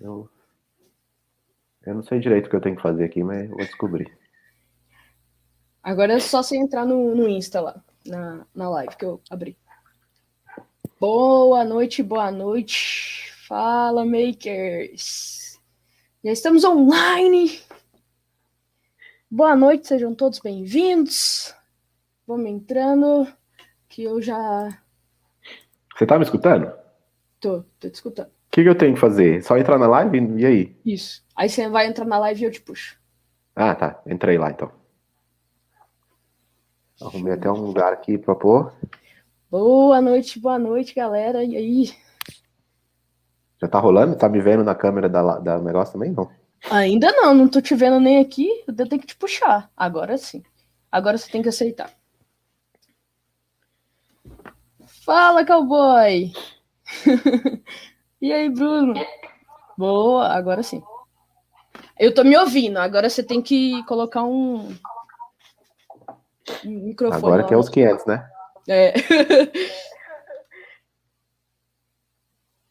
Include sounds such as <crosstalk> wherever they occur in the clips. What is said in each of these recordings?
Eu, eu não sei direito o que eu tenho que fazer aqui, mas vou descobrir. Agora é só você entrar no, no Insta lá, na, na live que eu abri. Boa noite, boa noite. Fala, makers. Já estamos online. Boa noite, sejam todos bem-vindos. Vamos entrando, que eu já. Você tá me escutando? Tô, tô te escutando. O que, que eu tenho que fazer? Só entrar na live? E aí? Isso. Aí você vai entrar na live e eu te puxo. Ah, tá. Entrei lá então. Arrumei até um lugar aqui pra pôr. Boa noite, boa noite, galera. E aí? Já tá rolando? Tá me vendo na câmera da, da negócio também? Não. Ainda não, não tô te vendo nem aqui. Eu tenho que te puxar. Agora sim. Agora você tem que aceitar. Fala, cowboy! <laughs> e aí, Bruno? Boa, agora sim. Eu tô me ouvindo. Agora você tem que colocar um, um microfone. Agora que é os 500, né? É. <laughs>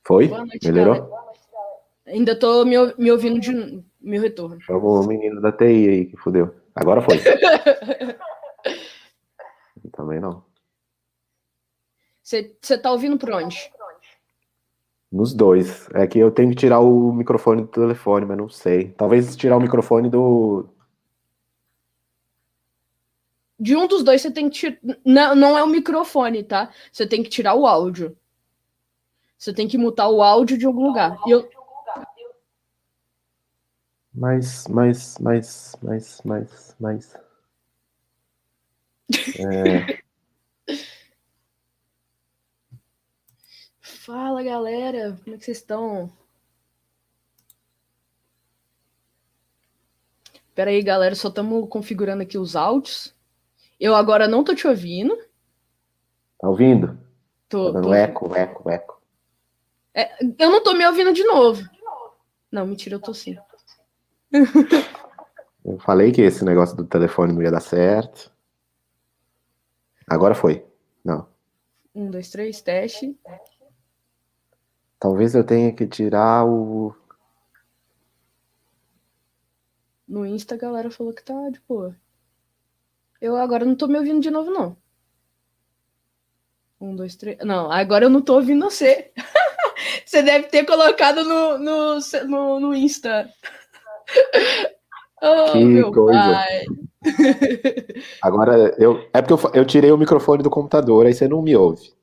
Foi? Noite, Melhorou? galera. Ainda tô me, me ouvindo de meu retorno. Chama o menino da TI aí que fudeu. Agora foi. <laughs> Também não. Você você tá ouvindo por onde? Nos dois. É que eu tenho que tirar o microfone do telefone, mas não sei. Talvez tirar o microfone do. De um dos dois você tem que tirar. Não, não é o microfone, tá? Você tem que tirar o áudio. Você tem que mutar o áudio de algum lugar. E eu, Mas, mas, mas, mas, mas, mas. <laughs> É, Fala, galera. Como é que vocês estão? Pera aí, galera. Só estamos configurando aqui os áudios. Eu agora não tô te ouvindo. tá ouvindo? Tô, Tá dando tô- eco, eco, eco. Eu não tô me ouvindo de novo. Não, mentira, eu tô sim. <laughs> Eu falei que esse negócio do telefone não ia dar certo. Agora foi. Não. Um, dois, três, teste. Talvez eu tenha que tirar o. No Insta a galera falou que tá de boa. Eu agora não tô me ouvindo de novo, não. Um, dois, três. Não, agora eu não tô ouvindo você. <laughs> você deve ter colocado no, no, no, no Insta. <laughs> oh, Que meu coisa. pai. <laughs> Agora eu. É porque eu, eu tirei o microfone do computador, aí você não me ouve.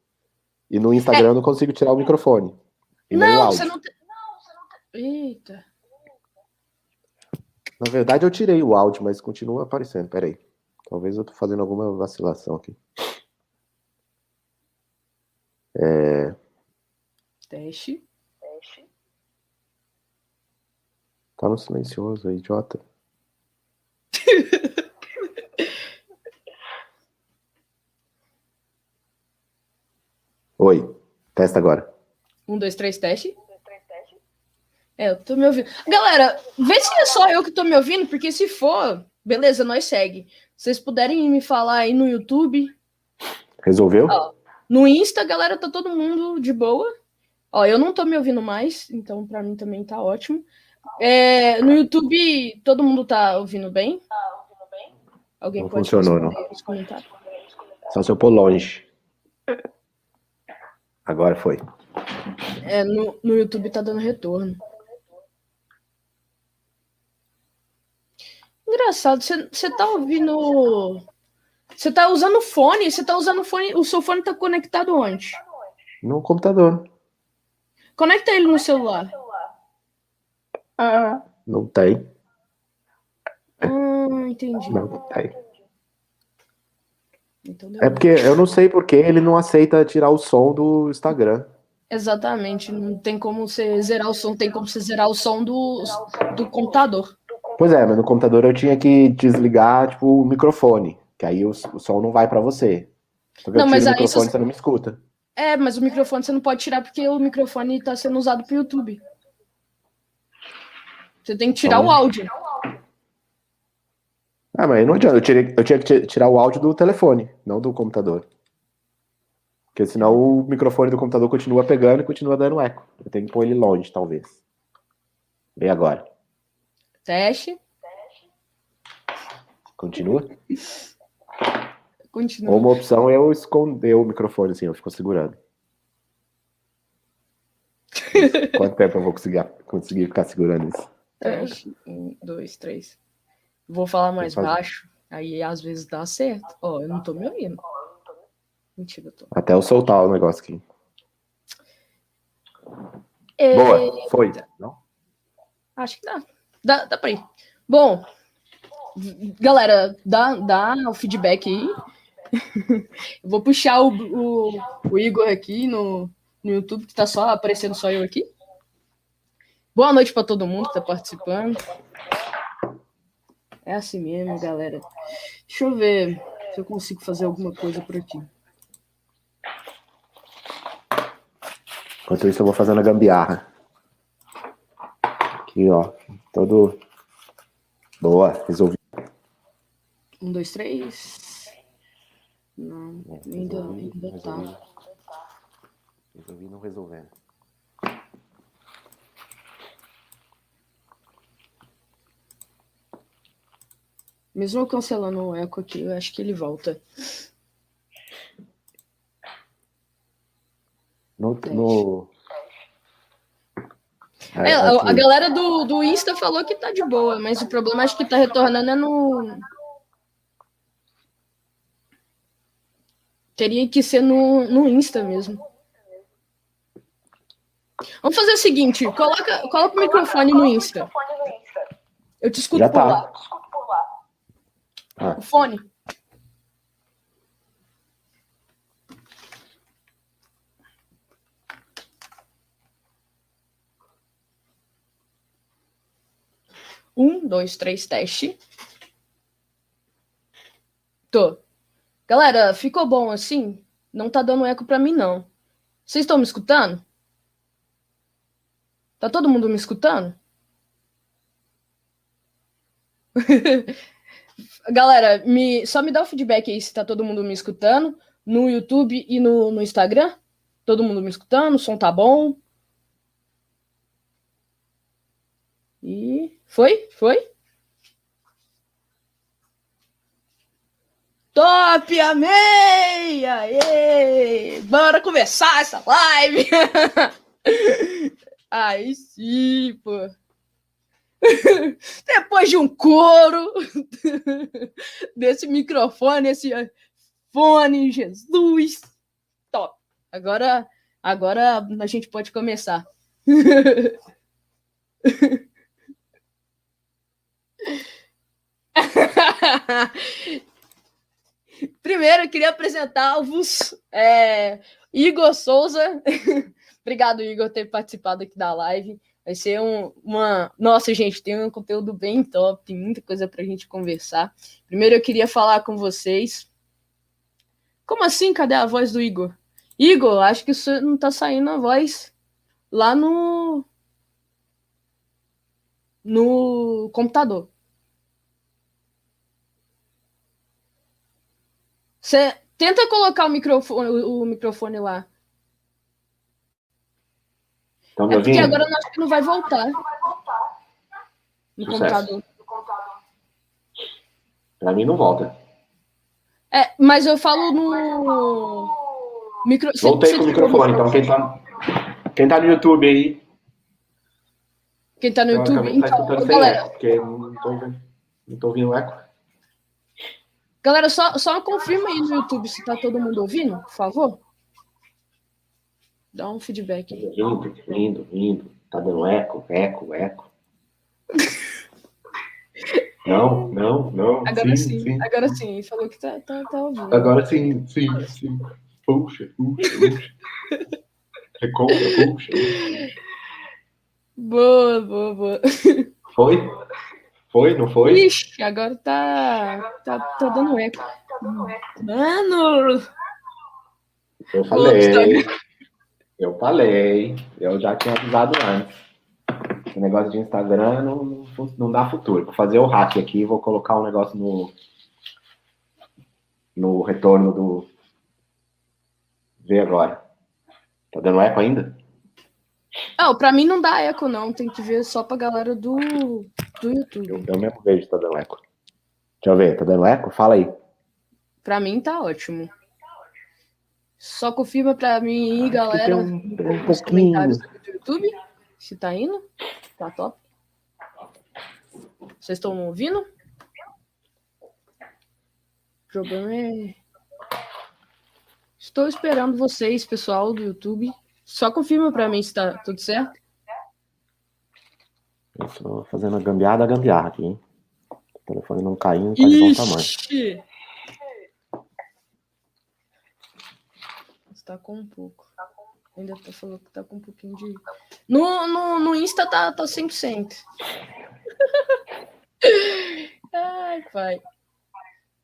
E no Instagram eu não consigo tirar o microfone. E nem o Não, áudio. você não tem. Eita. Na verdade, eu tirei o áudio, mas continua aparecendo. Peraí. Talvez eu tô fazendo alguma vacilação aqui. Teste. Tá no silencioso, idiota. <laughs> Oi. Testa agora. Um, dois, três, teste. É, eu tô me ouvindo. Galera, vê se é só eu que tô me ouvindo, porque se for, beleza, nós segue. Se vocês puderem me falar aí no YouTube, Resolveu? Ó. no Insta, galera, tá todo mundo de boa. Ó, eu não tô me ouvindo mais, então pra mim também tá ótimo. É, no YouTube, todo mundo tá ouvindo bem? Alguém Não pode funcionou, responder aí nos comentários? Só se eu pôr longe. Agora foi. É, no, no YouTube tá dando retorno. Engraçado, você tá ouvindo. Você tá usando fone? Você tá usando fone. O seu fone tá conectado onde? No computador. Conecta ele no celular. Não tem. Ah, entendi. Não tem. Então É porque eu não sei porque ele não aceita tirar o som do Instagram. Exatamente. Não tem como você zerar o som, tem como você zerar o som do, do computador. Pois é, mas no computador eu tinha que desligar, tipo, o microfone. Que aí o, o som não vai pra você. Porque Não, eu mas o microfone se- você não me escuta. É, mas o microfone você não pode tirar porque o microfone tá sendo usado pro YouTube. Você tem que tirar o áudio. Ah, mas não adianta. Eu, tirei, eu tinha que ti- tirar o áudio do telefone, não do computador. Porque senão o microfone do computador continua pegando e continua dando eco. Eu tenho que pôr ele longe, talvez. E agora? Teste. Continua? Continua. Ou uma opção é eu esconder o microfone assim, eu fico segurando. <laughs> Quanto tempo eu vou conseguir, conseguir ficar segurando isso? Teste. Um, dois, três. Vou falar mais baixo. Aí às vezes dá certo. Ó, eu não tô me ouvindo. Mentira, eu tô. Até eu soltar o negócio aqui. É, Boa, foi. Não? Acho que dá. Dá, dá pra ir. Bom, galera, dá, dá o feedback aí. <laughs> Eu vou puxar o, o, o Igor aqui no, no YouTube, que tá só aparecendo só eu aqui. Boa noite para todo mundo que tá participando. É assim mesmo, galera. Deixa eu ver se eu consigo fazer alguma coisa por aqui. Enquanto isso, eu vou fazendo a gambiarra. Aqui, ó. Todo. Boa, resolvi. Um, dois, três. Não, ainda, Resolvi, ainda tá. resolvi. Resolvi não resolvendo. Mesmo eu cancelando o eco aqui, eu acho que ele volta. No. no... É, a, a galera do, do Insta falou que tá de boa, mas o problema acho que tá retornando é no. Teria que ser no, no Insta mesmo. Vamos fazer o seguinte: coloca, coloca o microfone no Insta. Eu te escuto Já por tá. lá. Ah. O fone. Um, dois, três, teste. Tô. Galera, ficou bom assim? Não tá dando eco pra mim, não. Vocês estão me escutando? Tá todo mundo me escutando? <laughs> Galera, me, só me dá o feedback aí se tá todo mundo me escutando. No YouTube e no, no Instagram. Todo mundo me escutando, o som tá bom. E foi? Foi? Top, amei! Aê! Bora começar essa live! <laughs> Aí sim, pô. <laughs> Depois de um coro <laughs> desse microfone, esse fone, Jesus. Top. Agora, agora a gente pode começar. <laughs> Primeiro, eu queria apresentar-vos é, Igor Souza. <laughs> Obrigado, Igor, por ter participado aqui da live. Vai ser um, uma. Nossa, gente, tem um conteúdo bem top, tem muita coisa pra gente conversar. Primeiro, eu queria falar com vocês. Como assim? Cadê a voz do Igor? Igor, acho que não tá saindo a voz lá no. No computador. Você tenta colocar o microfone, o, o microfone lá. Me É porque agora eu acho que não vai voltar. No Sucesso. computador. Pra mim não volta. É, mas eu falo no. Micro... Voltei com o microfone, então quem tá, quem tá no YouTube aí, Quem tá no YouTube? Então, escutando sem galera, eco, porque não tô, ouvindo- eco. galera só, só confirma aí no YouTube se tá todo mundo ouvindo, por favor. Dá um feedback aí. Indo, indo, indo. Tá dando eco, eco, eco. Não, não, não. Agora sim, agora sim. Falou que tá, tá, tá ouvindo. Agora sim, sim, sim. Puxa, puxa, puxa. Recompra, puxa. Boa, boa, boa. Foi? Foi, não foi? Ixi, agora tá, tá, tá dando eco. Mano! Eu falei. Eu falei. Eu já tinha avisado antes. O negócio de Instagram não, não, dá futuro. Vou fazer o hack aqui, vou colocar um negócio no. No retorno do. Vê agora. Tá dando eco ainda? Não, pra mim não dá eco, não. Tem que ver só pra galera do, do YouTube. Eu, eu mesmo vejo tá dando eco. Deixa eu ver, tá dando eco? Fala aí. Pra mim tá ótimo. Só confirma pra mim aí, galera, um- um nos pouquinho. comentários do YouTube, se tá indo. Tá top. Vocês estão ouvindo? O problema é. Estou esperando vocês, pessoal do YouTube. Só confirma pra mim se tá tudo certo. Eu tô fazendo a gambiarra da gambiarra aqui, hein? O telefone não caindo, tá de bom tamanho. Está com um pouco. Ainda tá falando que tá com um pouquinho de. No, no, no Insta tá, tá 100%. <laughs> Ai, pai.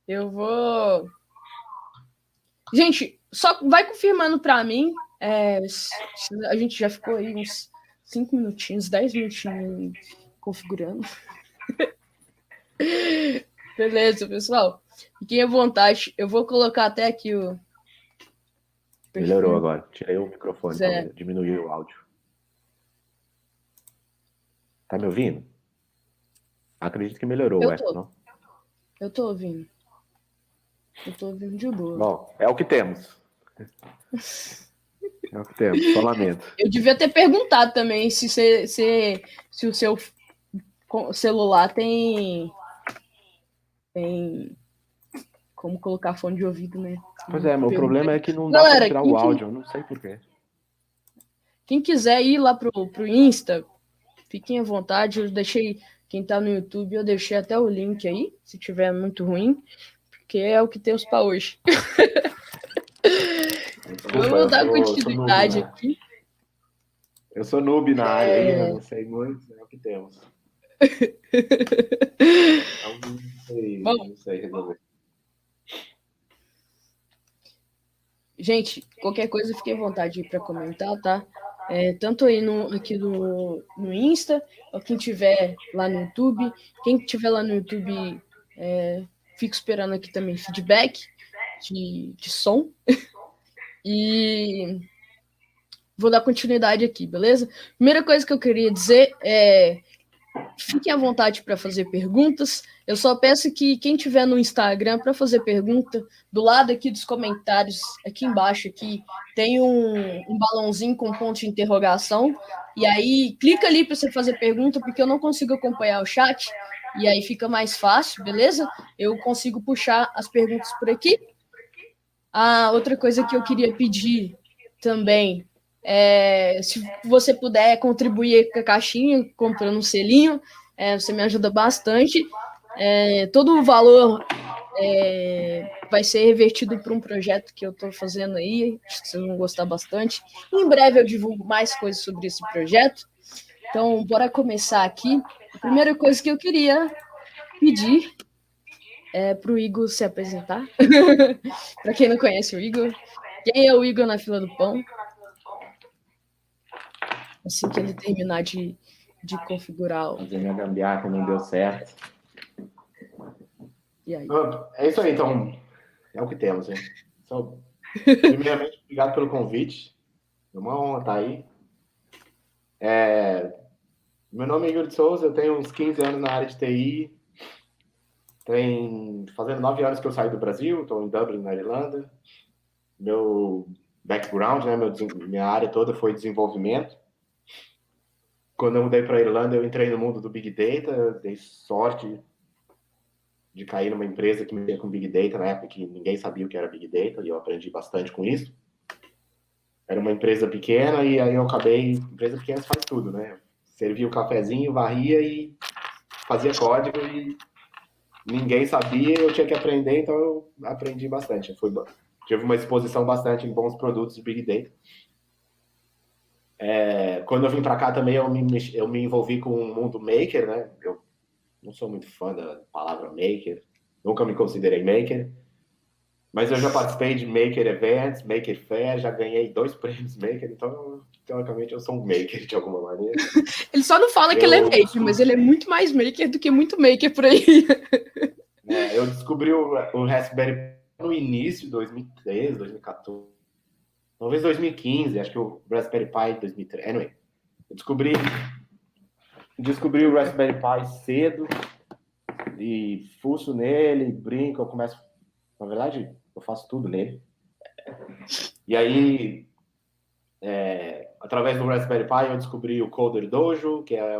Eu vou. Gente, só vai confirmando pra mim. É, a gente já ficou aí uns 5 minutinhos, 10 minutinhos configurando. <laughs> Beleza, pessoal. Fiquem à vontade. Eu vou colocar até aqui o. Melhorou agora. Tirei o microfone Zé. pra diminuir o áudio. Tá me ouvindo? Acredito que melhorou Eu o eco, tô. não? Eu tô ouvindo. Eu tô ouvindo de boa. Bom, é o que temos. <laughs> É o que temos, só lamento. Eu devia ter perguntado também se, se, se, se o seu celular tem. Tem. Como colocar fone de ouvido, né? Pois é, meu problema é que não dá Galera, pra tirar o que- áudio, eu não sei porquê. Quem quiser ir lá pro, pro Insta, fiquem à vontade. Eu deixei. Quem tá no YouTube, eu deixei até o link aí, se tiver muito ruim, porque é o que temos pra hoje. <laughs> Desculpa, Vamos dar continuidade né? aqui. Eu sou noob na área É. eu não sei muito, é o que temos. <laughs> Então, não sei, Bom. não sei resolver. Gente, qualquer coisa fique à vontade para comentar, tá? É, tanto aí no, aqui no, no Insta, ou quem tiver lá no YouTube. Quem tiver lá no YouTube, é, fico esperando aqui também feedback de, de som. <laughs> e vou dar continuidade aqui, beleza? Primeira coisa que eu queria dizer é fiquem à vontade para fazer perguntas. Eu só peço que quem tiver no Instagram para fazer pergunta, do lado aqui dos comentários, aqui embaixo aqui, tem um, um balãozinho com ponto de interrogação. E aí, clica ali para você fazer pergunta, porque eu não consigo acompanhar o chat. E aí fica mais fácil, beleza? Eu consigo puxar as perguntas por aqui. A outra coisa que eu queria pedir também é se você puder contribuir com a caixinha, comprando um selinho, é, você me ajuda bastante. É, todo o valor é, vai ser revertido para um projeto que eu estou fazendo aí, acho que vocês vão gostar bastante. Em breve eu divulgo mais coisas sobre esse projeto. Então, bora começar aqui. A primeira coisa que eu queria pedir é para o Igor se apresentar. <laughs> para quem não conhece o Igor, quem é o Igor na fila do pão? Assim que ele terminar de, de configurar o. Fazer minha gambiarra que não deu certo. E aí? É isso aí, então. É o que temos, hein? Então, <laughs> primeiramente, obrigado pelo convite. É uma honra estar aí. É, Meu nome é Igor de Souza, eu tenho uns 15 anos na área de TI. Tem fazendo 9 anos que eu saí do Brasil, estou em Dublin, na Irlanda. Meu background, né, meu, minha área toda foi desenvolvimento. Quando eu mudei para a Irlanda, eu entrei no mundo do Big Data, dei sorte de cair numa empresa que mexia com Big Data na época que ninguém sabia o que era Big Data e eu aprendi bastante com isso. Era uma empresa pequena e aí eu acabei. Empresa pequena faz tudo, né? Servia o cafezinho, varria e fazia código e ninguém sabia, eu tinha que aprender, então eu aprendi bastante. Eu fui, tive uma exposição bastante em bons produtos de Big Data. É, quando eu vim para cá também eu me, eu me envolvi com o mundo maker, né? Eu não sou muito fã da palavra maker, nunca me considerei maker, mas eu já participei de maker events, maker fair, já ganhei dois <laughs> prêmios maker, então teoricamente eu sou um maker de alguma maneira. <laughs> Ele só não fala que ele é Eu- maker, mas ele é muito mais maker do que muito maker por aí. <laughs> É, eu descobri o, o Raspberry no início de 2013, 2014, talvez 2015, acho que o Raspberry Pi 2013, anyway. descobri, descobri o Raspberry Pi cedo e fuço nele, brinco, eu começo. Na verdade, eu faço tudo nele. E aí, é, através do Raspberry Pi, eu descobri o Coder Dojo, que é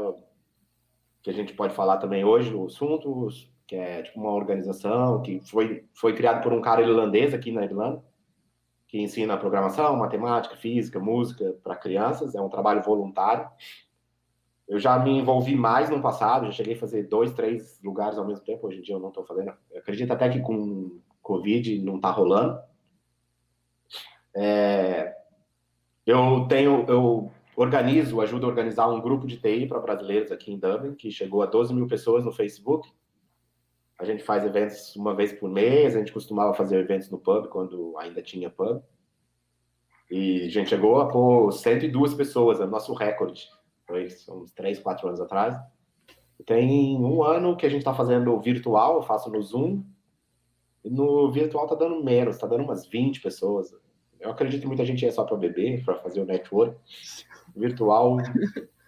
que a gente pode falar também hoje, o assunto, que é tipo uma organização que foi, foi criado por um cara irlandês aqui na Irlanda, que ensina programação, matemática, física, música para crianças. É um trabalho voluntário. Eu já me envolvi mais no passado, já cheguei a fazer dois, três lugares ao mesmo tempo. Hoje em dia eu não estou fazendo. Eu acredito até que com Covid não está rolando. É, eu tenho, eu organizo, ajudo a organizar um grupo de TI para brasileiros aqui em Dublin, que chegou a 12 mil pessoas no Facebook. A gente faz eventos uma vez por mês, a gente costumava fazer eventos no pub, quando ainda tinha pub. E a gente chegou a pôr 102 pessoas, é o nosso recorde. Foi uns 3, 4 anos atrás. Tem um ano que a gente está fazendo virtual, eu faço no Zoom. No virtual tá dando menos, tá dando umas 20 pessoas. Eu acredito que muita gente é só para beber, para fazer o network. Virtual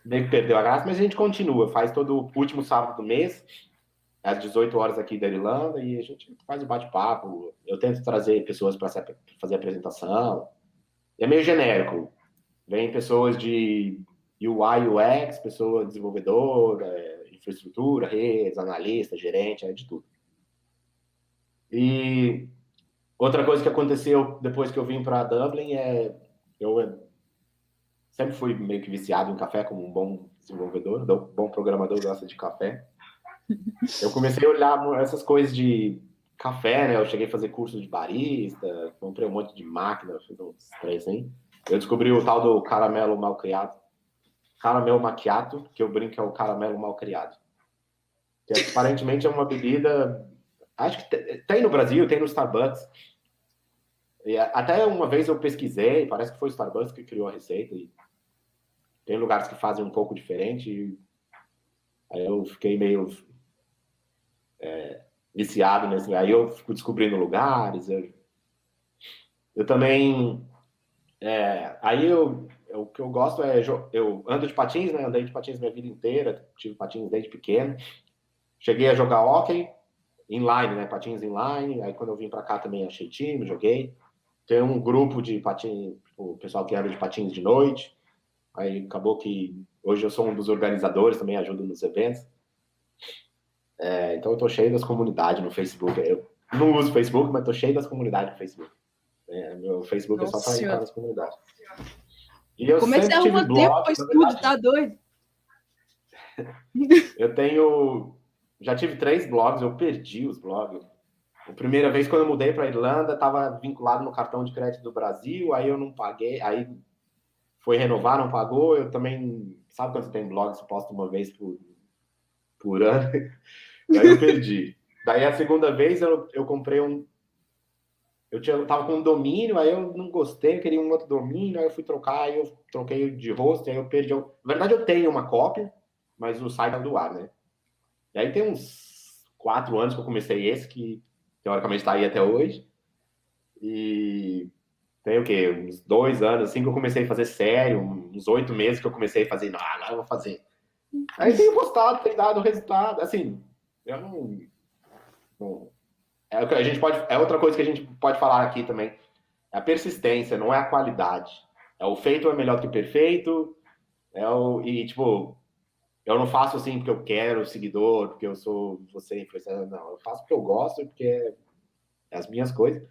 meio que perdeu a graça, mas a gente continua, faz todo último sábado do mês às 18 horas aqui da Irlanda e a gente faz o bate-papo. Eu tento trazer pessoas para fazer apresentação. É meio genérico. Vem pessoas de UI, UX, pessoa desenvolvedora, é, infraestrutura, redes, analista, gerente, é de tudo. E outra coisa que aconteceu depois que eu vim para Dublin é eu é, sempre fui meio que viciado em café como um bom desenvolvedor, um bom programador gosta de café. <laughs> Eu comecei a olhar essas coisas de café, né? Eu cheguei a fazer curso de barista, comprei um monte de máquina, fiz uns três hein? Eu descobri o tal do caramelo mal criado. Caramelo maquiato, que eu brinco é o caramelo mal criado. Que aparentemente é uma bebida. Acho que tem no Brasil, tem no Starbucks. E até uma vez eu pesquisei, parece que foi o Starbucks que criou a receita. E tem lugares que fazem um pouco diferente. Aí eu fiquei meio é, viciado nesse. Aí eu fico descobrindo lugares. Eu, eu também. É, aí eu, eu, o que eu gosto é. Eu ando de patins, né? Andei de patins minha vida inteira. Tive patins desde pequeno. Cheguei a jogar hockey inline, né? Patins inline. Aí quando eu vim para cá também achei time, joguei. Tem um grupo de patins, o pessoal que anda de patins de noite. Aí acabou que hoje eu sou um dos organizadores, também ajudo nos eventos. É, então eu tô cheio das comunidades no Facebook. Eu não uso Facebook, mas tô cheio das comunidades no Facebook. É, meu Facebook Nossa é só para entrar nas comunidades. E eu Como é que você arruma tempo para tudo? Tá doido? <laughs> eu tenho. Já tive três blogs, eu perdi os blogs. A primeira vez quando eu mudei para Irlanda, estava vinculado no cartão de crédito do Brasil, aí eu não paguei, aí foi renovar, não pagou. Eu também. Sabe quando você tem blog, você posta uma vez por, por ano? <laughs> Daí eu perdi. Daí a segunda vez eu, eu comprei um. Eu, eu tava com um domínio, aí eu não gostei, eu queria um outro domínio, aí eu fui trocar, aí eu troquei de rosto, aí eu perdi. Na verdade, eu tenho uma cópia, mas o site é do ar, né? E aí tem uns quatro anos que eu comecei esse, que teoricamente está aí até hoje. E tem o quê? Uns dois anos, assim que eu comecei a fazer sério, uns oito meses que eu comecei a fazer, ah, agora eu vou fazer. Aí tenho postado, tem dado resultado, assim, eu não, não. É, a gente pode, é outra coisa que a gente pode falar aqui também. É a persistência, não é a qualidade. É o feito é melhor que o perfeito. É o, e, tipo, eu não faço assim porque eu quero seguidor, porque eu sou você influenciador. Não, eu faço porque eu gosto, porque é as minhas coisas.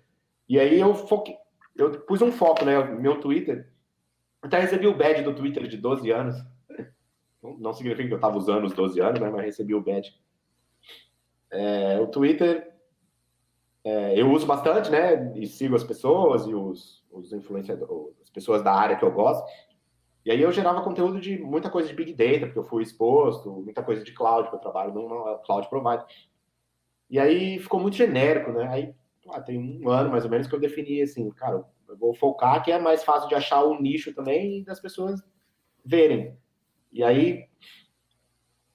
E aí eu foquei, eu pus um foco, né? Meu Twitter. Até recebi o badge do Twitter de 12 anos. <laughs> Não significa que eu estava usando os 12 anos, né? Mas recebi o badge. É, o Twitter é, eu uso bastante, né? E sigo as pessoas e os, os influenciadores, as pessoas da área que eu gosto. E aí eu gerava conteúdo de muita coisa de Big Data, porque eu fui exposto, muita coisa de cloud, porque eu trabalho numa cloud provider. E aí ficou muito genérico, né? Aí ah, tem um ano mais ou menos que eu defini assim, cara, eu vou focar que é mais fácil de achar o nicho também e das pessoas verem. E aí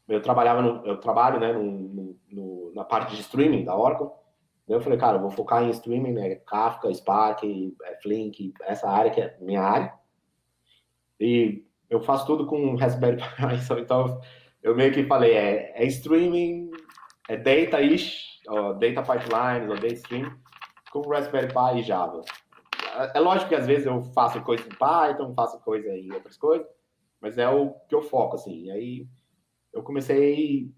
eu trabalhava no, eu trabalho né, no, no, na parte de streaming da Oracle. Eu falei, cara, eu vou focar em streaming, né? Kafka, Spark, Flink, essa área que é minha área. E eu faço tudo com Raspberry <laughs> Pi, então eu meio que falei, é, é streaming, é data-ish, data pipelines, ou data stream, com Raspberry Pi e Java. É, é lógico que às vezes eu faço coisa em Python, faço coisa em outras coisas, mas é o que eu foco, assim. E aí eu comecei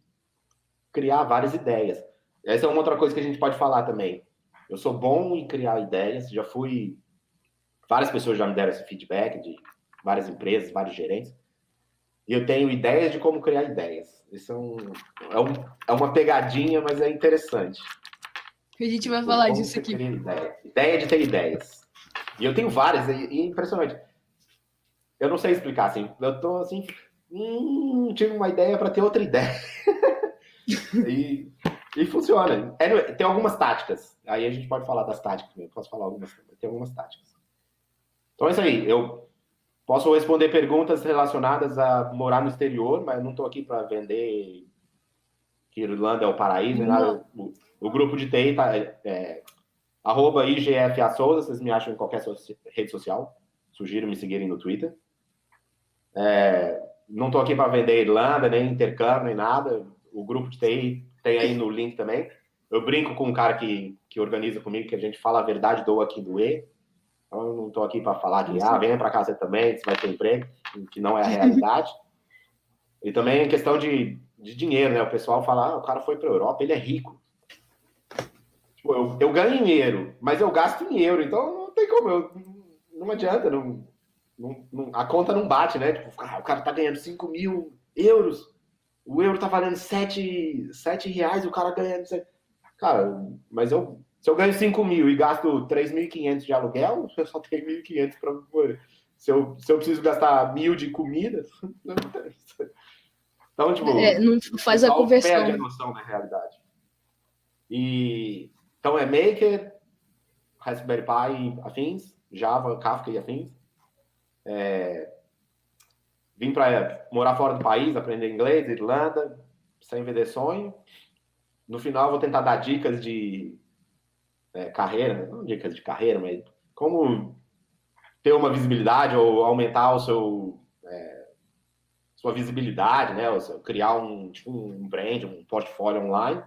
a criar várias ideias. Essa é uma outra coisa que a gente pode falar também. Eu sou bom em criar ideias, já fui. Várias pessoas já me deram esse feedback de várias empresas, vários gerentes. E eu tenho ideias de como criar ideias. Isso é, um, é, um, é uma pegadinha, mas é interessante. A gente vai falar como disso aqui. Ideia. ideia de ter ideias. E eu tenho várias, e, e impressionante. Eu não sei explicar, assim. Eu tô assim. Hum, tive uma ideia para ter outra ideia. <laughs> e, e funciona. É, tem algumas táticas. Aí a gente pode falar das táticas. Eu posso falar algumas. Tem algumas táticas. Então é isso aí. Eu Posso responder perguntas relacionadas a morar no exterior, mas não estou aqui para vender que Irlanda é o paraíso, nada. O, o, grupo de TI tá, é, é, arroba IGFA Souza, vocês me acham em qualquer so rede social. Sugiro me seguirem no Twitter. É, não estou aqui para vender Irlanda, nem intercâmbio, nem nada. O grupo de TI tem aí no link também. Eu brinco com um cara que, que organiza comigo, que a gente fala a verdade do aqui do E. Então, eu não estou aqui para falar de, ah, venha para casa também, você vai ter emprego, que não é a realidade. e também em questão de, de dinheiro, né? O pessoal fala, ah, o cara foi para a Europa, ele é rico. Tipo, eu, eu ganho euro, mas eu gasto em euro, então não tem como, eu, não adianta, não, não, não, a conta não bate, né? Tipo, ah, o cara tá ganhando 5 mil euros, o euro tá valendo 7, 7 reais, o cara ganhando. Cara, mas eu se eu ganho 5 mil e gasto 3.500 de aluguel, <laughs> eu só tenho 1.500 para se eu, se eu preciso gastar mil de comida, <laughs> não tem. Então, tipo, é, não faz a conversão. perde a noção da realidade. E, então, é Maker, Raspberry Pi afins, Java, Kafka e afins. É, vim para morar fora do país, aprender inglês, Irlanda, sem vender sonho. No final, vou tentar dar dicas de é, carreira, não dicas de carreira, mas como ter uma visibilidade ou aumentar o seu é, sua visibilidade, né? Ou seu, criar um tipo um brand, um portfólio online,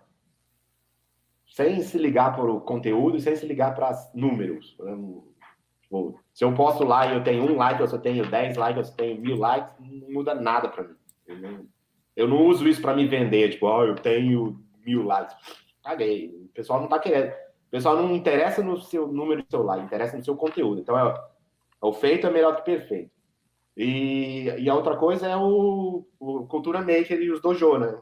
sem se ligar para o conteúdo, sem se ligar para números. Né? Tipo, se eu posto lá e eu tenho um like, eu tenho 10 likes, eu tenho mil likes, não muda nada para mim. Eu não, eu não, uso isso para me vender, tipo, oh, eu tenho mil likes. Caguei. O pessoal não tá querendo. O pessoal não interessa no seu número de celular, interessa no seu conteúdo. Então, é, o feito é melhor que perfeito. E, e a outra coisa é o, o Cultura Maker e os dojo, né?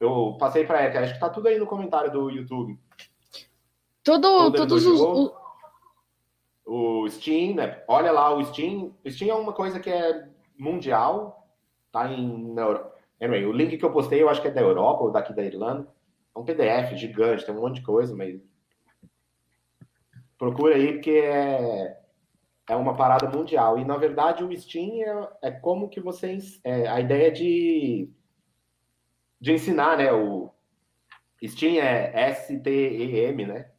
Eu passei para Erika, acho que tá tudo aí no comentário do YouTube. Tudo, todos os... O Steam, né? Olha lá o Steam. O Steam é uma coisa que é mundial, tá em... Anyway, o link que eu postei eu acho que é da Europa ou daqui da Irlanda. É um PDF gigante, tem um monte de coisa, mas Procura aí, porque é, é uma parada mundial. E, na verdade, o Steam é, é como que vocês... É, a ideia de, de ensinar, né? O Steam é S-T-E-M, né?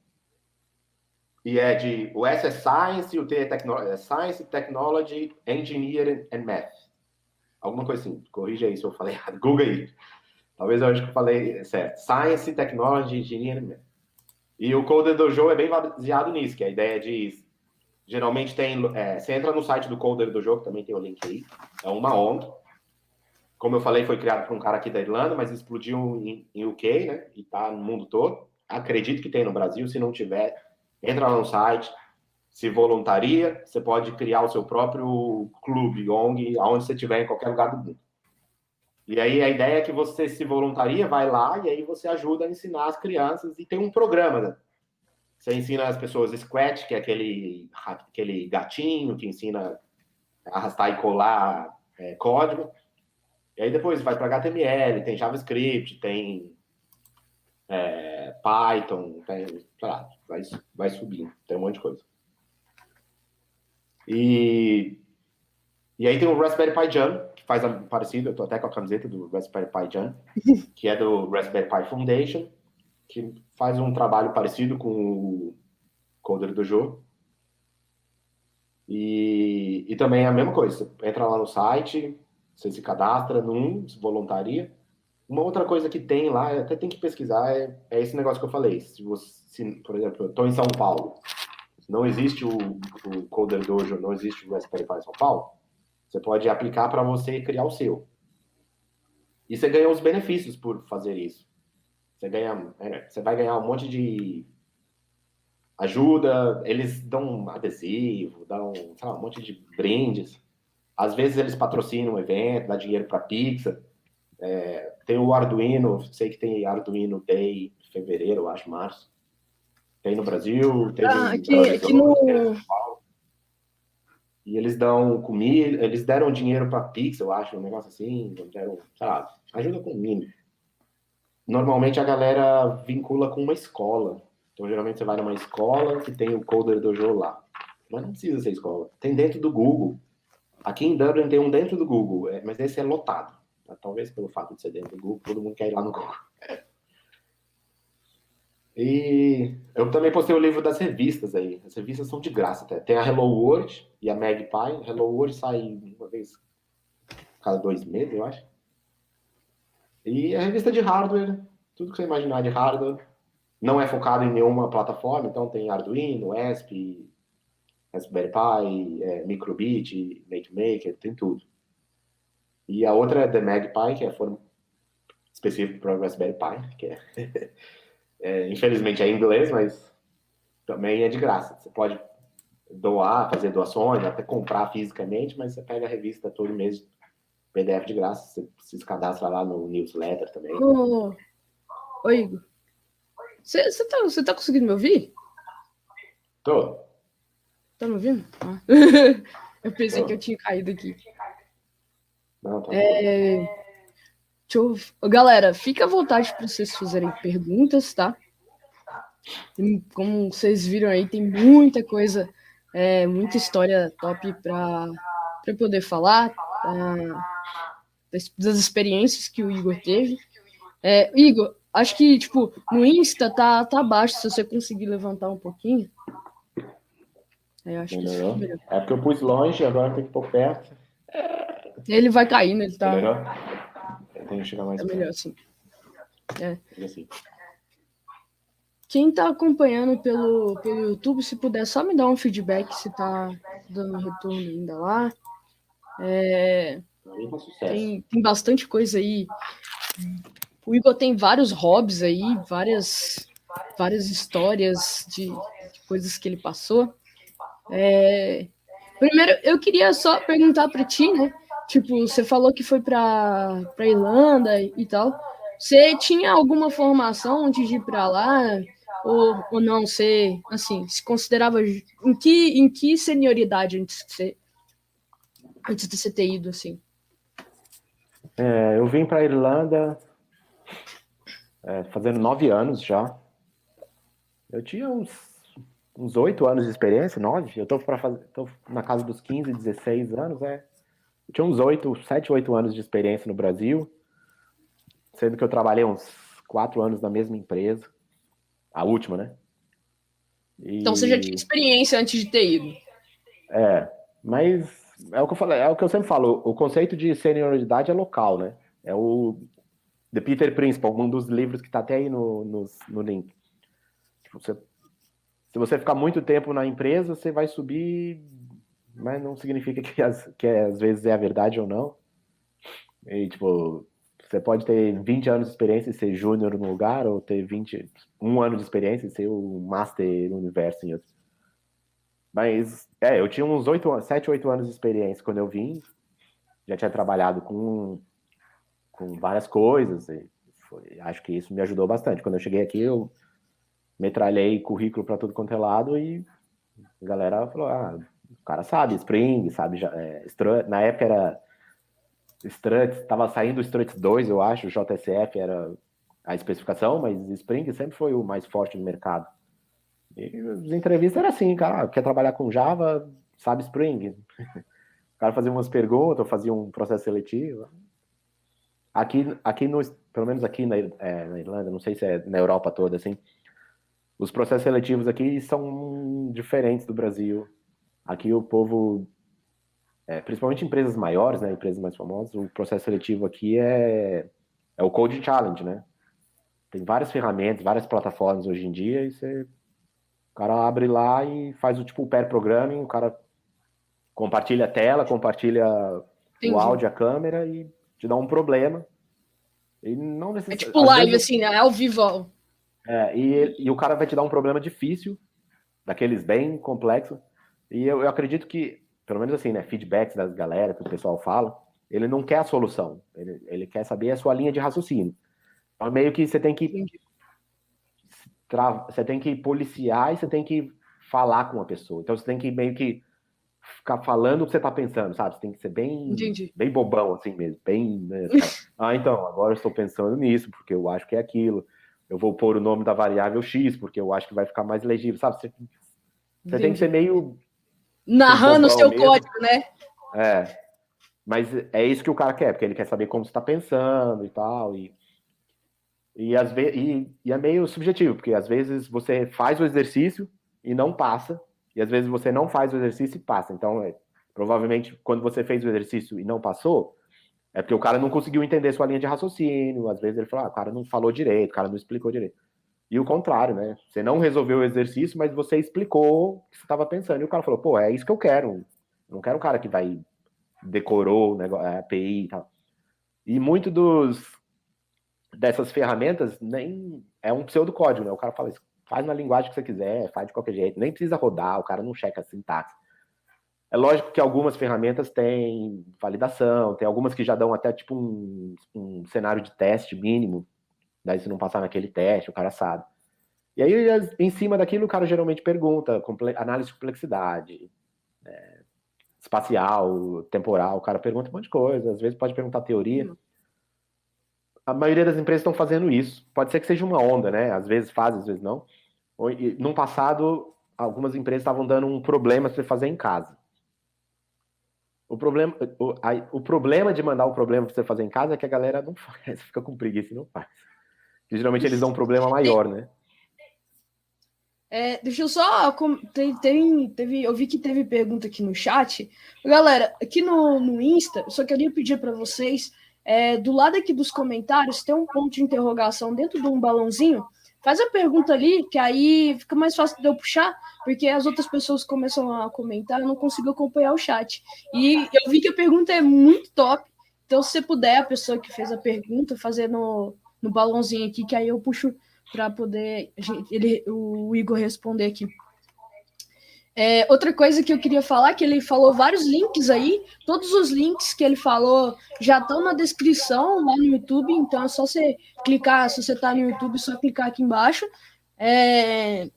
E é de... O S é Science, o T é, é Science, Technology, Engineering and Math. Alguma coisa assim. Corrija aí se eu falei errado. Google aí. Talvez eu acho que eu falei certo. Science, Technology, Engineering and Math. E o Coder Dojo é bem baseado nisso, que é a ideia de. Geralmente tem. É, você entra no site do Coder Dojo, que também tem o link aí. É uma ONG. Como eu falei, foi criado por um cara aqui da Irlanda, mas explodiu em, em UK, né? E tá no mundo todo. Acredito que tem no Brasil. Se não tiver, entra lá no site, se voluntaria. Você pode criar o seu próprio clube, ONG, aonde você estiver, em qualquer lugar do mundo. E aí a ideia é que você se voluntaria, vai lá e aí você ajuda a ensinar as crianças e tem um programa, né? Você ensina as pessoas Scratch, que é aquele, aquele gatinho que ensina a arrastar e colar é, código. E aí depois vai para HTML, tem JavaScript, tem é, Python, tem, lá, vai, vai subindo, tem um monte de coisa. E, e aí tem o Raspberry Pi Jam, faz parecido, eu tô até com a camiseta do Raspberry Pi Jam, <laughs> que é do Raspberry Pi Foundation, que faz um trabalho parecido com o Coder do jogo. E, e também é a mesma coisa, entra lá no site, você se cadastra num, se voluntaria. Uma outra coisa que tem lá, até tem que pesquisar, é, é esse negócio que eu falei. Se você, se, por exemplo, eu estou em São Paulo, não existe o, o Coder Dojo, não existe o Raspberry Pi São Paulo, você pode aplicar para você criar o seu. E você ganha os benefícios por fazer isso. Você ganha, é, você vai ganhar um monte de ajuda, eles dão adesivo, dão lá, um monte de brindes. Às vezes eles patrocinam um evento, dá dinheiro para Pixar. É, tem o Arduino, sei que tem Arduino Day em fevereiro, eu acho, março. Tem no Brasil, tem ah, aqui, aqui no... E eles dão comida, eles deram dinheiro para Pix, eu acho, um negócio assim, deram, sabe, ajuda com mínimo. Normalmente a galera vincula com uma escola. Então, geralmente você vai numa escola que tem o Coder Dojo lá. Mas não precisa ser escola. Tem dentro do Google. Aqui em Dublin tem um dentro do Google, é, mas esse é lotado. Talvez pelo fato de ser dentro do Google, todo mundo quer ir lá no Google. E eu também postei o livro das revistas aí. As revistas são de graça até. Tem a Hello World e a Magpie. Hello World sai uma vez cada dois meses, eu acho. E a revista de hardware, tudo que você imaginar de hardware. Não é focado em nenhuma plataforma, então tem Arduino, ESP, Raspberry Pi, é, Microbit, MakeMaker, tem tudo. E a outra é The Magpie, que é forma específica para o Raspberry Pi, que é <laughs> É, infelizmente é em inglês, mas também é de graça. Você pode doar, fazer doações, até comprar fisicamente, mas você pega a revista todo mês, PDF de graça, você se cadastra lá no newsletter também. Ô, ô Igor, você tá, tá conseguindo me ouvir? Tô. Tá me ouvindo? Ah. <laughs> eu pensei Tô. que eu tinha caído aqui. Não, tá é... Bom. Eu... Galera, fica à vontade para vocês fazerem perguntas, tá? Como vocês viram aí, tem muita coisa, é, muita história top para poder falar das, das, experiências que o Igor teve. É, Igor, acho que tipo no Insta tá, tá abaixo, se você conseguir levantar um pouquinho. É, eu acho Melhorou. que é porque eu pus longe, agora tem que pôr perto. Ele vai caindo, ele tá. Melhorou? Que chegar mais. É melhor assim. É. assim. Quem está acompanhando pelo, pelo YouTube, se puder só me dar um feedback se está dando retorno ainda lá. É, tem, tem bastante coisa aí. O Igor tem vários hobbies aí, várias, várias histórias de, de coisas que ele passou. É, primeiro, eu queria só perguntar para ti, né? Tipo, você falou que foi para para Irlanda e tal. Você tinha alguma formação antes de ir para lá? Ou, ou não? Você, assim, se considerava em que, em que senioridade antes de você, antes de você ter ido, assim? É, eu vim para Irlanda é, fazendo nove anos já. Eu tinha uns uns oito anos de experiência, nove. Eu tô, pra fazer, tô na casa dos 15, 16 anos, é. Tinha uns oito, sete, oito anos de experiência no Brasil, sendo que eu trabalhei uns quatro anos na mesma empresa, a última, né? E... Então você já tinha experiência antes de ter ido. É, mas é o que eu falei, é o que eu sempre falo, o conceito de senioridade é local, né? É o The Peter Principle, um dos livros que está até aí no, no, no link. Tipo, você, se você ficar muito tempo na empresa, você vai subir mas não significa que, as, que às vezes é a verdade ou não. E, tipo, você pode ter 20 anos de experiência e ser júnior no lugar, ou ter 21 anos de experiência e ser o master no universo em outro. Mas, é, eu tinha uns 8, 7, 8 anos de experiência quando eu vim. Já tinha trabalhado com, com várias coisas. Foi, acho que isso me ajudou bastante. Quando eu cheguei aqui, eu metralhei currículo para tudo quanto é lado e a galera falou: ah, o cara sabe, Spring, sabe, é, Strut, na época era Struts, estava saindo o Struts 2, eu acho, o JSF era a especificação, mas Spring sempre foi o mais forte no mercado. E as entrevistas era assim, cara, quer trabalhar com Java, sabe Spring. <laughs> O cara fazia umas perguntas, fazia um processo seletivo. Aqui, aqui no, pelo menos aqui na, é, na Irlanda, não sei se é na Europa toda, assim, os processos seletivos aqui são diferentes do Brasil aqui o povo, é, principalmente empresas maiores, né, empresas mais famosas, o processo seletivo aqui é, é o Code Challenge, né? Tem várias ferramentas, várias plataformas hoje em dia, e você, o cara abre lá e faz o tipo pair programming, o cara compartilha a tela, compartilha Entendi. o áudio, a câmera e te dá um problema. E não necessariamente. É tipo live, vezes, assim, né? É ao vivo. É, e, e o cara vai te dar um problema difícil, daqueles bem complexos. E eu, eu acredito que, pelo menos assim, né? Feedbacks das galera que o pessoal fala, ele não quer a solução. Ele, ele quer saber a sua linha de raciocínio. Então, meio que você tem que. Você tem que policiar e você tem que falar com a pessoa. Então você tem que meio que ficar falando o que você tá pensando, sabe? Você tem que ser bem, bem bobão, assim mesmo. Bem. Né, <laughs> ah, então, agora eu estou pensando nisso, porque eu acho que é aquilo. Eu vou pôr o nome da variável X, porque eu acho que vai ficar mais legível, sabe? Você, você tem que ser meio. Narrando o seu mesmo. código, né? É. Mas é isso que o cara quer, porque ele quer saber como você está pensando e tal. E, e, às ve e, e é meio subjetivo, porque às vezes você faz o exercício e não passa, e às vezes você não faz o exercício e passa. Então, é, provavelmente, quando você fez o exercício e não passou, é porque o cara não conseguiu entender sua linha de raciocínio. Às vezes ele falou, ah, o cara não falou direito, o cara não explicou direito. E o contrário, né? Você não resolveu o exercício, mas você explicou o que você estava pensando. E o cara falou, pô, é isso que eu quero. Eu não quero um cara que vai decorou negócio, a API e tal. E muito dos dessas ferramentas nem é um pseudocódigo, né? O cara fala Faz na linguagem que você quiser, faz de qualquer jeito, nem precisa rodar, o cara não checa a sintaxe. É lógico que algumas ferramentas têm validação, tem algumas que já dão até tipo um, um cenário de teste mínimo, daí se não passar naquele teste, o cara sabe. E aí, em cima daquilo, o cara geralmente pergunta, análise de complexidade, é, espacial, temporal, o cara pergunta um monte de coisa, às vezes pode perguntar teoria. Uhum. A maioria das empresas estão fazendo isso. Pode ser que seja uma onda, né? Às vezes faz, às vezes não. No passado, algumas empresas estavam dando um problema para você fazer em casa. O problema, o, a, o problema de mandar o problema para você fazer em casa é que a galera não <laughs> faz, fica com preguiça e não faz. Porque, geralmente eles dão um problema maior, né? É, deixa eu só. Tem, tem, teve, eu vi que teve pergunta aqui no chat. Galera, aqui no, no Insta, eu só queria pedir para vocês. É, do lado aqui dos comentários, tem um ponto de interrogação dentro de um balãozinho. Faz a pergunta ali, que aí fica mais fácil de eu puxar, porque as outras pessoas começam a comentar, eu não consigo acompanhar o chat. E eu vi que a pergunta é muito top. Então, se você puder, a pessoa que fez a pergunta, fazer no, no balãozinho aqui, que aí eu puxo para poder ele, o Igor responder aqui. É, outra coisa que eu queria falar, que ele falou vários links aí, todos os links que ele falou já estão na descrição lá no YouTube, então é só você clicar, se você está no YouTube, é só clicar aqui embaixo. É,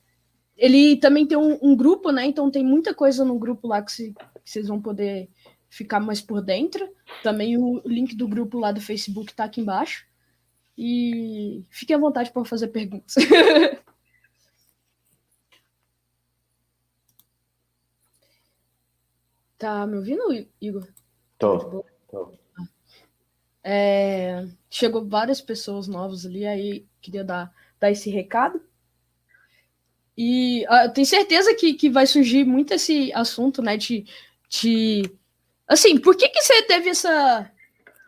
ele também tem um, um, grupo, né? Então tem muita coisa no grupo lá que, se, que, vocês vão poder ficar mais por dentro. Também o link do grupo lá do Facebook está aqui embaixo. E fiquem à vontade para fazer perguntas. <laughs> Tá me ouvindo, Igor? Tô. tô. É, chegou várias pessoas novas ali, aí queria dar, dar esse recado. E uh, eu tenho certeza que, que vai surgir muito esse assunto, né? De, de assim, por que, que você teve essa,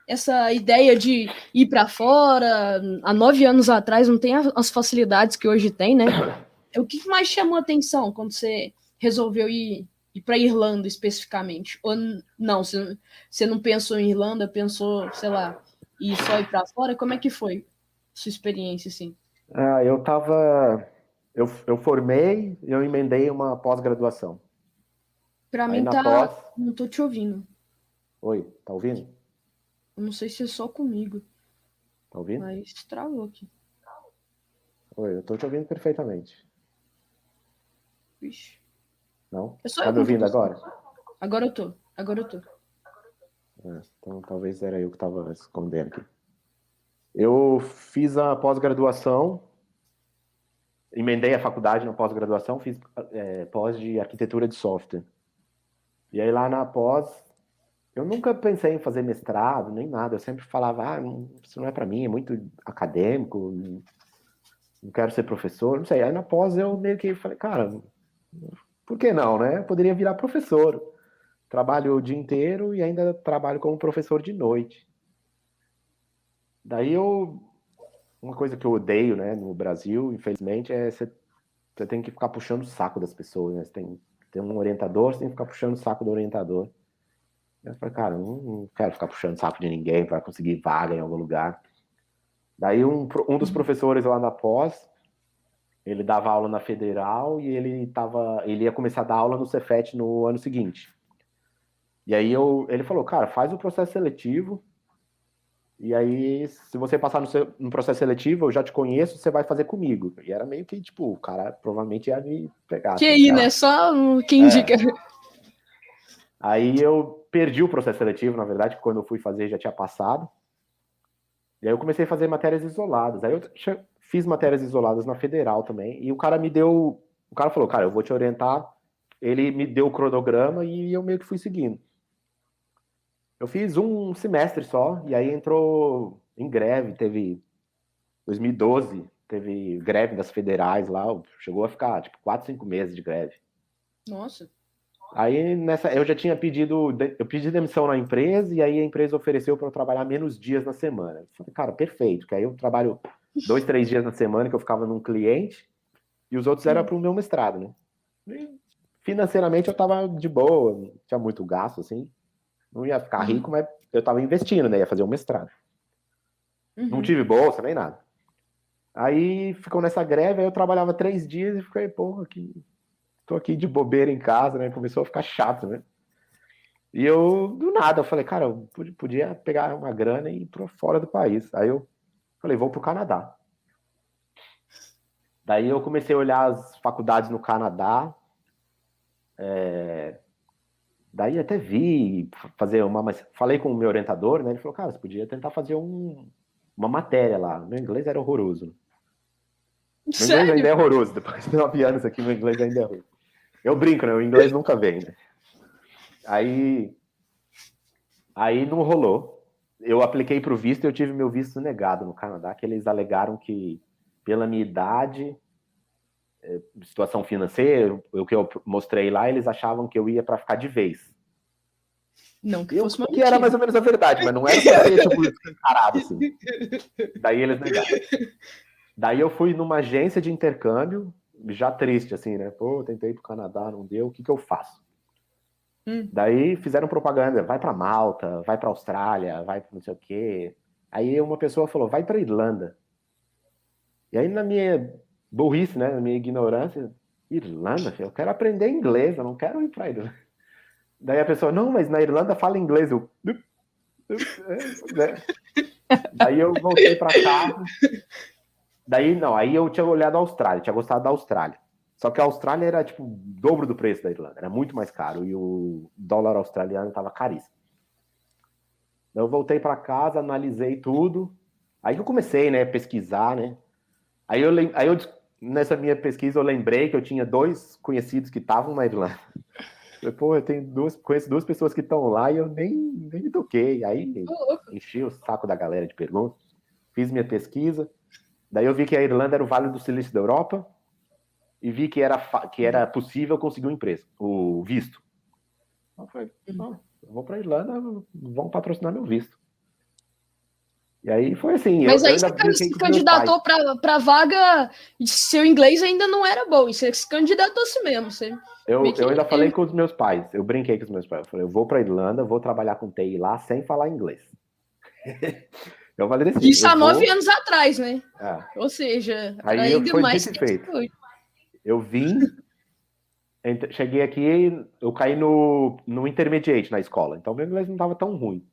essa ideia de ir para fora há nove anos atrás? Não tem as facilidades que hoje tem, né? O que mais chamou atenção quando você resolveu ir e para Irlanda especificamente? Ou não, você, você não pensou em Irlanda, pensou, sei lá, e só ir para fora? Como é que foi sua experiência, assim? Ah, eu tava... Eu, eu formei eu emendei uma pós-graduação. Para mim tá... Pós... Não tô te ouvindo. Oi, tá ouvindo? Não sei se é só comigo. Tá ouvindo? Mas travou aqui. Oi, eu tô te ouvindo perfeitamente. Vixe. Não? Tá me ouvindo agora? Agora eu tô. Agora eu tô. É, então talvez era eu que estava escondendo aqui. Eu fiz a pós-graduação, emendei a faculdade na pós-graduação, fiz é, pós de arquitetura de software. E aí lá na pós, eu nunca pensei em fazer mestrado, nem nada. Eu sempre falava, ah, não, isso não é para mim, é muito acadêmico, não quero ser professor, não sei. Aí na pós eu meio que falei, cara, por que não, né? Poderia virar professor. Trabalho o dia inteiro e ainda trabalho como professor de noite. Daí eu. Uma coisa que eu odeio, né, no Brasil, infelizmente, é você tem que ficar puxando o saco das pessoas, né? Você tem, tem um orientador, você tem que ficar puxando o saco do orientador. Eu falei, cara, não, não quero ficar puxando o saco de ninguém para conseguir vaga em algum lugar. Daí um, um dos professores lá na pós, ele dava aula na Federal e ele tava, ele ia começar a dar aula no Cefet no ano seguinte. E aí eu, ele falou, cara, faz o processo seletivo. E aí, se você passar no, seu, no, processo seletivo, eu já te conheço, você vai fazer comigo. E era meio que, tipo, o cara provavelmente ia me pegar. Que aí, né? Só quem é. indica. Aí eu perdi o processo seletivo, na verdade, quando eu fui fazer já tinha passado. E aí eu comecei a fazer matérias isoladas. Aí eu fiz matérias isoladas na federal também. E o cara me deu. O cara falou, cara, eu vou te orientar. Ele me deu o cronograma e eu meio que fui seguindo. Eu fiz um semestre só, e aí entrou em greve, teve 2012, teve greve das federais lá, chegou a ficar tipo 4, 5 meses de greve. Nossa. Aí nessa, eu já tinha pedido, eu pedi demissão na empresa e aí a empresa ofereceu para eu trabalhar menos dias na semana. Eu falei, cara, perfeito, que aí eu trabalho dois, <laughs> três dias na semana que eu ficava num cliente e os outros eram para o meu mestrado, né? E financeiramente eu estava de boa, não tinha muito gasto assim, não ia ficar rico, mas eu estava investindo, né? Ia fazer um mestrado. Uhum. Não tive bolsa nem nada. Aí ficou nessa greve, aí eu trabalhava três dias e fiquei, porra, que tô aqui de bobeira em casa, né? Começou a ficar chato, né? E eu, do nada, eu falei, cara, eu podia pegar uma grana e ir para fora do país. Aí eu falei, vou pro Canadá. Daí eu comecei a olhar as faculdades no Canadá. É... Daí até vi fazer uma. Falei com o meu orientador, né? Ele falou, cara, você podia tentar fazer um... uma matéria lá. Meu inglês era horroroso. Meu inglês ainda é horroroso. Depois de nove anos aqui, meu inglês ainda é horroroso. Eu brinco, né? O inglês nunca vem, né? Aí, aí não rolou. Eu apliquei para o visto e eu tive meu visto negado no Canadá, que eles alegaram que, pela minha idade, é, situação financeira, o que eu mostrei lá, eles achavam que eu ia para ficar de vez. Não, que eu, fosse uma Que era mais ou menos a verdade, mas não era para ser tipo, encarado assim. <laughs> Daí eles negaram. Daí eu fui numa agência de intercâmbio, já triste, assim, né? Pô, tentei ir pro Canadá, não deu, o que que eu faço? Hum. Daí fizeram propaganda, vai para Malta, vai para Austrália, vai para não sei o quê. Aí uma pessoa falou, vai para Irlanda. E aí na minha burrice, né, na minha ignorância, Irlanda, eu quero aprender inglês, eu não quero ir para Irlanda. Daí a pessoa, não, mas na Irlanda fala inglês. Eu, né? <laughs> Daí eu voltei para casa, Daí, não, aí eu tinha olhado a Austrália, tinha gostado da Austrália. Só que a Austrália era, tipo, o dobro do preço da Irlanda, era muito mais caro, e o dólar australiano estava caríssimo. Eu voltei para casa, analisei tudo, aí eu comecei, né, pesquisar, né, aí eu, aí eu, nessa minha pesquisa, eu lembrei que eu tinha dois conhecidos que estavam na Irlanda. <laughs> Eu, Pô, eu tenho duas, conheço duas pessoas que estão lá e eu nem, nem me toquei. Aí enchi o saco da galera de perguntas, fiz minha pesquisa, Daí eu vi que a Irlanda era o Vale do Silício da Europa e vi que era, que era possível conseguir um emprego, o visto. Eu falei, não, eu vou para a Irlanda, vão patrocinar meu visto. E aí foi assim. Mas eu, aí você se candidatou para a vaga, seu inglês ainda não era bom, e você se candidatou-se mesmo. Você eu, eu ainda falei com os meus pais, eu brinquei com os meus pais. Eu falei, eu vou para a Irlanda, vou trabalhar com TI lá sem falar inglês. <laughs> Isso há nove vou... anos atrás, né? É. Ou seja, aí ainda foi mais feito. Eu vim, cheguei aqui, eu caí no, no intermediate na escola, então meu inglês não estava tão ruim.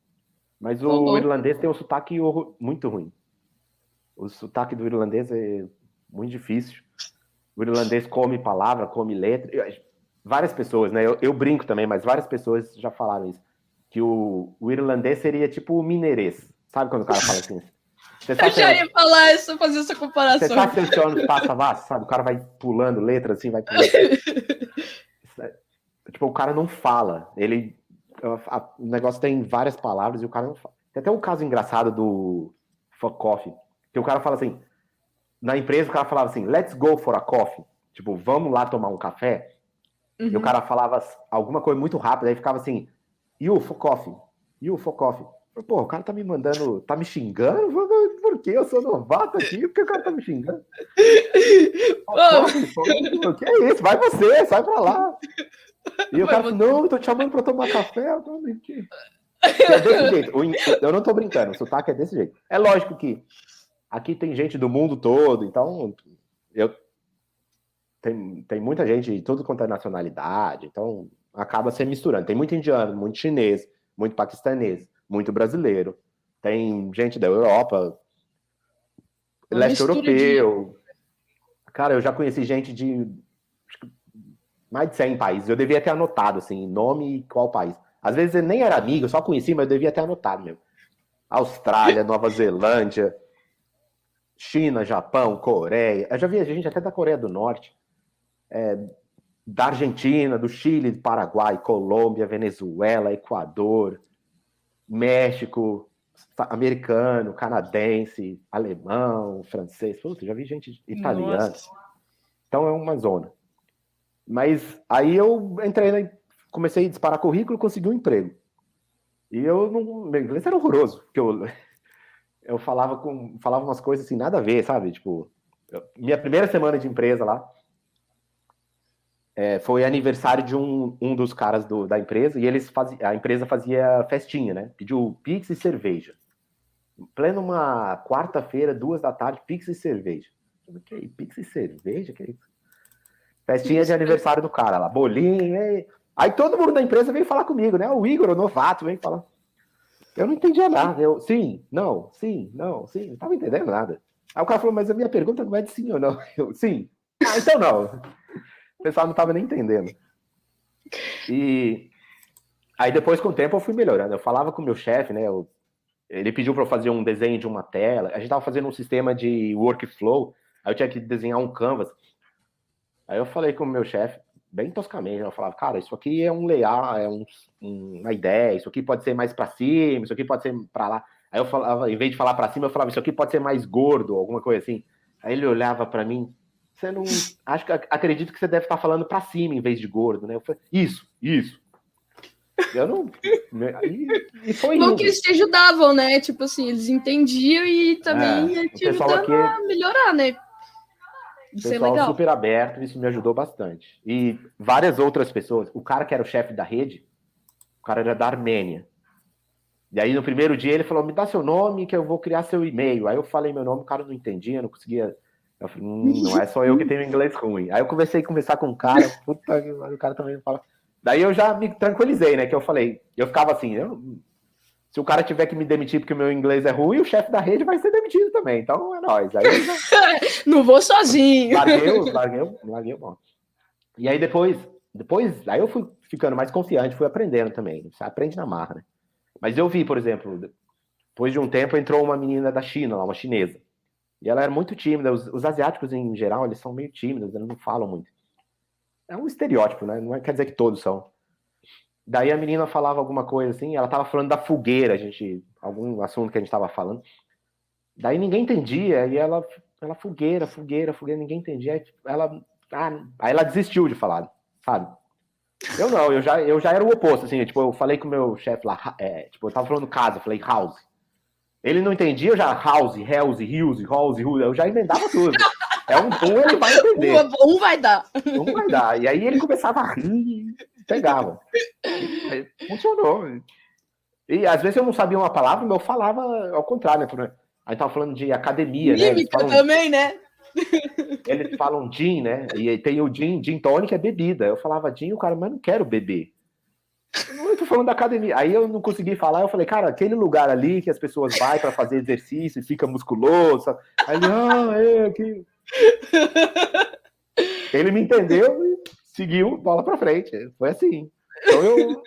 Mas o uhum. irlandês tem um sotaque muito ruim. O sotaque do irlandês é muito difícil. O irlandês come palavra, come letra. Várias pessoas, né? Eu, eu brinco também, mas várias pessoas já falaram isso. Que o, o irlandês seria tipo o mineirês. Sabe quando o cara fala assim? Você <laughs> eu já ia falar isso, fazer essa comparação. Você tá selecionando passa a sabe? O cara vai pulando letra assim, vai pulando. <laughs> tipo, o cara não fala. Ele. A, o negócio tem várias palavras e o cara não fala. Tem até um caso engraçado do Fuck Coffee, que o cara fala assim. Na empresa, o cara falava assim: let's go for a coffee. Tipo, vamos lá tomar um café. Uhum. E o cara falava alguma coisa muito rápida, aí ficava assim, you, fuck off, you, fuck off. Pô, o cara tá me mandando, tá me xingando? Por quê? Eu sou novato aqui, por que o cara tá me xingando? <laughs> O que é isso? Vai você, sai pra lá. E o cara não, eu tô te chamando pra tomar café. Eu tô aqui. É desse jeito. Eu não tô brincando, o sotaque é desse jeito. É lógico que aqui tem gente do mundo todo, então eu tem, tem muita gente de tudo quanto é nacionalidade, então acaba se misturando. Tem muito indiano, muito chinês, muito paquistanês, muito brasileiro. Tem gente da Europa, Uma leste europeu. De... Cara, eu já conheci gente de mais de 100 países. Eu devia ter anotado, assim, nome e qual país. Às vezes eu nem era amigo, eu só conheci, mas eu devia ter anotado mesmo. Austrália, <laughs> Nova Zelândia, China, Japão, Coreia. Eu já vi gente até da Coreia do Norte, é, da Argentina, do Chile, do Paraguai, Colômbia, Venezuela, Equador, México, americano, canadense, alemão, francês. Putz, já vi gente italiana. Nossa. Então é uma zona. Mas aí eu entrei comecei a disparar currículo, consegui um emprego. E eu não. Meu inglês era horroroso, porque eu, <laughs> eu falava com. falava umas coisas assim, nada a ver, sabe? Tipo, minha primeira semana de empresa lá. É, foi aniversário de um, um dos caras do, da empresa e eles faziam, a empresa fazia festinha, né? Pediu pix e cerveja. Em pleno uma quarta-feira, duas da tarde, pix e cerveja. Que é pix e cerveja? Que é isso? Festinha de aniversário do cara lá, bolinho, e... Aí todo mundo da empresa veio falar comigo, né? O Igor, o novato, vem falar. Eu não entendia nada. Eu, sim, não, sim, não, sim. Não estava entendendo nada. Aí o cara falou, mas a minha pergunta não é de sim ou não. <laughs> Eu, sim. Ah, então não. Pessoal não estava nem entendendo. E aí depois, com o tempo, eu fui melhorando. Eu falava com o meu chefe, né? Eu, ele pediu para eu fazer um desenho de uma tela. A gente estava fazendo um sistema de workflow. Aí eu tinha que desenhar um canvas. Aí eu falei com o meu chefe, bem toscamente. Eu falava, cara, isso aqui é um layout, é um, uma ideia, isso aqui pode ser mais para cima, isso aqui pode ser para lá. Aí eu falava, em vez de falar para cima, eu falava, isso aqui pode ser mais gordo, alguma coisa assim. Aí ele olhava para mim, você não. Acho que acredito que você deve estar falando para cima em vez de gordo, né? Eu falei, isso, isso. Eu não. E, e foi Bom que eles te ajudavam, né? Tipo assim, eles entendiam e também é, te ajudavam aqui... a melhorar, né? Isso é pessoal é legal. super aberto, isso me ajudou bastante. E várias outras pessoas. O cara que era o chefe da rede, o cara era da Armênia. E aí no primeiro dia ele falou: me dá seu nome que eu vou criar seu e-mail. Aí eu falei meu nome, o cara não entendia, não conseguia. Eu falei, hum, não é só eu que tenho inglês ruim. Aí eu comecei a conversar com o cara, puta, o cara também fala. Daí eu já me tranquilizei, né? Que eu falei, eu ficava assim, eu, se o cara tiver que me demitir porque o meu inglês é ruim, o chefe da rede vai ser demitido também. Então é nóis. Aí já... <laughs> Não vou sozinho. Larguei, larguei, larguei o bom. E aí depois, depois, aí eu fui ficando mais confiante, fui aprendendo também. Você aprende na marra, né? Mas eu vi, por exemplo, depois de um tempo entrou uma menina da China, uma chinesa. E ela era muito tímida. Os, os asiáticos, em geral, eles são meio tímidos, eles não falam muito. É um estereótipo, né? Não quer dizer que todos são. Daí a menina falava alguma coisa assim, ela tava falando da fogueira, a gente, algum assunto que a gente tava falando. Daí ninguém entendia, e ela, ela fogueira, fogueira, fogueira, ninguém entendia. Aí ela, ah, aí ela desistiu de falar, sabe? Eu não, eu já, eu já era o oposto, assim, tipo, eu falei com o meu chefe lá, é, tipo, eu tava falando casa, falei house. Ele não entendia, eu já house, house, house, house, eu já emendava tudo. É um, um ele vai entender. <laughs> Um, um vai dar. Um vai dar. E aí ele começava a rir, pegava. Aí, funcionou. E às vezes eu não sabia uma palavra, mas eu falava ao contrário, né? Aí tava falando de academia, né? Mímica falam, também, né? Eles falam gin, né? E tem o gin, gin tônica é bebida. Eu falava gin, o cara, mas não quero beber. Eu tô falando da academia. Aí eu não consegui falar, eu falei, cara, aquele lugar ali que as pessoas vão para fazer exercício e fica musculoso. Aí ele, ah, é, aqui. Ele me entendeu e seguiu, bola para frente. Foi assim. Então eu,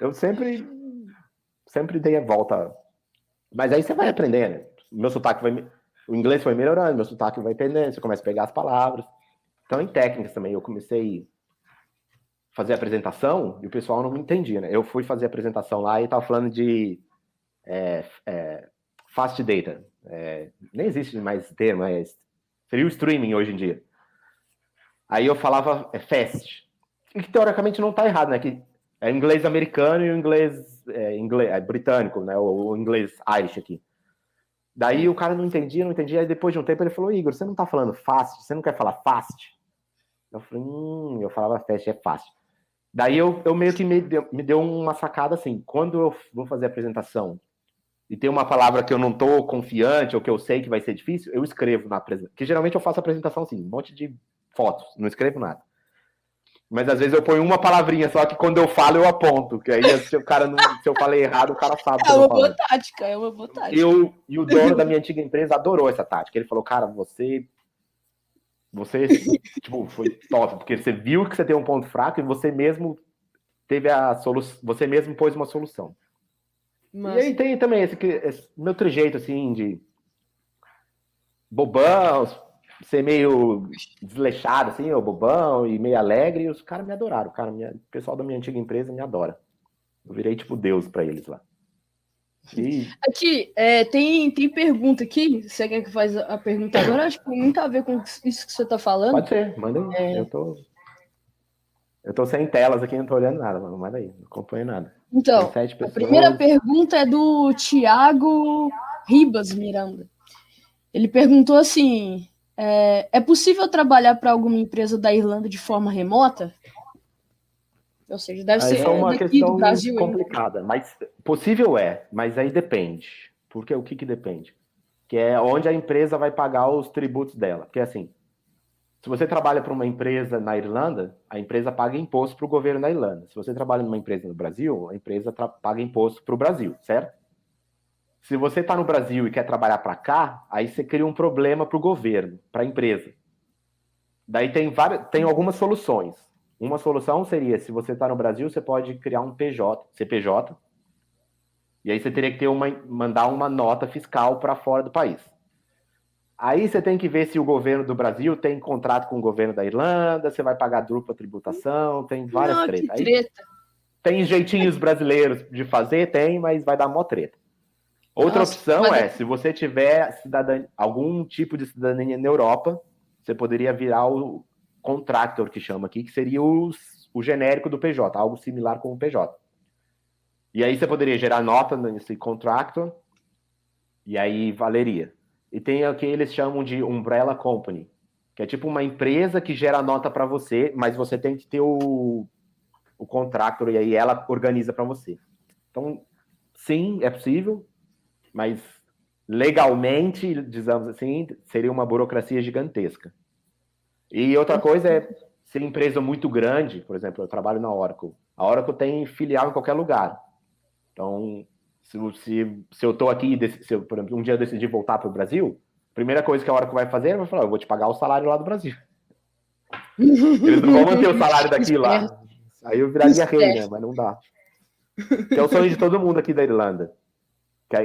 eu sempre, sempre dei a volta. Mas aí você vai aprendendo. Meu sotaque vai. O inglês foi melhorando, meu sotaque vai aprendendo, você começa a pegar as palavras. Então, em técnicas também, eu comecei fazer a apresentação e o pessoal não me entendia, né? Eu fui fazer a apresentação lá e estava falando de é, é, fast data. É, nem existe mais termo, é seria streaming hoje em dia. Aí eu falava é, fast, que teoricamente não está errado, né? Que é inglês americano e o inglês, é, inglês britânico, né? O, o, inglês Irish aqui. Daí o cara não entendia, não entendia. Aí depois de um tempo ele falou: Igor, você não está falando fast? Você não quer falar fast? Eu falei: hum, eu falava fast, é fast. Daí eu, eu meio que me deu, me deu uma sacada assim: quando eu vou fazer a apresentação e tem uma palavra que eu não estou confiante ou que eu sei que vai ser difícil, eu escrevo na apresentação. Que geralmente eu faço a apresentação assim, um monte de fotos, não escrevo nada. Mas às vezes eu ponho uma palavrinha, só que quando eu falo eu aponto, que aí se o cara não, se eu falei errado, o cara sabe. É uma boa tática, é uma boa tática. Eu, e o dono da minha antiga empresa adorou essa tática. Ele falou, cara, você você tipo, foi top, porque você viu que você tem um ponto fraco e você mesmo teve a solução, você mesmo pôs uma solução. Mas... E aí tem também esse, esse meu trejeito assim de bobão, ser meio desleixado, assim, o bobão e meio alegre, e os caras me adoraram, cara. Minha, o pessoal da minha antiga empresa me adora. Eu virei tipo Deus para eles lá. E... Aqui, é, tem, tem pergunta aqui. Você quer que faz a pergunta agora? Acho que tem muito a ver com isso que você tá falando. Pode ser, manda aí. É... Eu tô. Eu tô sem telas aqui, não tô olhando nada, mano. Manda aí, não acompanho nada. Então, a primeira pergunta é do Tiago Ribas Miranda. Ele perguntou assim: é, é possível trabalhar para alguma empresa da Irlanda de forma remota? Ou seja, deve aí ser é uma questão Brasil, complicada, mas possível é, mas aí depende. Porque o que, que depende? Que é onde a empresa vai pagar os tributos dela. Porque assim, se você trabalha para uma empresa na Irlanda, a empresa paga imposto para o governo da Irlanda. Se você trabalha numa empresa no Brasil, a empresa paga imposto para o Brasil, certo? Se você está no Brasil e quer trabalhar para cá, aí você cria um problema para o governo, para a empresa. Daí tem, várias, tem algumas soluções. Uma solução seria, se você está no Brasil, você pode criar um PJ, CPJ, e aí você teria que ter uma, mandar uma nota fiscal para fora do país. Aí você tem que ver se o governo do Brasil tem contrato com o governo da Irlanda, você vai pagar dupla tributação, tem várias Não, tretas. treta. Aí, tem jeitinhos brasileiros de fazer, tem, mas vai dar mó treta. Outra Nossa, opção mas... é, se você tiver algum tipo de cidadania na Europa, você poderia virar o contractor, que chama aqui, que seria o, o genérico do PJ, algo similar com o PJ. E aí você poderia gerar nota nesse contractor, e aí valeria. E tem o que eles chamam de umbrella company, que é tipo uma empresa que gera nota para você, mas você tem que ter o, o contractor e aí ela organiza para você. Então, sim, é possível, mas legalmente, dizemos assim, seria uma burocracia gigantesca. E outra coisa é ser empresa muito grande, por exemplo, eu trabalho na Oracle. A Oracle tem filial em qualquer lugar. Então, se, se, se eu estou aqui, se eu, por exemplo, um dia eu decidir voltar para o Brasil, a primeira coisa que a Oracle vai fazer é vai falar, eu vou te pagar o salário lá do Brasil. <laughs> Eles não vão manter o salário daqui lá. Aí eu viraria rei, né? Mas não dá. Que é o sonho de todo mundo aqui da Irlanda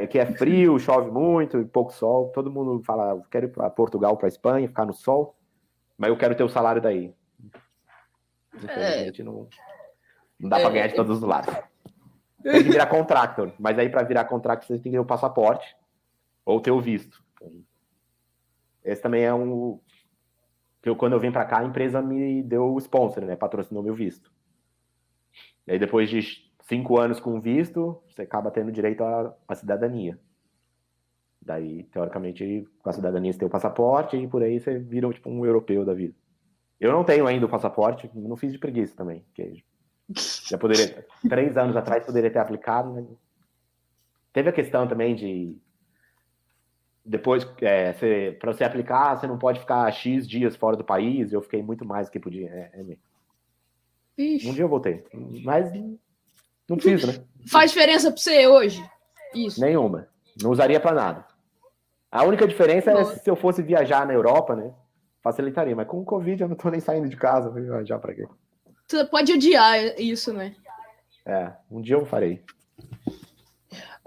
que é frio, chove muito, pouco sol. Todo mundo fala, quero ir para Portugal, para Espanha, ficar no sol, mas eu quero ter o salário daí. Infelizmente, é... não, não dá é... para ganhar de todos os lados. Tem que virar contractor, mas aí para virar contractor você tem que ter o passaporte ou ter o visto. Esse também é um que eu, quando eu vim para cá, a empresa me deu o sponsor, né? Patrocinou meu visto. E aí depois de cinco anos com visto, você acaba tendo direito à, à cidadania. Daí, teoricamente, com a cidadania você tem o passaporte e por aí você vira tipo um europeu da vida. Eu não tenho ainda o passaporte, não fiz de preguiça também. Que já poderia, <laughs> três anos atrás poderia ter aplicado. Né? Teve a questão também de depois, é, para você aplicar, você não pode ficar X dias fora do país. Eu fiquei muito mais do que podia. É, é um dia eu voltei. Mas não precisa, né? Faz diferença para você hoje? Isso. Nenhuma. Não usaria para nada. A única diferença é se eu fosse viajar na Europa, né? Facilitaria. Mas com o Covid eu não tô nem saindo de casa. Vou viajar para quê? Você pode odiar isso, né? É, um dia eu farei.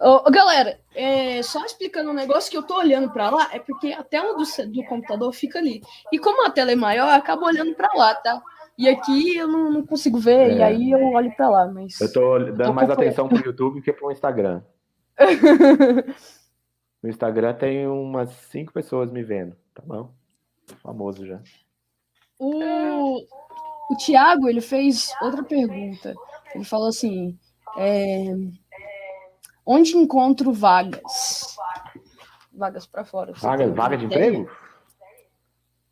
Oh, galera, é, só explicando um negócio que eu tô olhando para lá, é porque a tela do, do computador fica ali. E como a tela é maior, eu acabo olhando para lá, tá? E aqui eu não, não consigo ver, é. e aí eu olho para lá, mas. Eu tô dando tô mais atenção pro YouTube que pro Instagram. <laughs> no Instagram tem umas cinco pessoas me vendo. Tá bom. Famoso já. O... o Thiago, ele fez outra pergunta. Ele falou assim: é, onde encontro vagas? Vagas para fora. Vaga, vaga de emprego?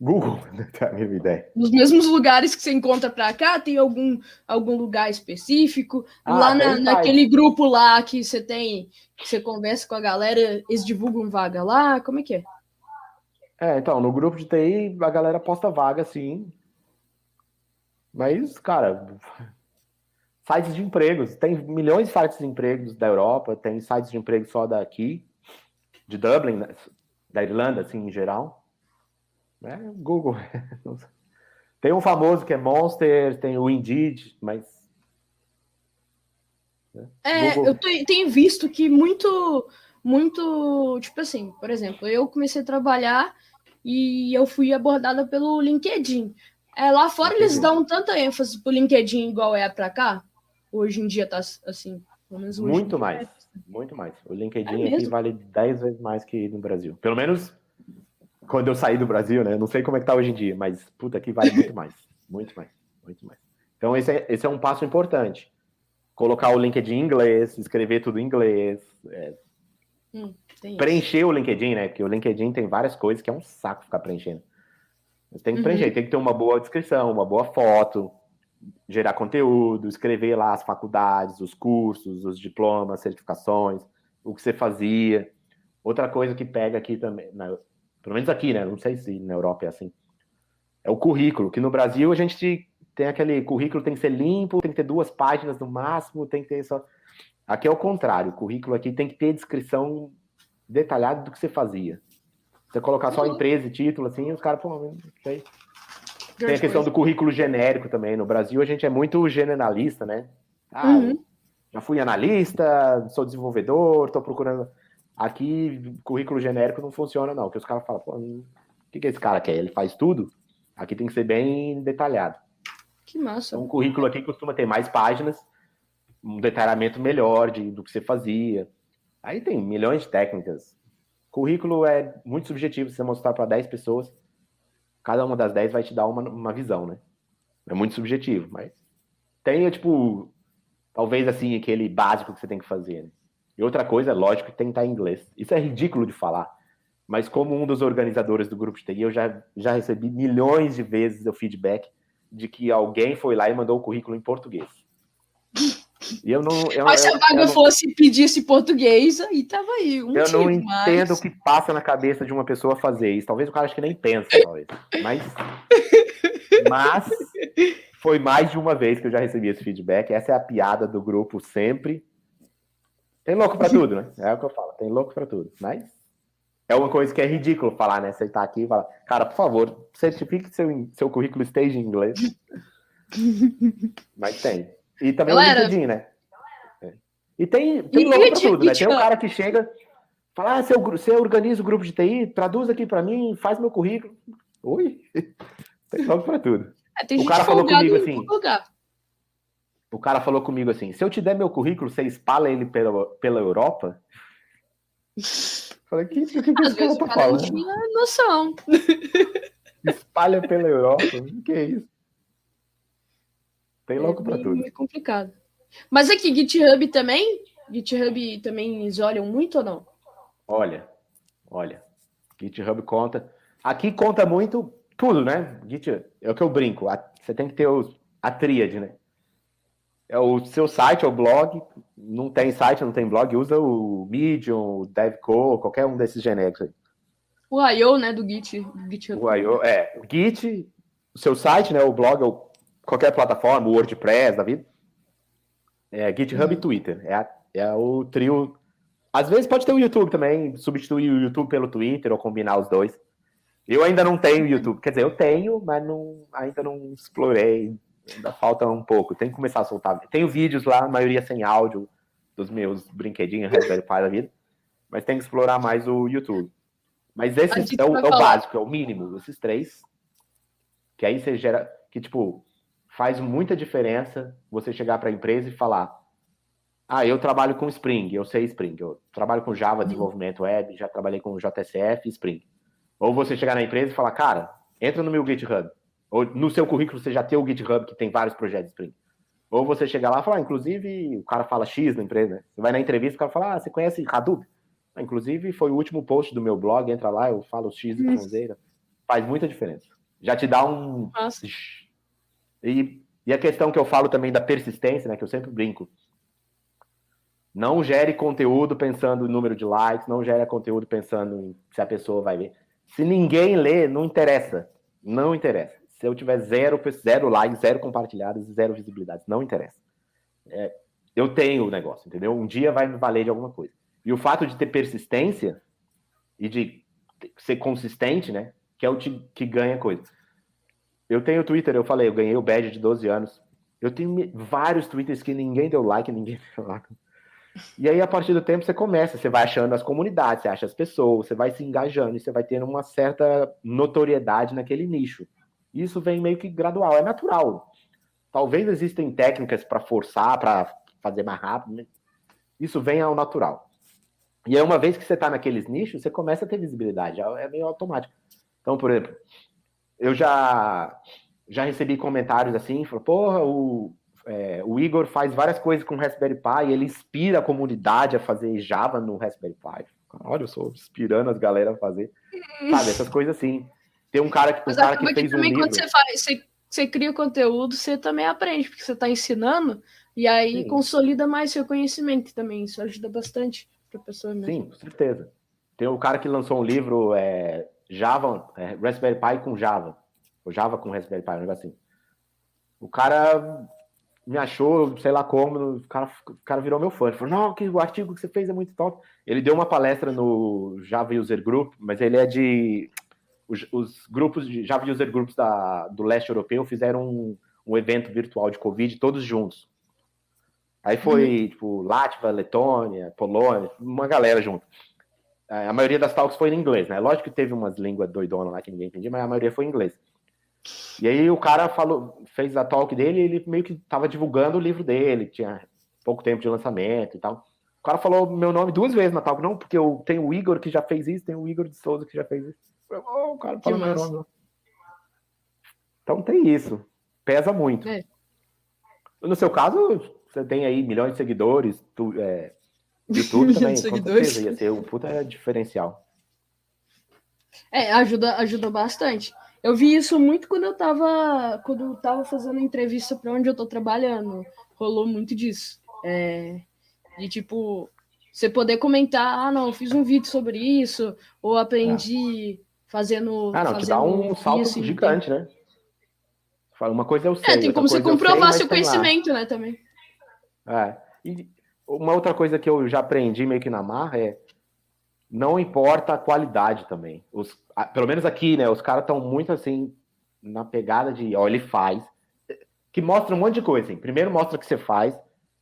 Google, <laughs> não tenho a mesma ideia. Nos mesmos lugares que você encontra para cá, tem algum, algum lugar específico? Ah, lá na, naquele grupo lá que você tem, que você conversa com a galera, eles divulgam vaga lá? Como é que é? É, então, no grupo de TI a galera posta vaga, sim. Mas, cara, sites de empregos, tem milhões de sites de empregos da Europa, tem sites de emprego só daqui, de Dublin, né, da Irlanda, assim, em geral. É, Google. <laughs> tem um famoso que é Monster, tem o Indeed, mas. Né? É, Google... eu tenho visto que muito, muito, tipo assim, por exemplo, eu comecei a trabalhar e eu fui abordada pelo LinkedIn. É, lá fora LinkedIn. eles dão tanta ênfase pro LinkedIn igual é para cá. Hoje em dia tá assim, pelo menos Muito mais, é. muito mais. O LinkedIn é aqui vale 10 vezes mais que no Brasil. Pelo menos quando eu saí do Brasil, né? Não sei como é que tá hoje em dia, mas puta, aqui vale muito mais. <laughs> Muito mais, muito mais. Então esse é, esse é um passo importante. Colocar o LinkedIn em inglês, escrever tudo em inglês. É... Hum, preencher o LinkedIn, né? Porque o LinkedIn tem várias coisas que é um saco ficar preenchendo. Você tem que preencher, uhum. tem que ter uma boa descrição, uma boa foto, gerar conteúdo, escrever lá as faculdades, os cursos, os diplomas, certificações, o que você fazia. Outra coisa que pega aqui também, na, pelo menos aqui, né? Não sei se na Europa é assim. É o currículo, que no Brasil a gente tem aquele currículo tem que ser limpo, tem que ter duas páginas no máximo, tem que ter só. Aqui é o contrário, o currículo aqui tem que ter descrição detalhada do que você fazia. Você colocar só empresa e título, assim, os caras, pô, não sei. Tem a questão do currículo genérico também. No Brasil a gente é muito generalista, né? Ah, uhum. já fui analista, sou desenvolvedor, estou procurando. Aqui, currículo genérico não funciona, não. Porque os caras falam, pô, o que, que esse cara quer? Ele faz tudo? Aqui tem que ser bem detalhado. Que massa. Então, um currículo aqui costuma ter mais páginas, um detalhamento melhor de, do que você fazia. Aí tem milhões de técnicas. Currículo é muito subjetivo. Se você mostrar para 10 pessoas, cada uma das 10 vai te dar uma, uma visão, né? É muito subjetivo, mas tem, tipo, talvez assim, aquele básico que você tem que fazer, né? E outra coisa, lógico, que estar em inglês. Isso é ridículo de falar. Mas como um dos organizadores do grupo de TI, eu já, já recebi milhões de vezes o feedback de que alguém foi lá e mandou o currículo em português. E eu não. Eu, Mas se a vaga não, fosse pedisse português, aí tava aí. Um eu não entendo o que passa na cabeça de uma pessoa fazer isso. Talvez o cara acho que nem pensa, talvez. Mas. Mas foi mais de uma vez que eu já recebi esse feedback. Essa é a piada do grupo sempre. Tem louco para <laughs> tudo, né? É o que eu falo, tem louco para tudo. Mas é uma coisa que é ridículo falar, né? Você tá aqui e fala, cara, por favor, certifique que seu, seu currículo esteja em inglês. <laughs> Mas tem. E também Galera... o LinkedIn, né? É. E tem, tem louco pra tudo, né? Tem um cara que chega, fala, ah, você, você organiza o grupo de TI, traduz aqui para mim, faz meu currículo. Oi? <laughs> Tem louco pra tudo. É, o cara falou comigo assim. Lugar. O cara falou comigo assim: se eu te der meu currículo, você espalha ele pela, pela Europa? Falei, que, que, que Às vezes tá falando? tinha noção. <laughs> Espalha pela Europa? O que é isso? Tem louco é para tudo. É complicado. Mas aqui, GitHub também? GitHub também eles olham muito ou não? Olha, olha. GitHub conta. Aqui conta muito tudo, né? GitHub. É o que eu brinco. Você tem que ter os, a tríade, né? É o seu site, é o blog. Não tem site, não tem blog, usa o Medium, o DevCo, qualquer um desses genéricos aí. O I.O., né, do Git. Git o I.O., é. O Git, o seu site, né, o blog, ou qualquer plataforma, o WordPress da vida. É GitHub e Twitter. É, é o trio. Às vezes pode ter o YouTube também, substituir o YouTube pelo Twitter ou combinar os dois. Eu ainda não tenho YouTube. Quer dizer, eu tenho, mas não, ainda não explorei Ainda falta um pouco. Tem que começar a soltar. Tenho vídeos lá, a maioria sem áudio, dos meus brinquedinhos Raspberry Pi da vida. Mas tem que explorar mais o YouTube. Mas esse é o, é o básico, é o mínimo, esses três. Que aí você gera. Que, tipo, faz muita diferença você chegar para a empresa e falar: Ah, eu trabalho com Spring, eu sei Spring. Eu trabalho com Java, uhum. desenvolvimento web, já trabalhei com JSF e Spring. Ou você chegar na empresa e falar: Cara, entra no meu GitHub Ou no seu currículo você já tem o GitHub que tem vários projetos Spring. Ou você chega lá e fala, ah, inclusive, o cara fala X na empresa, né? Você vai na entrevista e o cara fala, ah, você conhece Hadoop? Ah, inclusive, foi o último post do meu blog, entra lá, eu falo X e Z. Faz muita diferença. Já te dá um. Nossa. E, e a questão que eu falo também da persistência, né? Que eu sempre brinco. Não gere conteúdo pensando em número de likes, não gere conteúdo pensando em se a pessoa vai ver. Se ninguém lê, não interessa. Não interessa. Se eu tiver zero, zero likes, zero compartilhados, zero visibilidade, não interessa. É, eu tenho o negócio, entendeu? Um dia vai me valer de alguma coisa. E o fato de ter persistência e de ser consistente, né? Que é o que ganha coisa. Eu tenho Twitter, eu falei, eu ganhei o badge de 12 anos. Eu tenho vários Twitters que ninguém deu like, ninguém <laughs> deu like. E aí, a partir do tempo, você começa, você vai achando as comunidades, você acha as pessoas, você vai se engajando e você vai tendo uma certa notoriedade naquele nicho. Isso vem meio que gradual, é natural. Talvez existem técnicas para forçar, para fazer mais rápido, né? isso vem ao natural. E aí, uma vez que você está naqueles nichos, você começa a ter visibilidade, é meio automático. Então, por exemplo, eu já já recebi comentários assim, falou, porra, o, é, o Igor faz várias coisas com o Raspberry Pi, ele inspira a comunidade a fazer Java no Raspberry Pi. Olha, eu sou inspirando as galera a fazer, sabe, essas coisas assim. Tem um cara, um cara que fez que um livro... Quando você, faz, você, você cria conteúdo, você também aprende, porque você está ensinando, e aí Sim. consolida mais seu conhecimento também, isso ajuda bastante para a pessoa mesmo. Sim, com certeza. Tem o cara que lançou um livro, é, Java, é, Raspberry Pi com Java, ou Java com Raspberry Pi, um negócio assim. O cara me achou, sei lá como, o cara, o cara virou meu fã. Ele falou, não, que o artigo que você fez é muito top. Ele deu uma palestra no Java User Group, mas ele é de os, os, grupos de Java User Groups da, do leste europeu fizeram um, um, evento virtual de Covid, todos juntos. Aí foi, uhum. tipo, Latvia, Letônia, Polônia, uma galera junto. A maioria das talks foi em inglês, né? Lógico que teve umas línguas doidonas lá que ninguém entendia, mas a maioria foi em inglês. E aí o cara falou, fez a talk dele e ele meio que tava divulgando o livro dele, tinha pouco tempo de lançamento e tal. O cara falou meu nome duas vezes na talk, não, porque eu tenho o Igor que já fez isso, tem o Igor de Souza que já fez isso. Oh, cara, fala meu nome. Então tem isso. Pesa muito. É. No seu caso, você tem aí milhões de seguidores, tu, é, YouTube <laughs> também, com certeza, ia ser um puta diferencial. É, ajuda, ajuda bastante. Eu vi isso muito quando eu tava, quando eu tava fazendo entrevista para onde eu tô trabalhando. Rolou muito disso. É, de tipo, você poder comentar, ah, não, eu fiz um vídeo sobre isso, ou aprendi fazendo. Ah, não, fazendo te dá um salto gigante, né? Uma coisa é o sei, É, tem como você comprovar sei, seu conhecimento, né, também. É. E uma outra coisa que eu já aprendi meio que na marra é não importa a qualidade também. Os, pelo menos aqui, né? Os caras estão muito assim na pegada de, ó, ele faz, que mostra um monte de coisa. Assim. Primeiro mostra que você faz,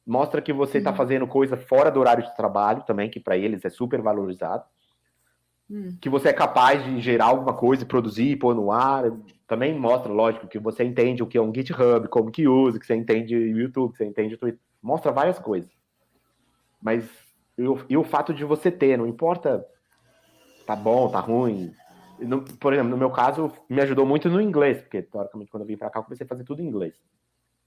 mostra que você está uhum. fazendo coisa fora do horário de trabalho também, que para eles é super valorizado. Hum. Que você é capaz de gerar alguma coisa, produzir e pôr no ar. Também mostra, lógico, que você entende o que é um GitHub, como que usa, que você entende o YouTube, que você entende o Twitter. Mostra várias coisas. Mas e o, e o fato de você ter, não importa tá bom, tá ruim. No, por exemplo, no meu caso, me ajudou muito no inglês, porque teoricamente quando eu vim para cá eu comecei a fazer tudo em inglês.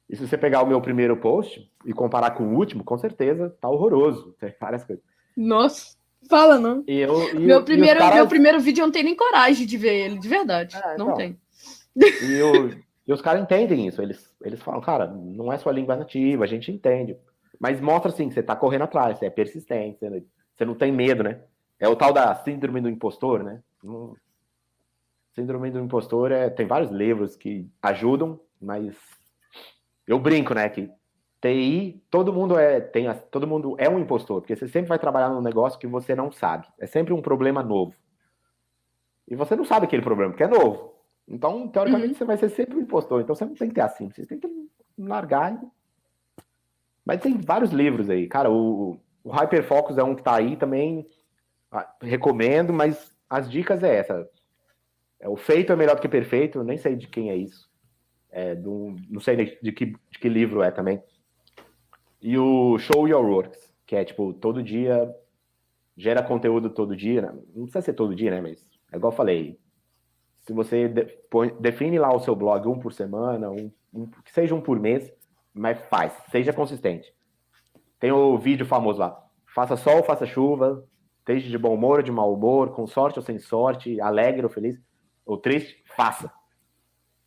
E se você pegar o meu primeiro post e comparar com o último, com certeza tá horroroso. Tem várias coisas. Nossa, fala não. E eu, e, meu, primeiro, caras... meu primeiro vídeo eu não tenho nem coragem de ver ele, de verdade. É, não então. tem. E, e os caras entendem isso. Eles, eles falam, cara, não é sua língua nativa, a gente entende. Mas mostra assim que você tá correndo atrás, você é persistente, você não, você não tem medo, né? É o tal da síndrome do impostor, né? Síndrome do impostor é, tem vários livros que ajudam, mas eu brinco, né? Que TI, todo mundo é tem todo mundo é um impostor, porque você sempre vai trabalhar num negócio que você não sabe. É sempre um problema novo. E você não sabe aquele problema, porque é novo. Então, teoricamente, uhum. você vai ser sempre um impostor. Então, você não tem que ter assim. Você tem que largar e mas tem vários livros aí. Cara, o, o Hyperfocus é um que tá aí também. Ah, recomendo, mas as dicas é essa. É, o feito é melhor do que perfeito, eu nem sei de quem é isso. É, do, não sei de que, de que livro é também. E o Show Your Works, que é tipo, todo dia, gera conteúdo todo dia. Né? Não precisa ser todo dia, né? Mas é igual eu falei. se você põe, define lá o seu blog um por semana, um, um, que seja um por mês, mas faz, seja consistente. Tem o vídeo famoso lá. Faça sol, faça chuva, esteja de bom humor ou de mau humor, com sorte ou sem sorte, alegre ou feliz, ou triste, faça.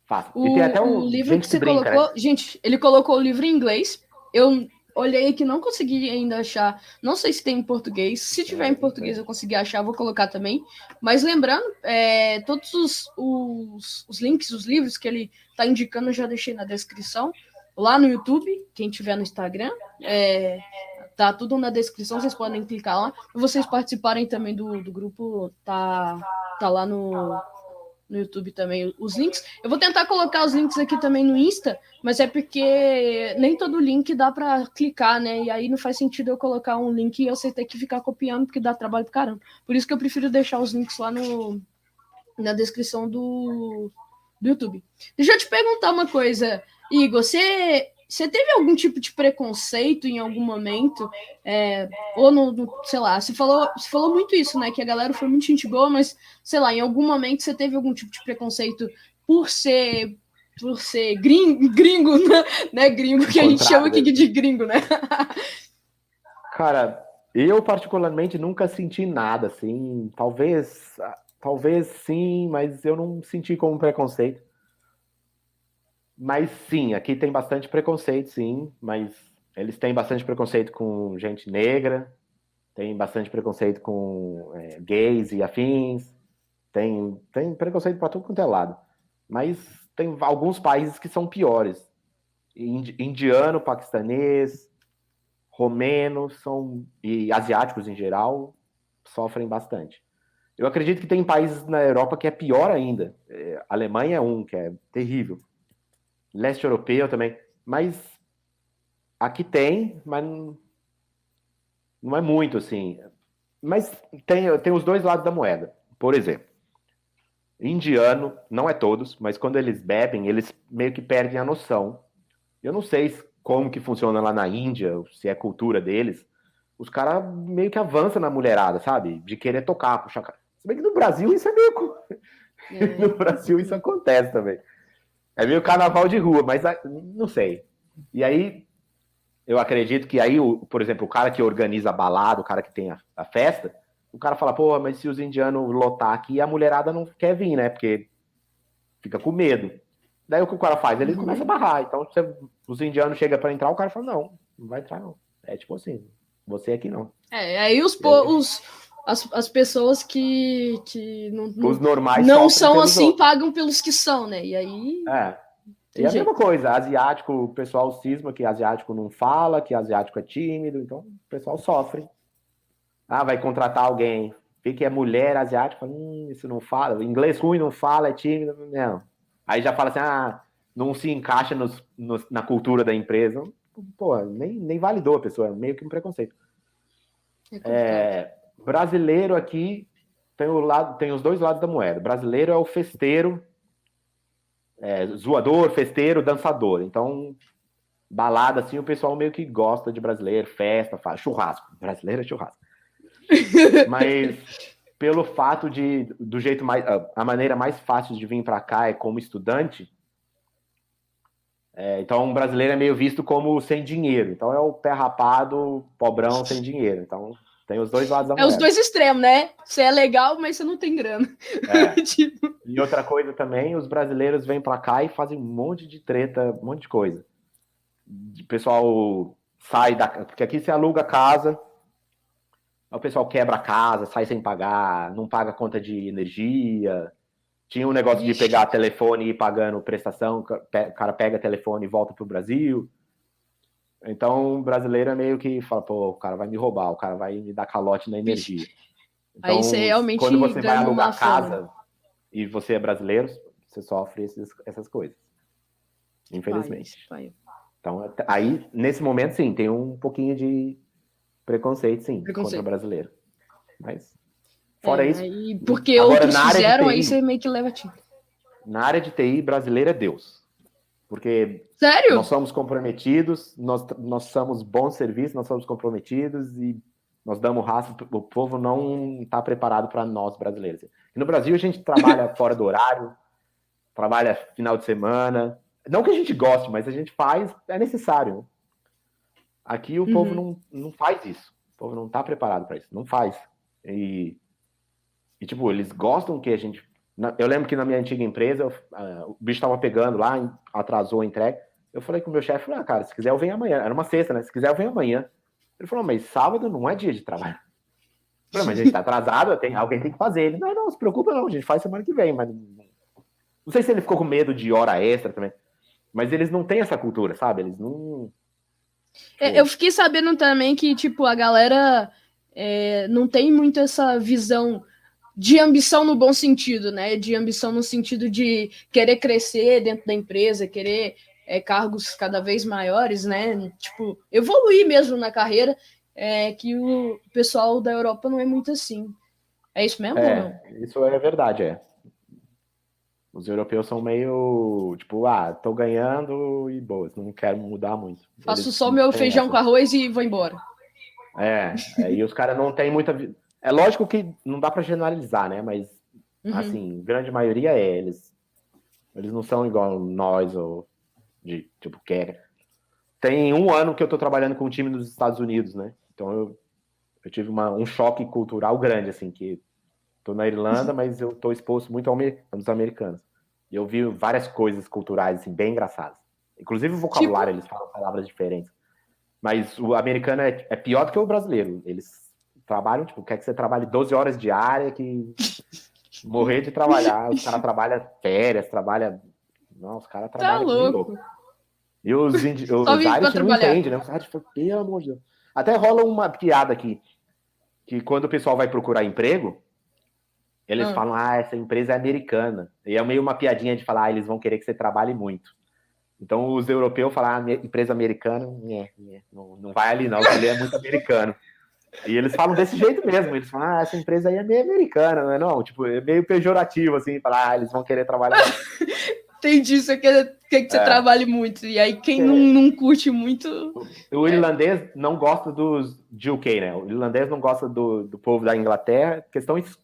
Faça. O, e tem até um livro que você brinca, colocou. Né? Gente, ele colocou o livro em inglês. Eu olhei aqui, não consegui ainda achar. Não sei se tem em português. Se tiver em português, eu conseguir achar, vou colocar também. Mas lembrando, é, todos os, os, os, links, os livros que ele está indicando, eu já deixei na descrição. Lá no YouTube, quem tiver no Instagram, é, tá tudo na descrição, vocês podem clicar lá. E vocês participarem também do, do grupo, tá, tá lá no, no YouTube também os links. Eu vou tentar colocar os links aqui também no Insta, mas é porque nem todo link dá para clicar, né? E aí não faz sentido eu colocar um link e você ter que ficar copiando, porque dá trabalho pro caramba. Por isso que eu prefiro deixar os links lá no, na descrição do, do YouTube. Deixa eu te perguntar uma coisa, Igor. Você você teve algum tipo de preconceito em algum momento? É, ou no, no, sei lá, você falou, você falou muito isso, né? Que a galera foi muito gente boa, mas, sei lá, em algum momento você teve algum tipo de preconceito por ser por ser gringo, gringo <laughs> né? né? Gringo, que a gente chama aqui de gringo, né? Cara, eu particularmente nunca senti nada, assim. Talvez, talvez sim, mas eu não senti como preconceito. Mas sim, aqui tem bastante preconceito, sim, mas eles têm bastante preconceito com gente negra, tem bastante preconceito com é, gays e afins, tem, tem preconceito para tudo quanto é lado. Mas tem alguns países que são piores. Indiano, paquistanês, romeno são, e asiáticos em geral sofrem bastante. Eu acredito que tem países na Europa que é pior ainda. É, Alemanha é um, que é terrível leste europeu também. Mas aqui tem, mas não é muito assim. Mas tem, tem os dois lados da moeda. Por exemplo, indiano, não é todos, mas quando eles bebem, eles meio que perdem a noção. Eu não sei como que funciona lá na Índia, se é cultura deles. Os caras meio que avançam na mulherada, sabe? De querer tocar, puxar. Se bem que no Brasil isso é meio. <laughs> É. no Brasil isso acontece também. É meio carnaval de rua, mas ah, não sei. E aí, eu acredito que aí, por exemplo, o cara que organiza a balada, o cara que tem a, a festa, o cara fala, pô, mas se os indianos lotar aqui, a mulherada não quer vir, né? Porque fica com medo. Daí o que o cara faz? Ele começa a barrar. Então, você, os indianos chegam para entrar, o cara fala, não, não vai entrar, não. É tipo assim, você aqui não. É, aí os, os, as, as pessoas que, que não, Os normais não são assim outros. pagam pelos que são, né? E aí. É. E a mesma coisa, asiático, o pessoal cisma que asiático não fala, que asiático é tímido, então o pessoal sofre. Ah, vai contratar alguém, vê que é mulher asiática, hum, isso não fala, inglês ruim não fala, é tímido, não. Aí já fala assim, ah, não se encaixa nos, nos, na cultura da empresa. Pô, nem, nem validou a pessoa, é meio que um preconceito. É, é Brasileiro aqui tem, o lado, tem os dois lados da moeda. Brasileiro é o festeiro, é, zoador, festeiro, dançador. Então, balada, assim, o pessoal meio que gosta de brasileiro, festa, faz churrasco. Brasileiro é churrasco. <laughs> Mas pelo fato de, do jeito mais, a maneira mais fácil de vir para cá é como estudante. É, então, um brasileiro é meio visto como sem dinheiro. Então, é o pé rapado, pobrão, sem dinheiro. Então, tem os dois lados da moeda. É os dois extremos, né? Você é legal, mas você não tem grana. É. <laughs> tipo... E outra coisa também, os brasileiros vêm para cá e fazem um monte de treta, um monte de coisa. O pessoal sai da... Porque aqui você aluga casa, o pessoal quebra a casa, sai sem pagar, não paga conta de energia. Tinha um negócio Ixi. de pegar telefone e ir pagando prestação, o cara pega telefone e volta pro Brasil. Então, o brasileiro é meio que fala, pô, o cara vai me roubar, o cara vai me dar calote na energia. Então, Aí você realmente quando você vai alugar casa e você é brasileiro, você sofre esses, essas coisas. Infelizmente. Vai, vai. Então, aí, nesse momento, sim, tem um pouquinho de preconceito, sim, preconceito. contra o brasileiro. Mas, fora é, isso... Porque agora, outros fizeram, TI, aí você meio que leva tinta. Na área de TI, brasileiro é Deus. Porque Sério? nós somos comprometidos, nós, nós somos bons serviços, nós somos comprometidos e nós damos raça, o povo não está preparado para nós brasileiros. E no Brasil a gente <laughs> trabalha fora do horário, trabalha final de semana. Não que a gente goste, mas a gente faz, é necessário. Aqui o uhum. povo não, não faz isso. O povo não está preparado para isso, não faz. E, e, tipo, eles gostam que a gente. Eu lembro que na minha antiga empresa, uh, o bicho estava pegando lá, atrasou a entrega. Eu falei com o meu chefe, ah, cara, se quiser eu venho amanhã. Era uma sexta, né? Se quiser eu venho amanhã. Ele falou, mas sábado não é dia de trabalho. Eu falei, mas a gente tá atrasado, tem, alguém tem que fazer. Ele, não, não, se preocupa não, a gente faz semana que vem, mas não sei se ele ficou com medo de hora extra também. Mas eles não têm essa cultura, sabe? Eles não. É, eu fiquei sabendo também que, tipo, a galera é, não tem muito essa visão de ambição no bom sentido, né? De ambição no sentido de querer crescer dentro da empresa, querer é, cargos cada vez maiores, né? Tipo, evoluir mesmo na carreira, é, que o pessoal da Europa não é muito assim. É isso mesmo? É, isso é verdade, é. Os europeus são meio, tipo, ah, tô ganhando e boas, não quero mudar muito. Faço Eles só meu feijão essa. com arroz e vou embora. É, é e os caras não têm muita. É lógico que não dá para generalizar, né? Mas, uhum. assim, grande maioria é. Eles, eles não são igual nós ou de tipo quer. Tem um ano que eu tô trabalhando com um time nos Estados Unidos, né? Então eu, eu tive uma, um choque cultural grande, assim, que tô na Irlanda, <laughs> mas eu tô exposto muito aos americanos. E eu vi várias coisas culturais, assim, bem engraçadas. Inclusive o vocabulário, tipo... eles falam palavras diferentes. Mas o americano é, é, pior do que o brasileiro. Eles trabalham, tipo, quer que você trabalhe 12 horas diária, que <laughs> morrer de trabalhar. Os caras trabalham férias, trabalham não, os caras trabalham tá louco. louco. E os, indi... <laughs> os Irish não entendem, né? Os Irish falam, pelo amor de Deus. Até rola uma piada aqui, que quando o pessoal vai procurar emprego, eles ah. falam, ah, essa empresa é americana. E é meio uma piadinha de falar, ah, eles vão querer que você trabalhe muito. Então os europeus falam, ah, empresa americana, nhé, nhé, não, não vai ali não, ele é muito americano. E eles falam desse jeito mesmo, eles falam, ah, essa empresa aí é meio americana, não é não? Tipo, é meio pejorativo, assim, falar, ah, eles vão querer trabalhar. Entendi, você quer, quer que você é. trabalhe muito. E aí, quem é. não, não curte muito. O irlandês não gosta dos de UK, né? O irlandês não gosta do, do povo da Inglaterra. Questões.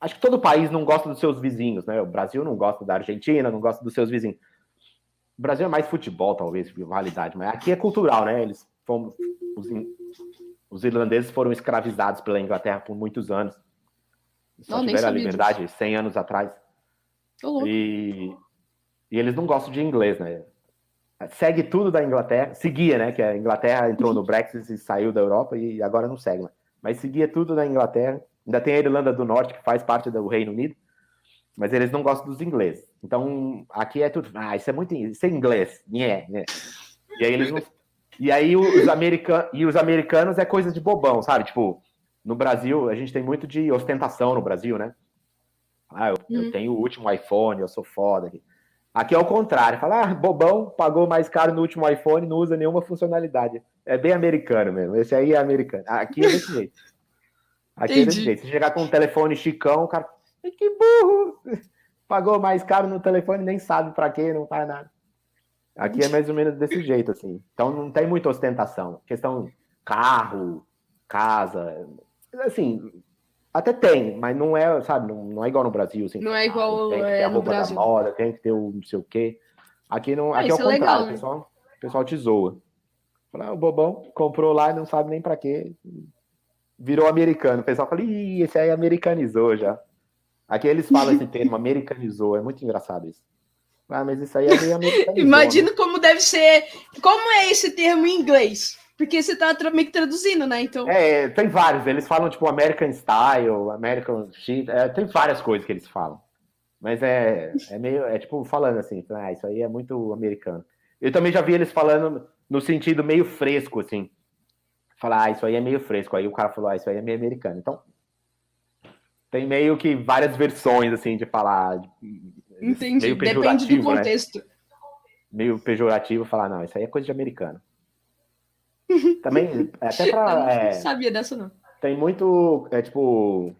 Acho que todo país não gosta dos seus vizinhos, né? O Brasil não gosta da Argentina, não gosta dos seus vizinhos. O Brasil é mais futebol, talvez, rivalidade, mas aqui é cultural, né? Eles foram. Os, os irlandeses foram escravizados pela Inglaterra por muitos anos. Só não, tiveram a liberdade disso. 100 anos atrás. E e eles não gostam de inglês, né? Segue tudo da Inglaterra, seguia, né? Que a Inglaterra entrou no <laughs> Brexit e saiu da Europa e agora não segue, né? mas seguia tudo da Inglaterra. Ainda tem a Irlanda do Norte, que faz parte do Reino Unido, mas eles não gostam dos ingleses. Então, aqui é tudo, ah, isso é muito isso é inglês, né, né? E aí eles não... E aí os, e os americanos é coisa de bobão, sabe? Tipo, no Brasil, a gente tem muito de ostentação no Brasil, né? Ah, eu, eu uhum. tenho o último iPhone, eu sou foda. Aqui. Aqui é o contrário. Fala, ah, bobão, pagou mais caro no último iPhone, não usa nenhuma funcionalidade. É bem americano mesmo. Esse aí é americano. Aqui é desse jeito. Aqui Entendi. é desse jeito. Se chegar com um telefone chicão, o cara. Que burro! <laughs> Pagou mais caro no telefone, nem sabe para quê, não faz nada. Aqui é mais ou menos desse jeito, assim. Então não tem muita ostentação. Questão carro, casa. Assim, até tem, mas não é, sabe, não, não é igual no Brasil. Assim, não é igual tem que ter é, a roupa da moda, tem que ter o não sei o quê. Aqui, não, ah, aqui é o é contrário, legal, o, pessoal, o pessoal te zoa. Fala, ah, o bobão comprou lá e não sabe nem para quê. Virou americano. O pessoal fala, ih, esse aí americanizou já. Aqui eles falam esse <laughs> termo, americanizou. É muito engraçado isso. Ah, mas isso aí é meio americanizou. Imagina né? como deve ser. Como é esse termo em inglês? Porque você tá meio que traduzindo, né? Então... É, tem vários. Eles falam, tipo, American Style, American Shit. É, tem várias coisas que eles falam. Mas é, é meio. É tipo, falando assim, ah, isso aí é muito americano. Eu também já vi eles falando no sentido meio fresco, assim. Falar, ah, isso aí é meio fresco. Aí o cara falou, ah, isso aí é meio americano. Então, tem meio que várias versões, assim, de falar. Entendi, depende do né? contexto. Né? Meio pejorativo falar, não, isso aí é coisa de americano. <laughs> Também, até pra. É, não sabia dessa, não. Tem muito, é tipo,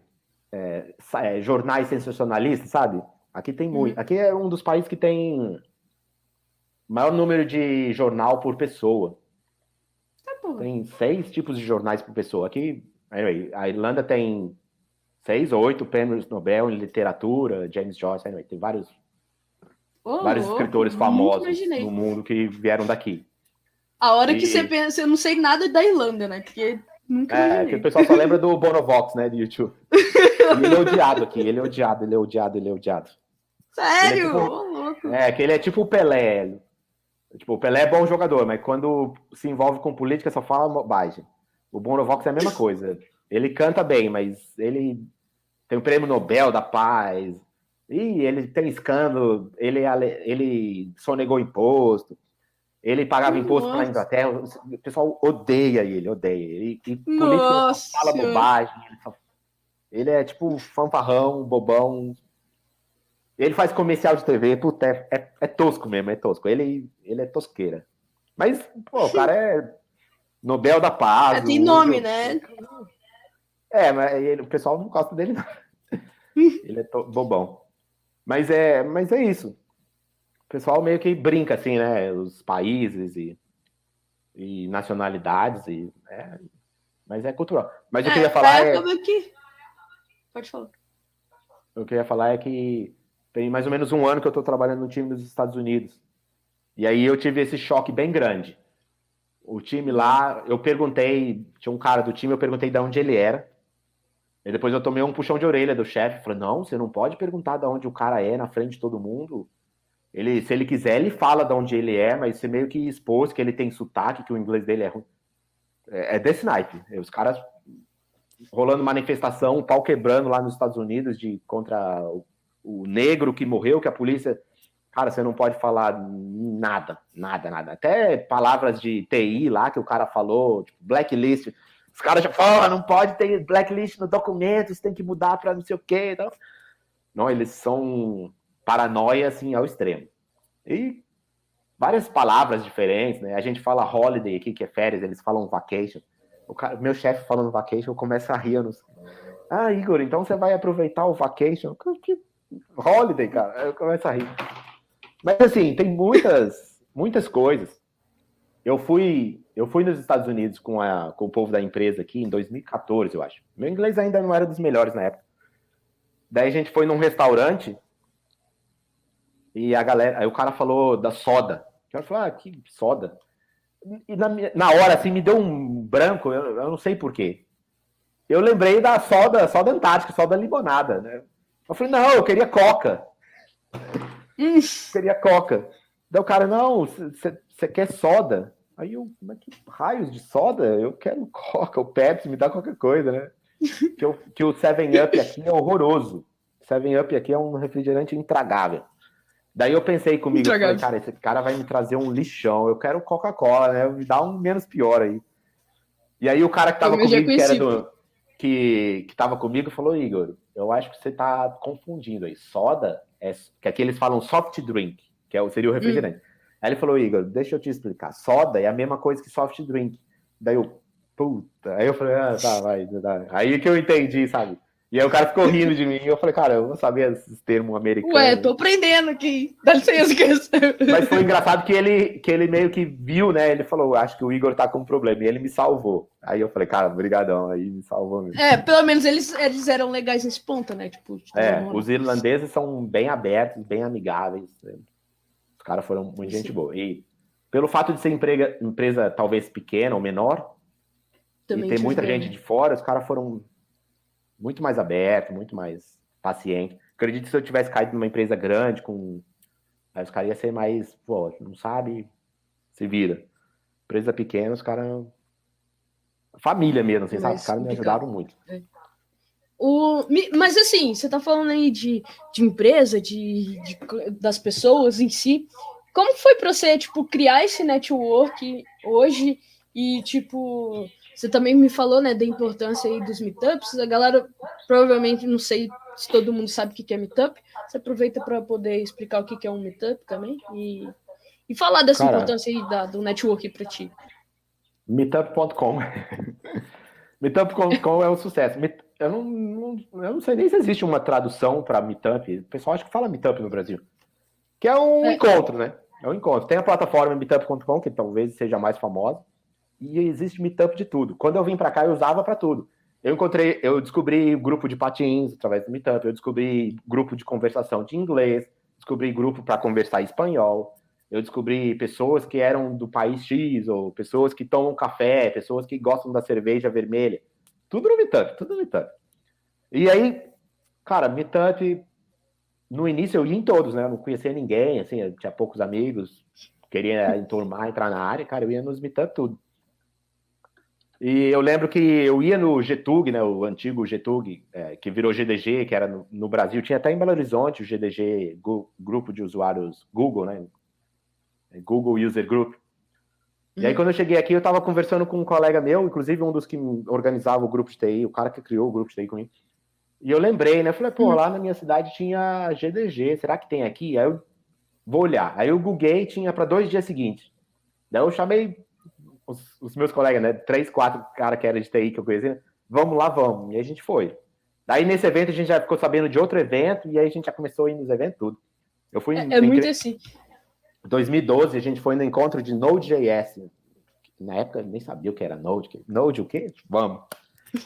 é, é, jornais sensacionalistas, sabe? Aqui tem muito. Uhum. Aqui é um dos países que tem maior número de jornal por pessoa. Tá bom. Tem seis tipos de jornais por pessoa. Aqui Anyway, a Irlanda tem seis ou oito prêmios Nobel em literatura, James Joyce, anyway, tem vários, Ô, vários louco, escritores famosos no mundo que vieram daqui. A hora que E- você pensa, eu não sei nada da Irlanda, né? Porque nunca É, que imaginei. o pessoal só lembra do Bonovox, né, do YouTube. E ele é odiado aqui, ele é odiado, ele é odiado, ele é odiado. Sério? ele é tipo- louco. É, que ele é tipo o Pelé. Tipo, o Pelé é bom jogador, mas quando se envolve com política só fala bobagem. O Bonovox é a mesma <laughs> coisa. Ele canta bem, mas ele tem o prêmio Nobel da Paz. E ele tem escândalo, ele, ele sonegou imposto, ele pagava imposto Nossa. para Inglaterra. O pessoal odeia ele, odeia. ele. E político Nossa. fala bobagem. Ele, só- ele é tipo fanfarrão, bobão. Ele faz comercial de TV, puta, é, é- é tosco mesmo, é tosco. Ele, ele é tosqueira. Mas, pô, o cara é Nobel da Paz. É, tem o- nome, né? É, mas ele- o pessoal não gosta dele, não. <laughs> ele é bobão. Mas é, mas é isso. O pessoal meio que brinca, assim, né? Os países e, e nacionalidades, e, é, mas é cultural. Mas que eu ia falar é. acaba que... Pode falar. O que eu ia falar é que tem mais ou menos um ano que eu estou trabalhando no time dos Estados Unidos. E aí eu tive esse choque bem grande. O time lá, eu perguntei, tinha um cara do time, eu perguntei de onde ele era. E depois eu tomei um puxão de orelha do chefe. Falei, não, você não pode perguntar de onde o cara é na frente de todo mundo. Ele, se ele quiser, ele fala de onde ele é, mas você meio que expôs que ele tem sotaque, que o inglês dele é ruim. É, é desse naipe. Os caras rolando manifestação, o pau quebrando lá nos Estados Unidos de contra o, o negro que morreu, que a polícia. Cara, você não pode falar nada, nada, nada. Até palavras de TI lá que o cara falou, tipo, blacklist. Os caras já falam, não pode ter blacklist no documento, você tem que mudar para não sei o quê. Então... Não, eles são paranoia assim ao extremo. E várias palavras diferentes, né? A gente fala holiday aqui, que é férias, eles falam vacation. O cara, meu chefe falando vacation, eu começo a rir. Não... Ah, Igor, então você vai aproveitar o vacation? Que holiday, cara. Eu começo a rir. Mas assim, tem muitas, muitas coisas. Eu fui, eu fui nos Estados Unidos com, a, com o povo da empresa aqui em 2014, eu acho. Meu inglês ainda não era dos melhores na época. Daí a gente foi num restaurante e a galera, aí o cara falou da soda. Eu falei, ah, que soda? E na, na hora, assim, me deu um branco, eu, eu não sei porquê. Eu lembrei da soda, soda antártica, soda limonada, né? Eu falei, não, eu queria coca. Hum. queria coca. Daí o cara, não, você quer soda? Aí eu, mas que raios de soda? Eu quero coca, o Pepsi, me dá qualquer coisa, né? <laughs> que, eu, que o 7-Up aqui é horroroso. 7-Up aqui é um refrigerante intragável. Daí eu pensei comigo, falei, cara, esse cara vai me trazer um lixão, eu quero Coca-Cola, né? Me dá um menos pior aí. E aí o cara que tava Eu comigo, que era do. Que, que tava comigo, falou, Igor, eu acho que você tá confundindo aí. Soda, é, que aqui eles falam soft drink, que é, seria o refrigerante. Aí ele falou, Igor, deixa eu te explicar. Soda é a mesma coisa que soft drink. Daí eu, puta. Aí eu falei, ah, tá, vai. Tá. Aí que eu entendi, sabe? E aí o cara ficou rindo de mim. E eu falei, cara, eu vou saber esses termos americanos. Ué, tô aprendendo aqui. Dá licença, que Mas foi engraçado que ele, que ele meio que viu, né? Ele falou, acho que o Igor tá com um problema. E ele me salvou. Aí eu falei, cara, brigadão. Aí me salvou mesmo. É, pelo menos eles, eles eram legais nesse ponto, né? Tipo, É, não- os irlandeses são bem abertos, bem amigáveis. né? Os caras foram muito gente boa. E pelo fato de ser emprega, empresa talvez pequena ou menor, também e ter muita bem, gente né? de fora, os caras foram muito mais abertos, muito mais pacientes. Acredito que se eu tivesse caído numa empresa grande, com. Aí os caras iam ser mais, pô, não sabe, se vira. Empresa pequena, os caras. Família mesmo, assim, sabe? Os caras me ajudaram muito. O, mas assim, você tá falando aí de, de empresa, de, de das pessoas em si. Como foi pra você, tipo, criar esse network hoje? E, tipo, você também me falou, né, da importância aí dos meetups. A galera, provavelmente, não sei se todo mundo sabe o que é meetup. Você aproveita para poder explicar o que que é um meetup também e, e falar dessa Cara. importância aí da, do network para ti. Meetup.com. <laughs> Meetup.com é um sucesso. Meet- Eu não, não- eu não sei nem se existe uma tradução para Meetup. O pessoal acha que fala Meetup no Brasil. Que é um É. encontro, né? É um encontro. Tem a plataforma Meetup.com, que talvez seja mais famosa. E existe Meetup de tudo. Quando eu vim para cá, eu usava para tudo. Eu encontrei, eu descobri grupo de patins através do Meetup, eu descobri grupo de conversação de inglês, descobri grupo para conversar espanhol, eu descobri pessoas que eram do país X, ou pessoas que tomam café, pessoas que gostam da cerveja vermelha. Tudo no Meetup, tudo no Meetup. E aí, cara, Meetup, no início eu ia em todos, né? Eu não conhecia ninguém, assim, tinha poucos amigos, queria enturmar, entrar na área, cara, eu ia nos Meetup tudo. E eu lembro que eu ia no GTUG, né, o antigo GTUG, é, que virou GDG, que era no, no, Brasil, tinha até em Belo Horizonte o GDG, Grupo de Usuários Google, né, Google User Group. E aí, uhum. quando eu cheguei aqui, eu estava conversando com um colega meu, inclusive um dos que organizava o grupo de TI, o cara que criou o grupo de TI comigo. E eu lembrei, né? Falei, pô, uhum. lá na minha cidade tinha GDG, será que tem aqui? Aí eu vou olhar. Aí eu googlei, tinha para dois dias seguintes. Daí eu chamei os, os, meus colegas, né? Três, quatro caras que eram de TI que eu conhecia. Vamos lá, vamos. E a gente foi. Daí nesse evento a gente já ficou sabendo de outro evento e aí a gente já começou a ir nos eventos tudo. Eu fui. É, é muito assim. 2012 a gente foi no encontro de Node.js. Na época eu nem sabia o que era Node. Node o quê? Vamos.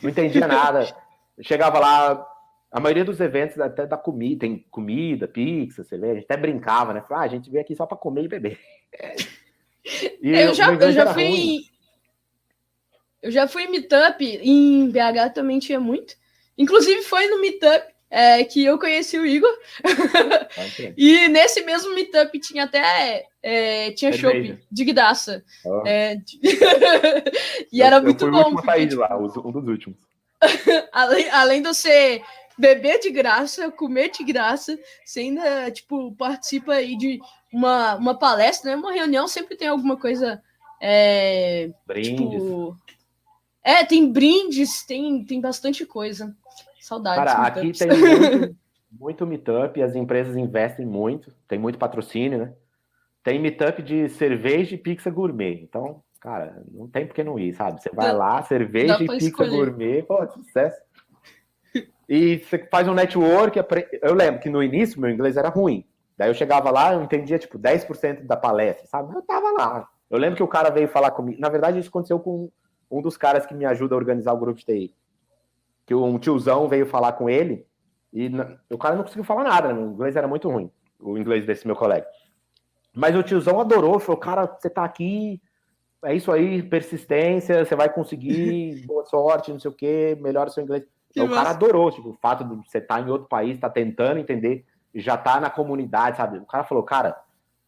Não entendia nada. <laughs> Chegava lá, a maioria dos eventos até da comida, tem comida, pizza, você vê, a gente até brincava, né? Falava, ah, a gente veio aqui só para comer e beber. <laughs> E eu, já, eu já fui. Eu já fui em meetup, em BH também tinha muito. Inclusive foi no meetup é, que eu conheci o Igor. <laughs> e nesse mesmo meetup tinha até é, tinha shopping de graça. Oh. É, <laughs> e eu, era muito bom. Eu fui porque, lá, um dos últimos. <laughs> além, além de você beber de graça, comer de graça, você ainda tipo participa aí de uma, uma palestra, né? Uma reunião sempre tem alguma coisa. É, brindes. Tipo, é, tem brindes, tem, tem bastante coisa. Saudades. Cara, aqui tem muito, <laughs> muito meetup, as empresas investem muito, tem muito patrocínio, né? Tem meetup de cerveja e pizza gourmet. Então, cara, não tem por que não ir, sabe? Você vai dá, lá, cerveja e pizza escolher. gourmet, pô, sucesso. E você faz um network. Eu lembro que no início meu inglês era ruim. Daí eu chegava lá, eu entendia tipo 10% da palestra, sabe? Eu tava lá. Eu lembro que o cara veio falar comigo. Na verdade, isso aconteceu com um dos caras que me ajuda a organizar o grupo de TI. Que um tiozão veio falar com ele e o cara não conseguiu falar nada, né? o inglês era muito ruim, o inglês desse meu colega. Mas o tiozão adorou, falou: Cara, você tá aqui, é isso aí, persistência, você vai conseguir, <laughs> boa sorte, não sei o quê, melhora seu inglês. Então, o cara adorou, tipo, o fato de você estar tá em outro país, tá tentando entender já tá na comunidade, sabe? O cara falou, cara,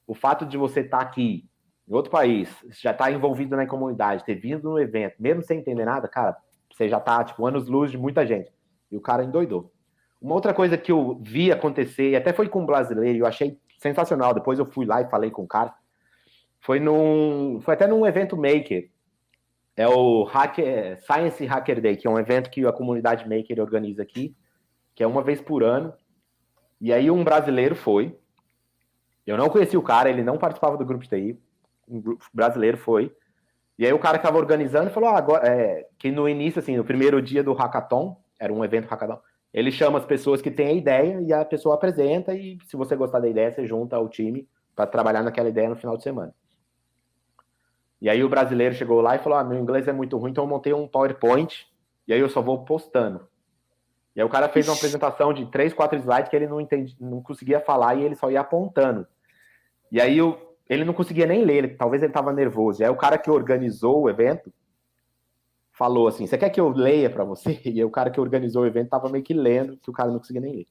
o fato de você estar tá aqui em outro país, já tá envolvido na comunidade, ter vindo no evento, mesmo sem entender nada, cara, você já tá, tipo, anos luz de muita gente. E o cara endoidou. Uma outra coisa que eu vi acontecer, e até foi com um brasileiro, eu achei sensacional, depois eu fui lá e falei com o cara, foi num, foi até num evento maker, é o Hacker, Science Hacker Day, que é um evento que a comunidade maker organiza aqui, que é uma vez por ano, e aí um brasileiro foi. Eu não conheci o cara, ele não participava do grupo de TI. Um brasileiro foi. E aí o cara que estava organizando falou ah, agora, é, que no início, assim, no primeiro dia do hackathon, era um evento hackathon, ele chama as pessoas que têm a ideia e a pessoa apresenta e se você gostar da ideia, você junta o time para trabalhar naquela ideia no final de semana. E aí o brasileiro chegou lá e falou: ah, meu inglês é muito ruim, então eu montei um PowerPoint e aí eu só vou postando. E aí o cara fez uma apresentação de três, quatro slides que ele não, entendi, não conseguia falar e ele só ia apontando. E aí eu, ele não conseguia nem ler, ele, talvez ele estava nervoso. E aí o cara que organizou o evento falou assim: Você quer que eu leia para você? <laughs> E aí o cara que organizou o evento estava meio que lendo, que o cara não conseguia nem ler.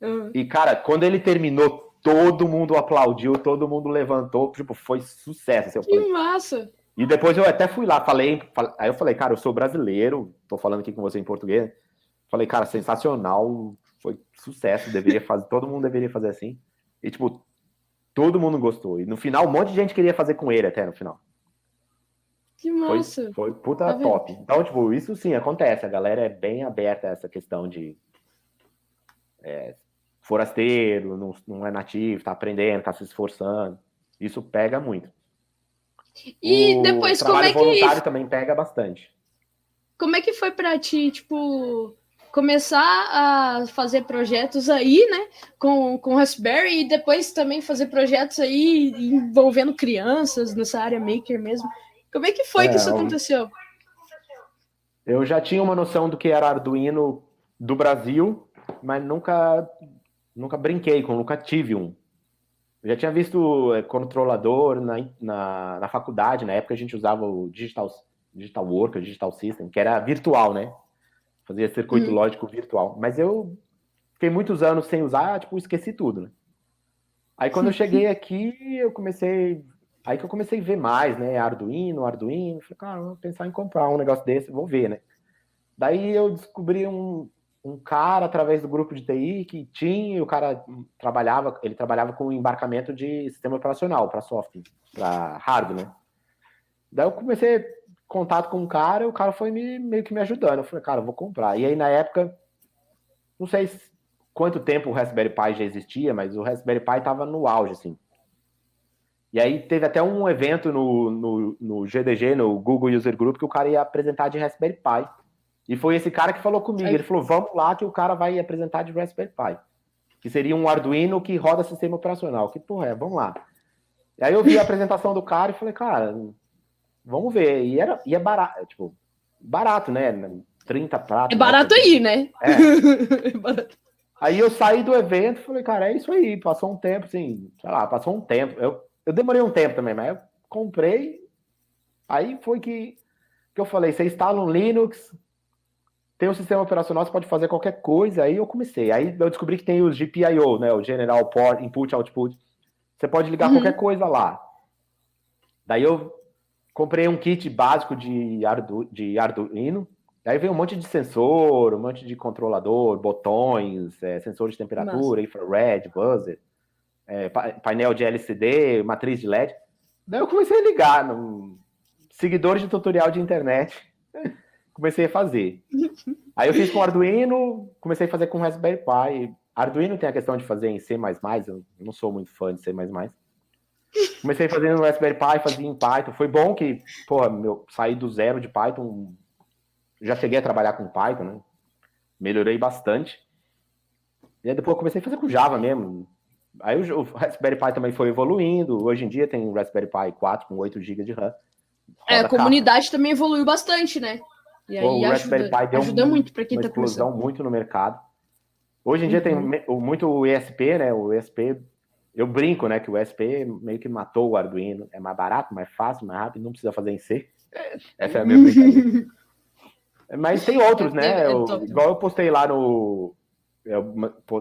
Uhum. E cara, quando ele terminou, todo mundo aplaudiu, todo mundo levantou, tipo, foi sucesso. Assim, que falei, massa! E depois eu até fui lá, falei, aí eu falei, cara, eu sou brasileiro, tô falando aqui com você em português. Falei, cara, sensacional, foi sucesso, deveria fazer, todo mundo deveria fazer assim. E, tipo, todo mundo gostou. E no final, um monte de gente queria fazer com ele até no final. Que massa! Foi, foi puta tá top. Então, tipo, isso sim acontece. A galera é bem aberta a essa questão de é, forasteiro, não, não é nativo, tá aprendendo, tá se esforçando. Isso pega muito. E o depois, como é que. voluntário também pega bastante. Como é que foi pra ti, tipo, começar a fazer projetos aí, né, com, com Raspberry e depois também fazer projetos aí envolvendo crianças nessa área maker mesmo. Como é que foi é, que isso aconteceu? Eu já tinha uma noção do que era Arduino do Brasil, mas nunca, nunca brinquei com, nunca tive um. Eu já tinha visto é, controlador na, na, na, faculdade, na época a gente usava o Digital, Digital Worker, Digital System, que era virtual, né? Fazia circuito uhum. lógico virtual. Mas eu fiquei muitos anos sem usar, tipo, esqueci tudo, né? Aí quando eu cheguei aqui, eu comecei. Aí que eu comecei a ver mais, né? Arduino, Arduino. Falei, cara, vou pensar em comprar um negócio desse, vou ver, né? Daí eu descobri um, um cara através do grupo de TI que tinha, o cara trabalhava, ele trabalhava com embarcamento de sistema operacional para software, para hardware, né? Daí eu comecei contato com um cara e o cara foi me, meio que me ajudando. Eu falei, cara, eu vou comprar. E aí na época, não sei quanto tempo o Raspberry Pi já existia, mas o Raspberry Pi estava no auge, assim. E aí teve até um evento no, no, no GDG, no Google User Group, que o cara ia apresentar de Raspberry Pi. E foi esse cara que falou comigo. Ele falou: vamos lá que o cara vai apresentar de Raspberry Pi. Que seria um Arduino que roda sistema operacional. Que porra é? Vamos lá. E aí eu vi a apresentação do cara e falei, cara, vamos ver. E, era, e é barato, tipo, barato, né? 30 pratos. É barato né? aí, né? É. <laughs> é aí eu saí do evento e falei, cara, é isso aí. Passou um tempo, assim, sei lá, passou um tempo. Eu, eu demorei um tempo também, mas eu comprei. Aí foi que, que eu falei, você instala um Linux, tem um sistema operacional, você pode fazer qualquer coisa. Aí eu comecei. Aí eu descobri que tem os GPIO, né? O General Port, Input, Output. Você pode ligar uhum. qualquer coisa lá. Daí eu comprei um kit básico de, Ardu, de Arduino. Aí veio um monte de sensor, um monte de controlador, botões, é, sensor de temperatura, Nossa. infrared, buzzer, é, painel de LCD, matriz de LED. Daí eu comecei a ligar no seguidores de tutorial de internet <laughs> comecei a fazer. <laughs> Aí eu fiz com Arduino, comecei a fazer com Raspberry Pi. Arduino tem a questão de fazer em C++, eu não sou muito fã de C++. Comecei fazer no Raspberry Pi, fazia em Python. Foi bom que, pô, meu, saí do zero de Python. Já cheguei a trabalhar com Python, né? Melhorei bastante. E aí depois eu comecei a fazer com Java mesmo. Aí o, Raspberry Pi também foi evoluindo. Hoje em dia tem o Raspberry Pi 4 com 8 GB de RAM. É, a comunidade também evoluiu bastante, né? E aí o Raspberry ajuda, Pi deu ajuda muito para quem está começando. muito no mercado. Hoje em dia uhum. tem muito o ESP, né? O ESP, eu brinco, né? Que o ESP meio que matou o Arduino. É mais barato, mais fácil, mais rápido, não precisa fazer em C. Essa é a minha brincadeira. <laughs> Mas tem outros, né? É, eu, igual eu postei lá no. Eu,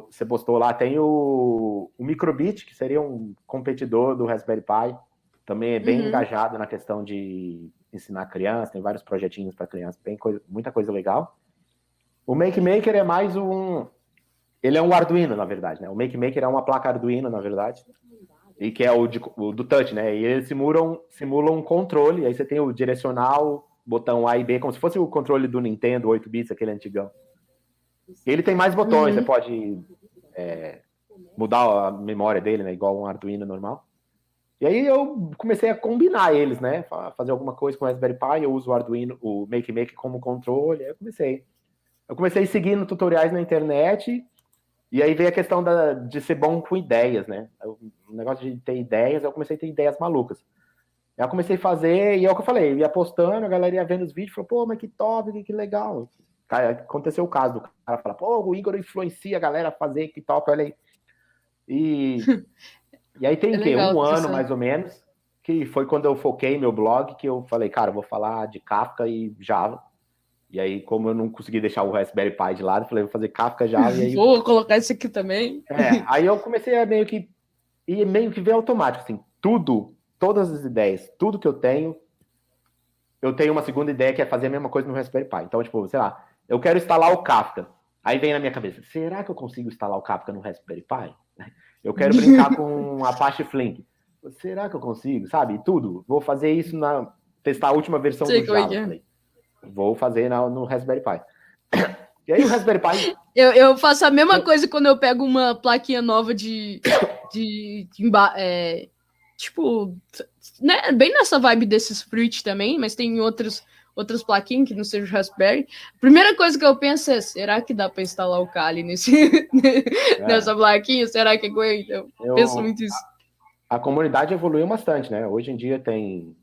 você postou lá, tem o, o Microbit, que seria um competidor do Raspberry Pi. Também é bem uhum. engajado na questão de ensinar criança, tem vários projetinhos para criança, bem coisa, muita coisa legal. O Make Maker é mais um. Ele é um Arduino, na verdade, né? O Make Maker é uma placa Arduino, na verdade. E que é o, de, o do touch, né? E eles simulam, simulam um controle, aí você tem o direcional, botão A e B, como se fosse o controle do Nintendo 8 bits, aquele antigão. Ele tem mais botões, uhum. você pode é, mudar a memória dele, né? Igual um Arduino normal. E aí eu comecei a combinar eles, né? Fazer alguma coisa com o Raspberry Pi, eu uso o Arduino, o Make Make como controle, aí eu comecei. Eu comecei seguindo tutoriais na internet, e aí veio a questão da, de ser bom com ideias, né? O negócio de ter ideias, eu comecei a ter ideias malucas. Aí eu comecei a fazer, e é o que eu falei, eu ia postando, a galera ia vendo os vídeos, falou, pô, mas que top, que, que legal. Cara, aconteceu o caso do cara falar, pô, o Igor influencia a galera a fazer, que top, olha aí. E <laughs> E aí tem é que um ano mais ou menos, que foi quando eu foquei meu blog, que eu falei, cara, vou falar de Kafka e Java. E aí, como eu não consegui deixar o Raspberry Pi de lado, falei, vou fazer Kafka, Java. E aí... <laughs> Vou colocar isso aqui também. É, aí eu comecei a meio que e meio que ver automático, assim, tudo, todas as ideias, tudo que eu tenho, eu tenho uma segunda ideia que é fazer a mesma coisa no Raspberry Pi. Então, tipo, sei lá, eu quero instalar o Kafka. Aí vem na minha cabeça, será que eu consigo instalar o Kafka no Raspberry Pi? <laughs> Eu quero brincar com Apache Flink. Será que eu consigo? Sabe? Tudo. Vou fazer isso na. testar a última versão Sei do é Java. É. Vou fazer na, no Raspberry Pi. E aí o Raspberry Pi. <laughs> Eu, eu faço a mesma coisa quando eu pego uma plaquinha nova de. de, de é, tipo. Né, bem nessa vibe desses fruit também, mas tem outros outras plaquinhas que não seja Raspberry. A primeira coisa que eu penso é: será que dá para instalar o Kali nesse, <laughs> é. nessa plaquinha? Será que aguenta? Eu, eu penso muito isso. A, a, comunidade evoluiu bastante, né? Hoje em dia tem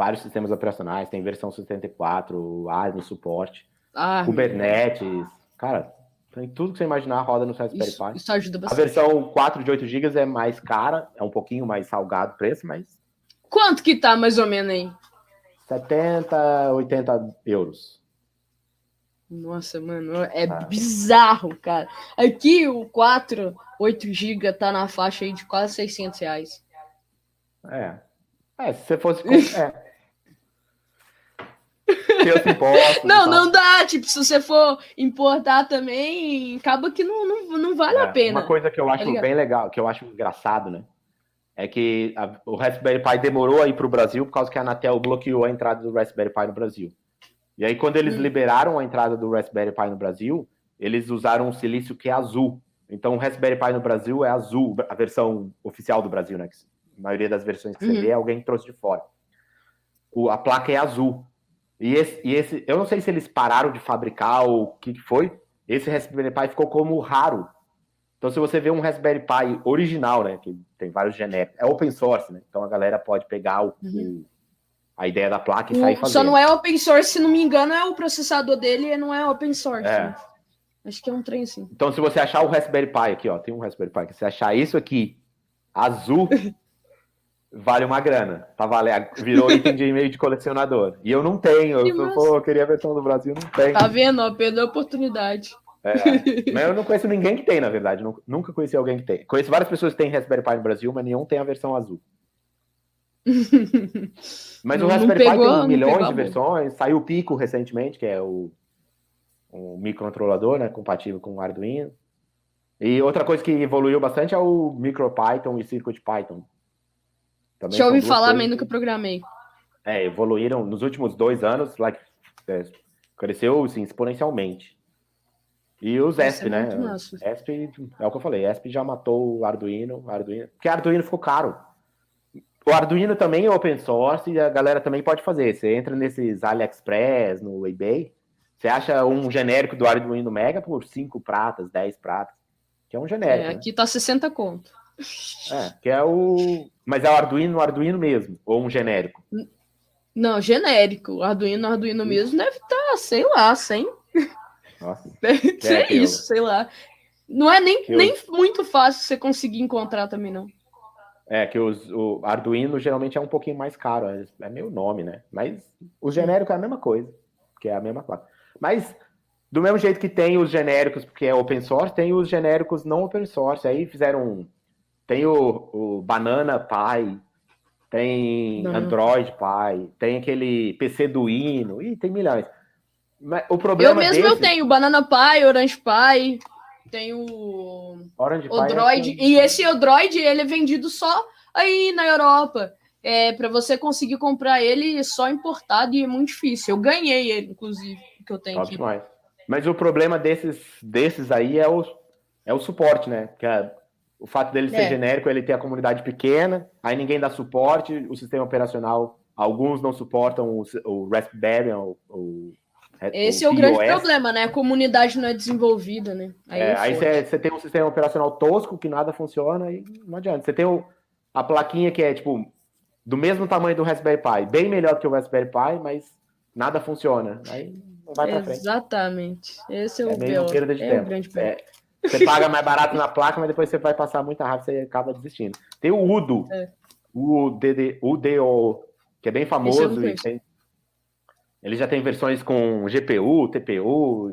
vários sistemas operacionais, tem versão 64, ARM, suporte, Ah, Kubernetes, cara, tem tudo que você imaginar roda no Raspberry isso, Pi. isso ajuda A bastante. versão 4 de 8 GB é mais cara, é um pouquinho mais salgado o preço, mas Quanto que tá mais ou menos aí? 70, 80 euros. Nossa, mano, é Ah. bizarro, cara. Aqui o 4, 8 GB tá na faixa aí de quase 600 reais. É. É, se você fosse. <laughs> É. Não, tal. não dá. Tipo, se você for importar também, acaba que não, não, não vale É, a pena. Uma coisa que eu acho ligado? bem legal, que eu acho engraçado, né? É que a- o Raspberry Pi demorou a ir para o Brasil por causa que a Anatel bloqueou a entrada do Raspberry Pi no Brasil. E aí, quando eles Hum. liberaram a entrada do Raspberry Pi no Brasil, eles usaram um silício que é azul. Então, o Raspberry Pi no Brasil é azul, a versão oficial do Brasil, né? Que a maioria das versões que você Uhum. vê, alguém trouxe de fora. O- a placa é azul. E esse, e esse, eu não sei se eles pararam de fabricar ou o que que foi. Esse Raspberry Pi ficou como raro. Então, se você vê um Raspberry Pi original, né, que tem vários genéricos, é open source, né? Então a galera pode pegar o, Uhum. a ideia da placa e sair fazendo. só não é open source, se não me engano, é o processador dele não é open source. É. né? Acho que é um trem assim. Então, se você achar o Raspberry Pi aqui, ó, tem um Raspberry Pi, que você achar isso aqui azul, <laughs> vale uma grana. Tá valendo, virou item de e-mail de colecionador. E eu não tenho. Que Eu, massa. pô, eu queria a versão do Brasil, não tem. Tá vendo? Ó, perdeu a oportunidade. É, mas eu não conheço ninguém que tem, na verdade. Nunca- conheci alguém que tem. Conheço várias pessoas que têm Raspberry Pi no Brasil, mas nenhum tem a versão azul. <laughs> Mas Não- o Raspberry pegou- Pi tem milhões de versões. Saiu o Pico recentemente, que é o, o microcontrolador, né? Compatível com o Arduino. E outra coisa que evoluiu bastante é o MicroPython e CircuitPython. Também Já são ouvi duas falar, mas que- nunca programei. É, evoluíram nos últimos dois anos, like, é, cresceu assim, exponencialmente. E os Isso ESP, é né? ESP, é o que eu falei, ESP já matou o Arduino, Arduino, porque Arduino ficou caro. O Arduino também é open source e a galera também pode fazer. Você entra nesses AliExpress, no eBay, você acha um genérico do Arduino Mega por 5 pratas, 10 pratas, que é um genérico, É, né? aqui tá 60 conto. É, que é o... Mas é o Arduino, o Arduino mesmo, ou um genérico. Não, genérico. Arduino, Arduino mesmo deve estar, sei lá, 100. Nossa. <laughs> Deve ser que eu- isso, sei lá. Não é nem, Que eu- nem muito fácil você conseguir encontrar também, não. É, que os, o Arduino geralmente é um pouquinho mais caro, é, é meio nome, né? Mas o genérico é a mesma coisa, que é a mesma placa. Mas, do mesmo jeito que tem os genéricos, porque é open source, tem os genéricos não open source. Aí fizeram. Tem o, o Banana Pi, tem Banana. Android Pi, tem aquele PC do Hino, e tem milhões. Mas o Eu problema mesmo eu desse, tenho Banana Pi, Orange Pi, tenho o Orange Pi é com- E esse Odroid, ele é vendido só aí na Europa. É, para você conseguir comprar ele só importado e é muito difícil. Eu ganhei ele, inclusive, que eu tenho Top aqui. demais. Mas o problema desses, desses aí é o, é o suporte, né? Que é- o fato dele ser É. genérico, ele tem a comunidade pequena, aí ninguém dá suporte, o sistema operacional, alguns não suportam o, o Raspberry, o, o, Esse é o grande iOS. problema, né? A comunidade não é desenvolvida, né? Aí, É, é aí você tem um sistema operacional tosco que nada funciona e não adianta. Você tem o- a plaquinha que é tipo do mesmo tamanho do Raspberry Pi, bem melhor que o Raspberry Pi, mas nada funciona. Aí não vai pra frente. Exatamente. Esse é, É o de é o grande BO. Você paga mais barato na placa, mas depois você vai passar muita raiva e você acaba desistindo. Tem o Udo, É. o DD, UDO, que é bem famoso. e tem- ele já tem versões com GPU, TPU,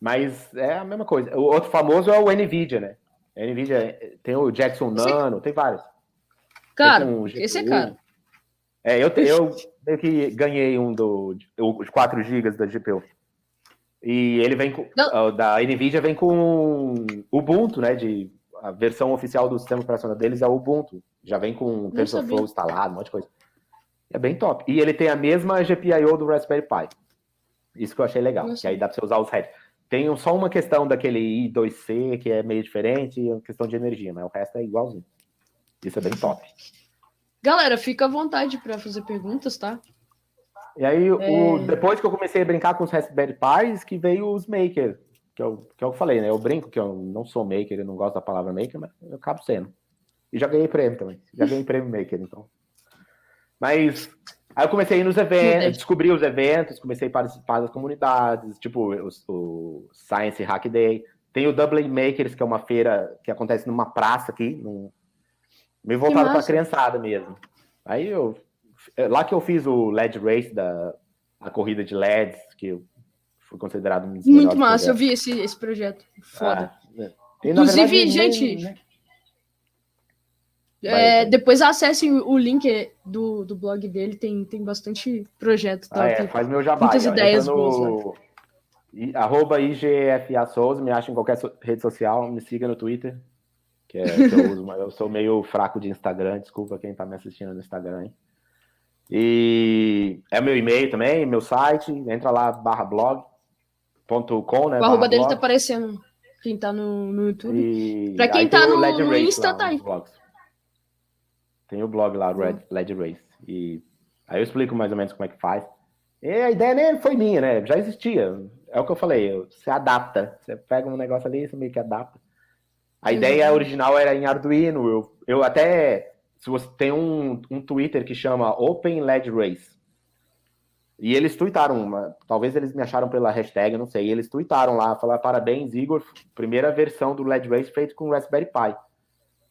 mas é a mesma coisa. O outro famoso é o NVIDIA, né? NVIDIA tem o Jackson Esse Nano, tem vários. Cara, Tem com esse é caro. É, eu, te- eu meio que ganhei um do, os 4 GB da GPU. E ele vem com. Ah, Da NVIDIA vem com Ubuntu, né? De, a versão oficial do sistema operacional deles é o Ubuntu. Já vem com TensorFlow instalado, um monte de coisa. É bem top. E ele tem a mesma GPIO do Raspberry Pi. Isso que eu achei legal. Que aí dá para você usar os heads. Tem só uma questão daquele I2C que é meio diferente, e a questão de energia, mas o resto é igualzinho. Isso é bem top. Galera, fica à vontade para fazer perguntas, tá? E aí, o, É. depois que eu comecei a brincar com os Raspberry Pis, que veio os Maker, que eu, que eu falei, né? Eu brinco que eu não sou Maker, eu não gosto da palavra Maker, mas eu acabo sendo. E já ganhei prêmio também. Já ganhei prêmio Maker, então. Mas Aí eu comecei a ir nos eventos, descobri os eventos, comecei a participar das comunidades, tipo o, o Science Hack Day. Tem o Dublin Makers, que é uma feira que acontece numa praça aqui, num... meio voltado para a criançada mesmo. Aí eu. Lá que eu fiz o LED Race da a corrida de LEDs, que fui considerado um dos Muito massa, projetos. eu vi esse, esse projeto. Foda. Ah, é. Inclusive, verdade, gente. Nem, é, depois acessem o link do, do blog dele, tem, tem bastante projeto. Tá? Ah, é, faz meu jabá. Muitas ideias no... boas. I, arroba IGFA Souza, me acha em qualquer rede social, me siga no Twitter, que, é, que eu <laughs> uso, mas eu sou meio fraco de Instagram, desculpa quem tá me assistindo no Instagram. Hein? E é meu e-mail também, meu site, entra lá, barra blog.com, né? O arroba dele tá aparecendo, quem tá no, no YouTube. E... Pra quem tá no, no Insta, tá aí. Tem o blog lá, Red, Led Race. E aí eu explico mais ou menos como é que faz. E a ideia nem foi minha, né? Já existia. É o que eu falei, você adapta. Você pega um negócio ali, você meio que adapta. A ideia original era em Arduino. Eu, eu até. Se você tem um, um Twitter que chama Open LED Race. E eles tweetaram, uma, talvez eles me acharam pela hashtag, não sei. eles tweetaram lá, falaram parabéns, Igor, primeira versão do LED Race feito com Raspberry Pi.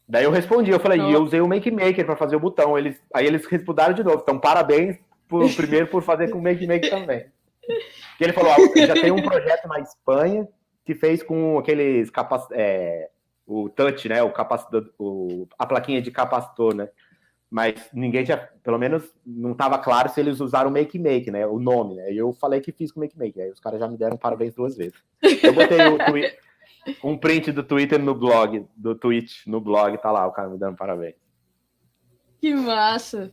Daí eu respondi, eu falei, e eu usei o Make Maker para fazer o botão. Eles, aí eles responderam de novo. Então, parabéns por, <laughs> primeiro por fazer com o Make Maker também. E ele falou, ah, já tem um projeto na Espanha que fez com aqueles capac... É, o touch, né? O capacitor, o, a plaquinha de capacitor, né? Mas ninguém tinha, pelo menos não estava claro se eles usaram Make Make, né? O nome, né? E eu falei que fiz com Make Make. Aí os caras já me deram parabéns duas vezes. Eu botei <laughs> um print do Twitter no blog, do tweet no blog, tá lá o cara me dando parabéns. Que massa!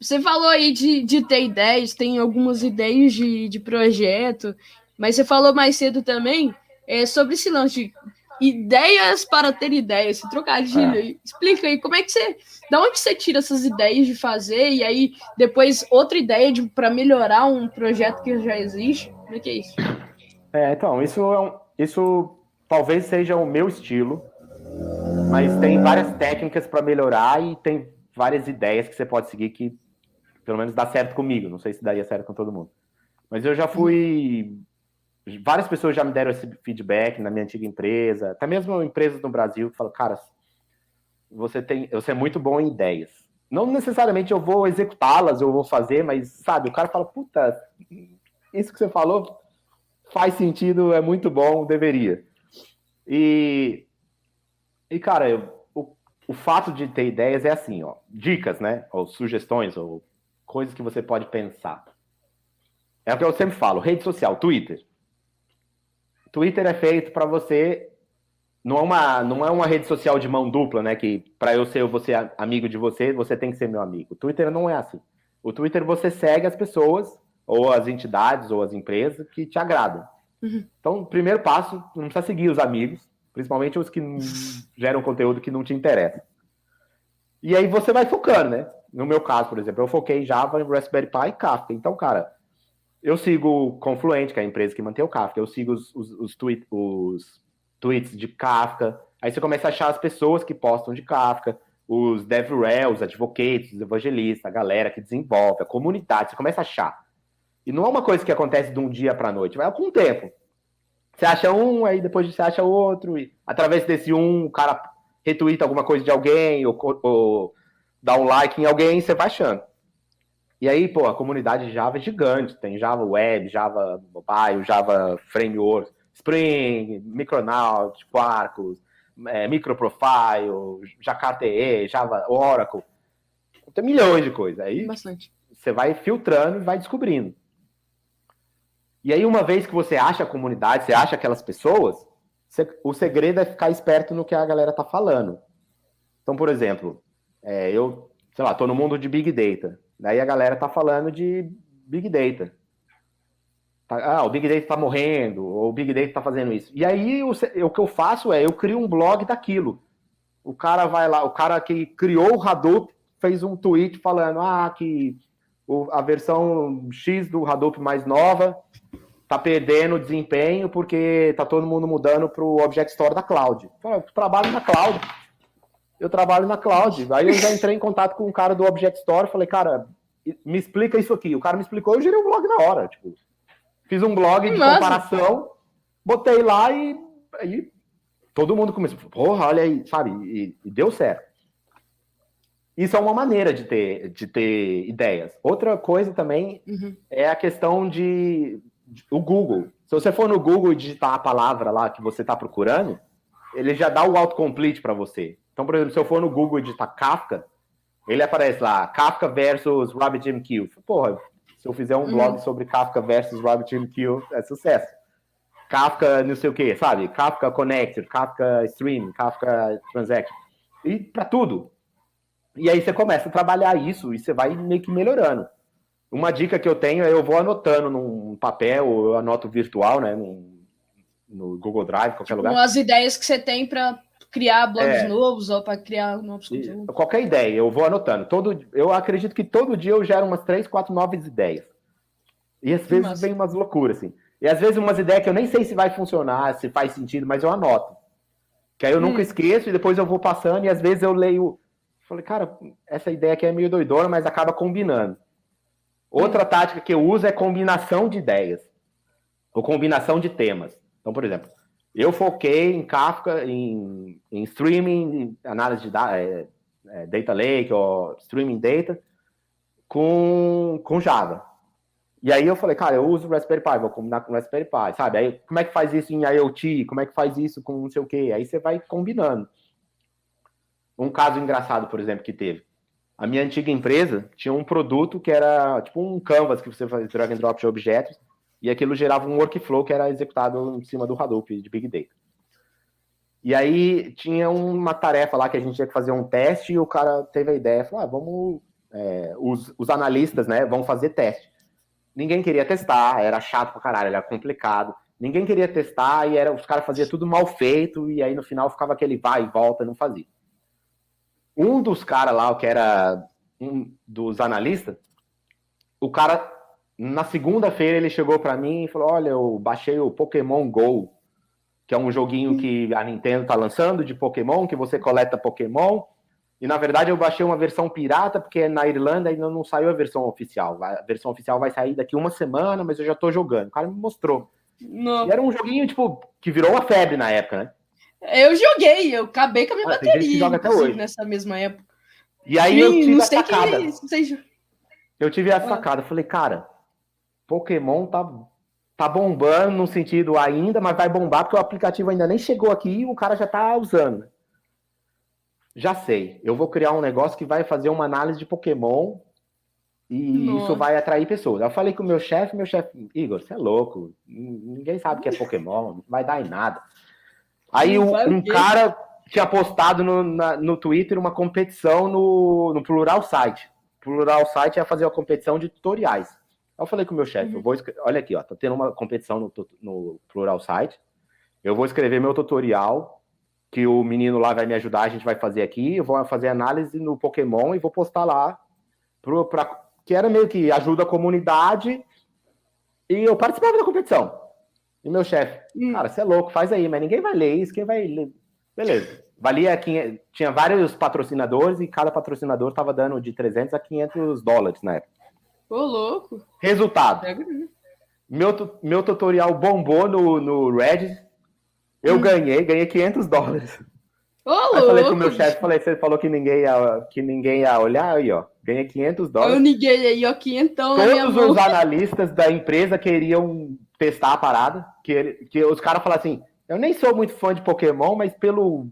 Você falou aí de, de ter ideias, tem algumas ideias de, de projeto, mas você falou mais cedo também é, sobre esse lance de ideias para ter ideias, esse trocadilho. É. Explica aí, como é que você. Da onde você tira essas ideias de fazer e aí depois outra ideia de, para melhorar um projeto que já existe? Como é que é isso? É, então, isso é um, isso talvez seja o meu estilo, mas tem várias técnicas para melhorar e tem várias ideias que você pode seguir que pelo menos dá certo comigo. Não sei se daria certo com todo mundo. Mas eu já fui. Várias pessoas já me deram esse feedback na minha antiga empresa, até mesmo empresas no Brasil que falam, cara, você tem, você é muito bom em ideias. Não necessariamente eu vou executá-las, eu vou fazer, mas sabe, o cara fala, puta, isso que você falou faz sentido, é muito bom, deveria. E, e cara, eu, o, o fato de ter ideias é assim, ó, dicas, né? Ou sugestões, ou coisas que você pode pensar. É o que eu sempre falo, rede social, Twitter. Twitter é feito para você não é uma não é uma rede social de mão dupla, né? Que para eu ser você amigo de você, você tem que ser meu amigo. O Twitter não é assim. O Twitter você segue as pessoas ou as entidades ou as empresas que te agradam. Uhum. Então, primeiro passo, não precisa seguir os amigos, principalmente os que geram conteúdo que não te interessa. E aí você vai focando, né? No meu caso, por exemplo, eu foquei em Java, em Raspberry Pi e Kafka. Então, cara, eu sigo o Confluent, que é a empresa que mantém o Kafka. Eu sigo os, os, os, tweet, os tweets de Kafka. Aí você começa a achar as pessoas que postam de Kafka, os DevRels, advocates, os evangelistas, a galera que desenvolve, a comunidade. Você começa a achar. E não é uma coisa que acontece de um dia para a noite, vai com o tempo. Você acha um, aí depois você acha outro, e através desse um, o cara retweeta alguma coisa de alguém, ou, ou dá um like em alguém, você vai achando. E aí, pô, a comunidade Java é gigante. Tem Java Web, Java Mobile, Java Framework, Spring, Micronaut, Quarkus, é, Microprofile, Jakarta EE, Java Oracle. Tem milhões de coisas. Aí Bastante. você vai filtrando e vai descobrindo. E aí, uma vez que você acha a comunidade, você acha aquelas pessoas, você, o segredo é ficar esperto no que a galera tá falando. Então, por exemplo, é, eu, sei lá, tô no mundo de Big Data. Daí a galera tá falando de Big Data. Tá, ah, o Big Data tá morrendo, ou o Big Data tá fazendo isso. E aí, o, o que eu faço é, eu crio um blog daquilo. O cara vai lá, o cara que criou o Hadoop fez um tweet falando, ah, que a versão X do Hadoop mais nova tá perdendo desempenho porque tá todo mundo mudando para o Object Store da cloud. Eu trabalho na cloud. Eu trabalho na cloud. Aí eu já <laughs> entrei em contato com um cara do Object Store, falei, cara, me explica isso aqui. O cara me explicou, eu gerei um blog na hora. Tipo, fiz um blog de Nossa. comparação, botei lá e, aí todo mundo começou, porra, olha aí, sabe? E, e, deu certo. Isso é uma maneira de ter, de ter ideias. Outra coisa também uhum. é a questão de, de, o Google. Se você for no Google e digitar a palavra lá que você está procurando, ele já dá o autocomplete para você. Então, por exemplo, se eu for no Google e digitar Kafka, ele aparece lá, Kafka versus RabbitMQ. Porra, se eu fizer um blog uhum. sobre Kafka versus RabbitMQ, é sucesso. Kafka não sei o que, sabe? Kafka Connector, Kafka Stream, Kafka Transaction. E para tudo. E aí você começa a trabalhar isso e você vai meio que melhorando. Uma dica que eu tenho é eu vou anotando num papel, ou eu anoto virtual, né? No, no Google Drive, qualquer tipo, lugar. As ideias que você tem para criar blogs é, novos ou para criar novos conteúdos. Qualquer ideia, eu vou anotando. Todo, eu acredito que todo dia eu gero umas três, quatro novas ideias. E às vezes vem umas loucuras, assim. E às vezes umas ideias que eu nem sei se vai funcionar, se faz sentido, mas eu anoto. Que aí eu hum. nunca esqueço e depois eu vou passando e às vezes eu leio. Falei, cara, essa ideia aqui é meio doidona, mas acaba combinando. Outra hum. tática que eu uso é combinação de ideias. Ou combinação de temas. Então, por exemplo, eu foquei em Kafka, em, em streaming, análise de é, é, data lake ou streaming data com, com Java. E aí eu falei, cara, eu uso Raspberry Pi, vou combinar com Raspberry Pi, sabe? Aí como é que faz isso em IoT? Como é que faz isso com não sei o quê? Aí você vai combinando. Um caso engraçado, por exemplo, que teve. A minha antiga empresa tinha um produto que era tipo um canvas que você faz drag and drop de objetos e aquilo gerava um workflow que era executado em cima do Hadoop de Big Data. E aí tinha uma tarefa lá que a gente tinha que fazer um teste e o cara teve a ideia, falou, ah, vamos, é, os, os analistas, né, vão fazer teste. Ninguém queria testar, era chato pra caralho, era complicado. Ninguém queria testar e era, os caras faziam tudo mal feito e aí no final ficava aquele vai e volta, não fazia. Um dos caras lá, que era um dos analistas, o cara na segunda-feira ele chegou para mim e falou: Olha, eu baixei o Pokémon Go, que é um joguinho que a Nintendo tá lançando de Pokémon, que você coleta Pokémon. E na verdade eu baixei uma versão pirata, porque na Irlanda ainda não saiu a versão oficial. A versão oficial vai sair daqui uma semana, mas eu já tô jogando. O cara me mostrou. Não. E era um joguinho, tipo, que virou uma febre na época, né? Eu joguei, eu acabei com a minha ah, bateria joga até hoje. nessa mesma época. E aí Sim, eu tive a sacada. Que... Eu tive a ah. sacada, falei, cara, Pokémon tá, tá bombando no sentido ainda, mas vai bombar porque o aplicativo ainda nem chegou aqui e o cara já tá usando. Já sei, eu vou criar um negócio que vai fazer uma análise de Pokémon e Nossa. isso vai atrair pessoas. Eu falei com o meu chefe, meu chefe, Igor, você é louco, ninguém sabe o que é Pokémon, não vai dar em nada. Aí um, um cara tinha postado no, na, no Twitter uma competição no, no Plural Site. Plural Site ia fazer uma competição de tutoriais. Eu falei com o meu chefe, uhum. eu vou olha aqui, ó, tá tendo uma competição no, no Plural Site. Eu vou escrever meu tutorial, que o menino lá vai me ajudar, a gente vai fazer aqui. Eu vou fazer análise no Pokémon e vou postar lá, pro, pra, que era meio que ajuda a comunidade. E eu participava da competição. E meu chefe, hum. cara, você é louco, faz aí, mas ninguém vai ler isso, quem vai ler? Beleza. Valia, tinha vários patrocinadores e cada patrocinador estava dando de 300 a 500 dólares na época. Ô, louco. Resultado. Meu, meu tutorial bombou no, no Reddit. Eu hum. ganhei, ganhei 500 dólares. Ô, louco. Aí falei com o meu chefe, falei, você falou que ninguém ia, que ninguém ia olhar aí, ó. Ganhei 500 dólares. Eu ninguém aí, ó, 500 Todos os analistas da empresa queriam testar a parada, que, que os caras falaram assim, eu nem sou muito fã de Pokémon, mas pelo,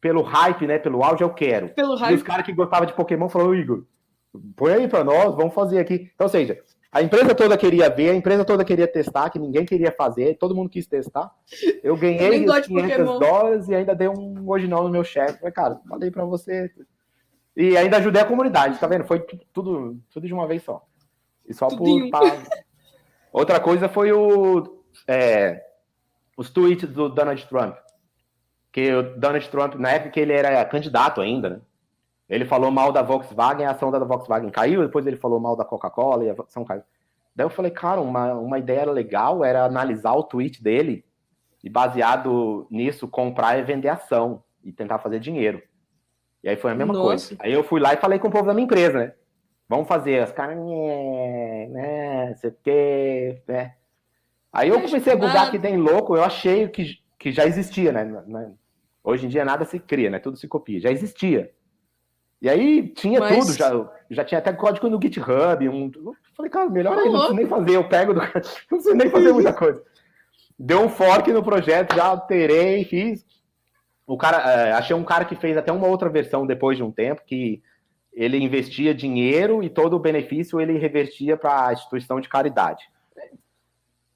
pelo hype, né, pelo auge eu quero. Pelo hype. E os caras que gostavam de Pokémon falaram, Igor, põe aí para nós, vamos fazer aqui. Então, ou seja, a empresa toda queria ver, a empresa toda queria testar, que ninguém queria fazer, todo mundo quis testar. Eu ganhei os 500 dólares e ainda dei um hoje não no meu chefe. Falei, cara, falei para você. E ainda ajudei a comunidade, tá vendo? Foi tudo, tudo de uma vez só. E só Tudinho. por. Pra... Outra coisa foi o, é, os tweets do Donald Trump. Que o Donald Trump, na época que ele era candidato ainda, né? Ele falou mal da Volkswagen, a ação da Volkswagen caiu, depois ele falou mal da Coca-Cola e a ação caiu. Daí eu falei, cara, uma, uma ideia legal era analisar o tweet dele e, baseado nisso, comprar e vender ação e tentar fazer dinheiro. E aí foi a mesma Nossa. coisa. Aí eu fui lá e falei com o povo da minha empresa, né? vamos fazer. As caras, né, sei o quê, né? Aí eu comecei a googar que tem louco, eu achei que, que já existia, né? Hoje em dia nada se cria, né? Tudo se copia. Já existia. E aí tinha Mas... tudo, já, já tinha até código no GitHub. Um... Falei, cara, melhor aí, não preciso nem fazer, eu pego do. <laughs> Não preciso nem fazer muita coisa. Deu um fork no projeto, já alterei, fiz. O cara, é, achei um cara que fez até uma outra versão depois de um tempo, que ele investia dinheiro e todo o benefício ele revertia para a instituição de caridade.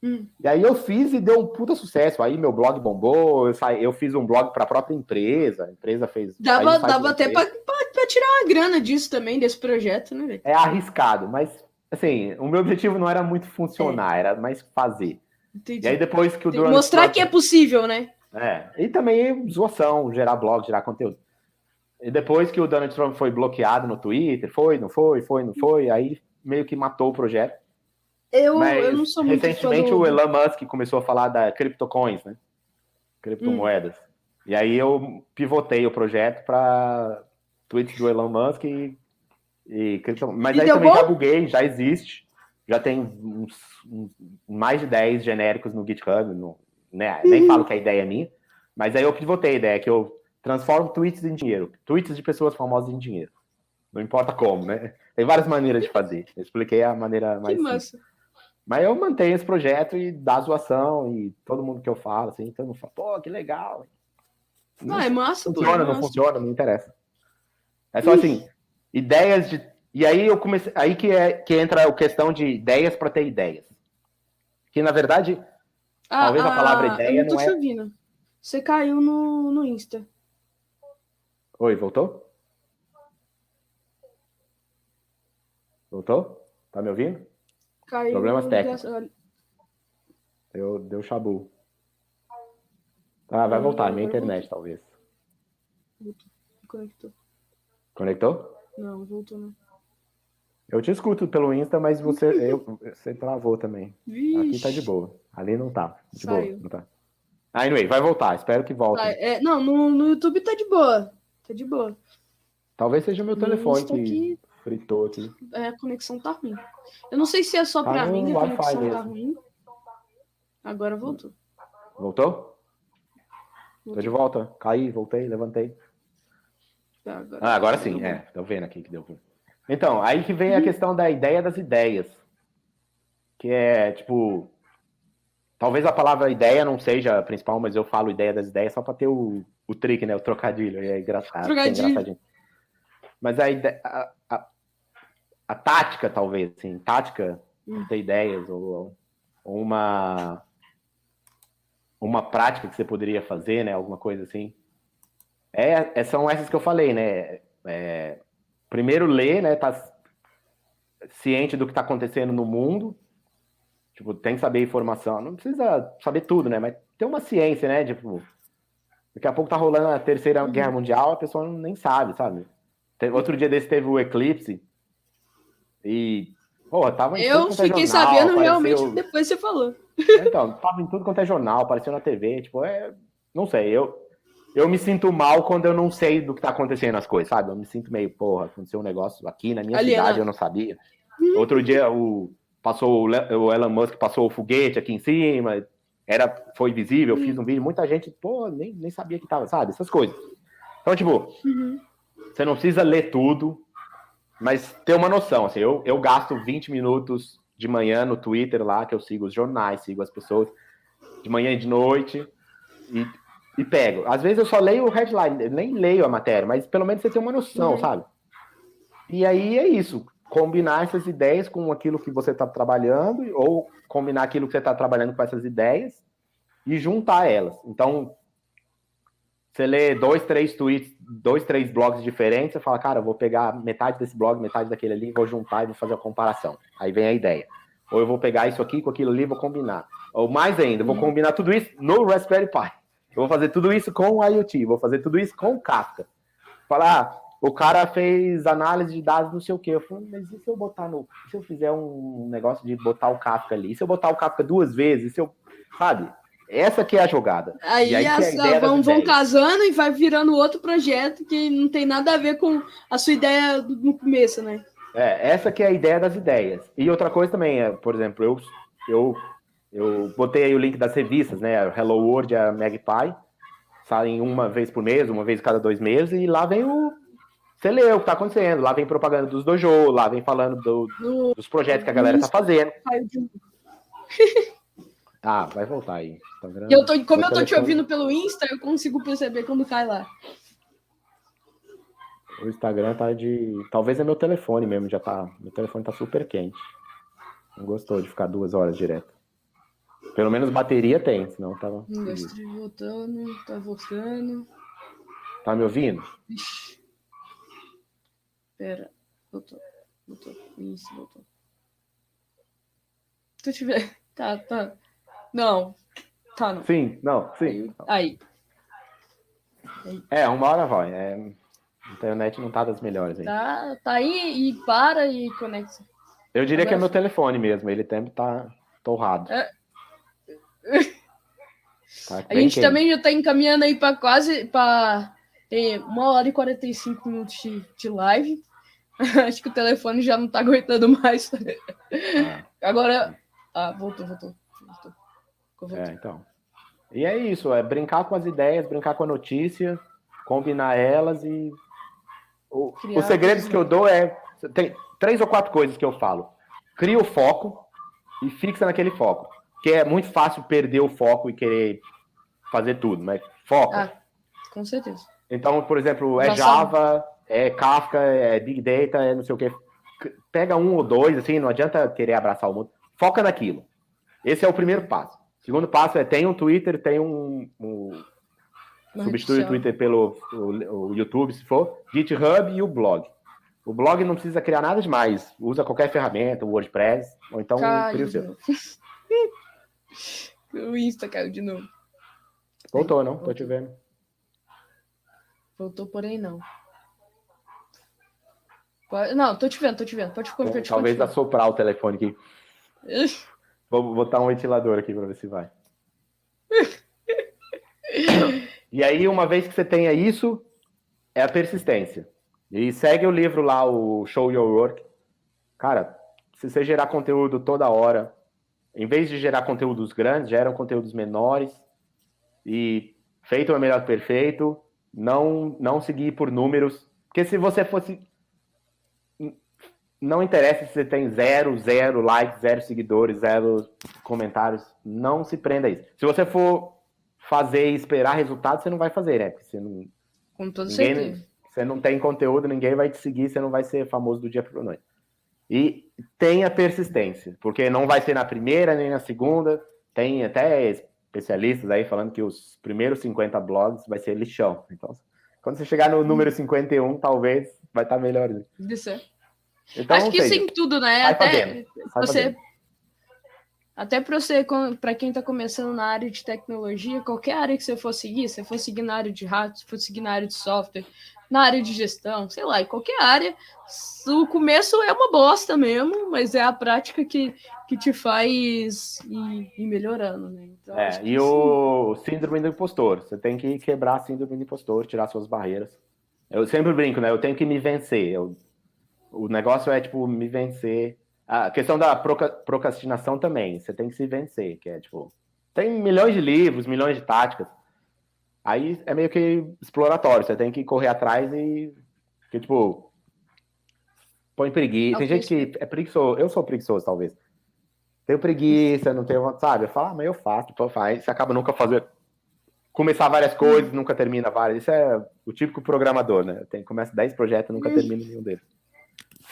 Hum. E aí eu fiz e deu um puta sucesso. Aí meu blog bombou, eu, sa... eu fiz um blog para a própria empresa, a empresa fez. Dava, dava até para tirar uma grana disso também, desse projeto, né? É arriscado, mas assim, o meu objetivo não era muito funcionar, é. era mais fazer. Entendi. E aí depois que o Donald Mostrar que é possível, né? É, e também zoação, gerar blog, gerar conteúdo. E depois que o Donald Trump foi bloqueado no Twitter, foi, não foi, foi, não foi, aí meio que matou o projeto. Eu, Mas, eu não sou muito Recentemente do... o Elon Musk começou a falar da CryptoCoins, né? Criptomoedas. Hum. E aí eu pivotei o projeto para tweets do Elon Musk e, e Mas e aí também bom? já buguei, já existe. Já tem uns, uns, mais de 10 genéricos no GitHub. No, né? Nem uhum. falo que a ideia é minha. Mas aí eu pivotei a ideia, que eu transformo tweets em dinheiro. Tweets de pessoas famosas em dinheiro. Não importa como, né? Tem várias maneiras de fazer. Eu expliquei a maneira mais. Que massa. Mas eu mantenho esse projeto e dá zoação, e todo mundo que eu falo, assim, todo mundo fala, pô, que legal. Não, ah, é massa, Funciona, é não funciona, não interessa. É só assim, ideias de. E aí eu comecei. Aí que, é, que entra a questão de ideias para ter ideias. Que na verdade, ah, talvez a ah, palavra ideia eu não, não é. Chovendo. Você caiu no, no Insta. Oi, voltou? Voltou? Tá me ouvindo? Caiu Problemas técnicos. Deu, deu chabu. Ah, vai voltar, minha internet, talvez. Conectou. Conectou? Não, voltou não. Eu te escuto pelo Insta, mas você, <laughs> eu, você travou também. Vixe. Aqui tá de boa. Ali não tá. De Saiu. boa. Não tá. Anyway, vai voltar. Espero que volte. É, não, no, no YouTube tá de boa. Tá de boa. Talvez seja o meu telefone que aqui... fritou aqui. É, a conexão tá ruim. Eu não sei se é só tá pra mim a conexão tá mesmo. tá ruim. Agora voltou. Voltou? voltou? Tô de volta. Caí, voltei, levantei. Tá, agora, ah, agora sim, é. Tô vendo aqui que deu. Então, aí que vem a uhum. questão da ideia das ideias. Que é, tipo. Talvez a palavra ideia não seja a principal, mas eu falo ideia das ideias só para ter o, o trick, né? O trocadilho. É engraçado. É trocadilho. É mas a, ideia, a, a, a, tática, talvez, assim, tática hum. ter ideias, ou, ou uma uma prática que você poderia fazer, né? Alguma coisa assim. É, é, são essas que eu falei, né? É, primeiro ler, né? Tá ciente do que está acontecendo no mundo. Tipo, tem que saber informação. Não precisa saber tudo, né? Mas tem uma ciência, né? Tipo, daqui a pouco tá rolando a terceira uhum. guerra mundial, a pessoa nem sabe, sabe? Outro dia desse teve o eclipse. E, pô, tava em Eu fiquei jornal, sabendo apareceu... realmente depois você falou. Então, tava em tudo quanto é jornal, apareceu na TV, tipo, é. Não sei, eu eu me sinto mal quando eu não sei do que tá acontecendo as coisas, sabe? Eu me sinto meio, porra, aconteceu um negócio aqui na minha Aliena. cidade, eu não sabia. Hum. Outro dia o passou o Elon Musk passou o foguete aqui em cima, era foi visível, eu fiz um vídeo, muita gente, pô, nem, nem sabia que tava, sabe? Essas coisas. Então, tipo, uhum. você não precisa ler tudo, mas ter uma noção, assim, eu, eu gasto 20 minutos de manhã no Twitter lá, que eu sigo os jornais, sigo as pessoas, de manhã e de noite, e e pego. Às vezes eu só leio o headline, nem leio a matéria, mas pelo menos você tem uma noção, uhum. sabe? E aí é isso. Combinar essas ideias com aquilo que você está trabalhando, ou combinar aquilo que você está trabalhando com essas ideias e juntar elas. Então, você lê dois, três tweets, dois, três blogs diferentes, você fala, cara, eu vou pegar metade desse blog, metade daquele ali, vou juntar e vou fazer a comparação. Aí vem a ideia. Ou eu vou pegar isso aqui com aquilo ali, vou combinar. Ou mais ainda, vou combinar tudo isso no Raspberry Pi. Eu vou fazer tudo isso com o IoT, vou fazer tudo isso com o Kafka. Falar, ah, o cara fez análise de dados, não sei o quê. Eu falei, mas e se eu botar no. Se eu fizer um negócio de botar o Kafka ali? E se eu botar o Kafka duas vezes? E se eu. Sabe? Essa que é a jogada. Aí, aí as, é vão, vão casando e vai virando outro projeto que não tem nada a ver com a sua ideia no começo, né? É, essa que é a ideia das ideias. E outra coisa também, é, por exemplo, eu, eu, eu botei aí o link das revistas, né? Hello World e a Magpie. Saem uma vez por mês, uma vez cada dois meses, e lá vem o. Você lê o que tá acontecendo, lá vem propaganda dos dojo, lá vem falando do, dos projetos que a galera tá fazendo. <laughs> Ah, vai voltar aí. Tá eu tô, como eu tô te ouvindo pelo Insta, eu consigo perceber quando cai lá. O Instagram tá de. Talvez é meu telefone mesmo, já tá. Meu telefone tá super quente. Não gostou de ficar duas horas direto. Pelo menos bateria tem, senão tava. Hum, voltando, tá voltando. Tá me ouvindo? Ixi. Pera, voltou. Voltou. Isso, voltou. Se tu tiver. <laughs> Tá, tá. Não. Tá, não. Sim, não, sim. Aí. aí. É, uma hora vai. É... A internet não tá das melhores aí. Tá, tá aí e para e conecta. Eu diria Agora... que é meu telefone mesmo, ele sempre tá torrado. É... <laughs> Tá a gente quente. também já tá encaminhando aí para quase para ter uma hora e 45 minutos de, de live. <laughs> Acho que o telefone já não tá aguentando mais. Ah. <laughs> Agora. Ah, voltou, voltou. É, então. E é isso, é brincar com as ideias, brincar com a notícia, combinar elas e o, os segredos que eu dou é. Tem três ou quatro coisas que eu falo. Cria o foco e fixa naquele foco. Que é muito fácil perder o foco e querer fazer tudo, mas foca. Ah, com certeza. Então, por exemplo, é Java, é Kafka, é Big Data, é não sei o que. Pega um ou dois, assim, não adianta querer abraçar o mundo. Foca naquilo. Esse é o primeiro passo. Segundo passo é tem um Twitter, tem um, um Substitui o Twitter pelo o, o, YouTube, se for. GitHub e o blog. O blog não precisa criar nada demais. Usa qualquer ferramenta, o WordPress, ou então cria o seu. o Insta caiu de novo. Voltou, não? Voltou. Tô te vendo. Voltou, porém não. Não, tô te vendo, tô te vendo. Pode, pode Talvez assoprar o telefone aqui. <laughs> Vou botar um ventilador aqui para ver se vai. <laughs> E aí, uma vez que você tenha isso, é a persistência. E segue o livro lá, o Show Your Work. Cara, se você gerar conteúdo toda hora, em vez de gerar conteúdos grandes, geram conteúdos menores. E feito é melhor que perfeito. Não, não seguir por números. Porque se você fosse. Não interessa se você tem zero, zero likes, zero seguidores, zero comentários. Não se prenda a isso. Se você for fazer e esperar resultado, você não vai fazer, né? Porque você não. Com toda ninguém, certeza. Você não tem conteúdo, ninguém vai te seguir, você não vai ser famoso do dia para noite. E tenha persistência, porque não vai ser na primeira nem na segunda. Tem até especialistas aí falando que os primeiros 50 blogs vai ser lixão. Então, quando você chegar no número 51, talvez vai estar melhor. Isso é. Então, Acho que isso em tudo, né? Até você. Até para você, para quem está começando na área de tecnologia, qualquer área que você for seguir, se for seguir na área de hardware, se for seguir na área de software, na área de gestão, sei lá, em qualquer área, o começo é uma bosta mesmo, mas é a prática que, que te faz ir, ir melhorando, né? Então, é, e o síndrome do impostor, você tem que quebrar a síndrome do impostor, tirar suas barreiras. Eu sempre brinco, né? Eu tenho que me vencer. Eu, o negócio é, tipo, me vencer a questão da procrastinação também, você tem que se vencer, que é tipo, tem milhões de livros, milhões de táticas. Aí é meio que exploratório, você tem que correr atrás e que tipo põe preguiça. Tem gente que é preguiçoso, eu sou preguiçoso talvez. Tenho preguiça, não tenho, sabe? Eu falo, ah, mas eu faço, então faz. Você acaba nunca fazendo começar várias coisas, nunca termina várias. Isso é o típico programador, né? Tem começa 10 projetos, nunca termina nenhum deles.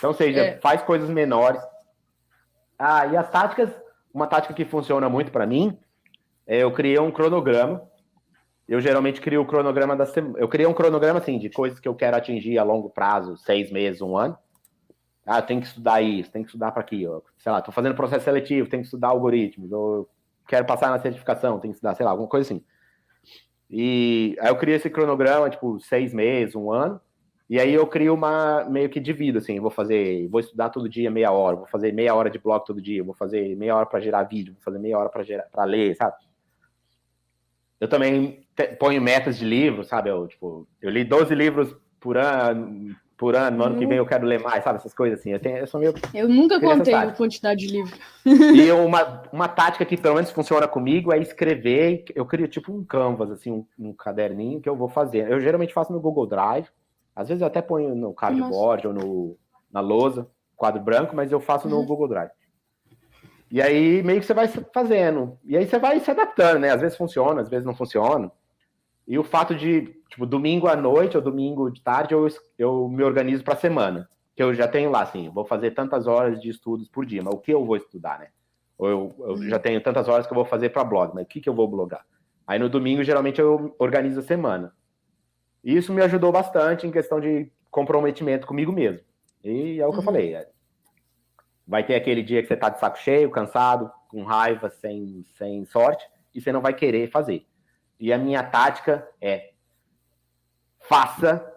Então, seja, é. faz coisas menores, ah, e as táticas, uma tática que funciona muito para mim, é eu criei um cronograma. Eu geralmente crio o cronograma da semana. Eu criei um cronograma assim de coisas que eu quero atingir a longo prazo, seis meses, um ano. Ah, tem que estudar isso, tem que estudar para aqui. Ó. Sei lá, estou fazendo processo seletivo, tem que estudar algoritmos. Ou quero passar na certificação, tem que estudar, sei lá, alguma coisa assim. E aí eu criei esse cronograma, tipo, seis meses, um ano. E aí eu crio uma meio que divido assim, vou fazer, vou estudar todo dia meia hora, vou fazer meia hora de blog todo dia, vou fazer meia hora para gerar vídeo, vou fazer meia hora para gerar para ler, sabe? Eu também ponho metas de livros, sabe? Eu tipo, eu li 12 livros por ano por ano, no ano que vem eu quero ler mais, sabe? Essas coisas assim. Eu, tenho, eu sou meio. Eu nunca contei a quantidade de livro. E <laughs> uma, uma tática que pelo menos funciona comigo é escrever. Eu crio tipo um canvas, assim, um, um caderninho que eu vou fazer. Eu geralmente faço no Google Drive. Às vezes eu até ponho no cardboard Nossa. ou no, na lousa, quadro branco, mas eu faço no uhum. Google Drive. E aí meio que você vai fazendo. E aí você vai se adaptando, né? Às vezes funciona, às vezes não funciona. E o fato de, tipo, domingo à noite ou domingo de tarde, eu, eu me organizo para a semana. Que eu já tenho lá, assim, vou fazer tantas horas de estudos por dia, mas o que eu vou estudar, né? Ou eu, eu já tenho tantas horas que eu vou fazer para blog, mas o que, que eu vou blogar? Aí no domingo, geralmente, eu organizo a semana. E isso me ajudou bastante em questão de comprometimento comigo mesmo. E é o que uhum. eu falei. É, vai ter aquele dia que você tá de saco cheio, cansado, com raiva, sem, sem sorte, e você não vai querer fazer. E a minha tática é faça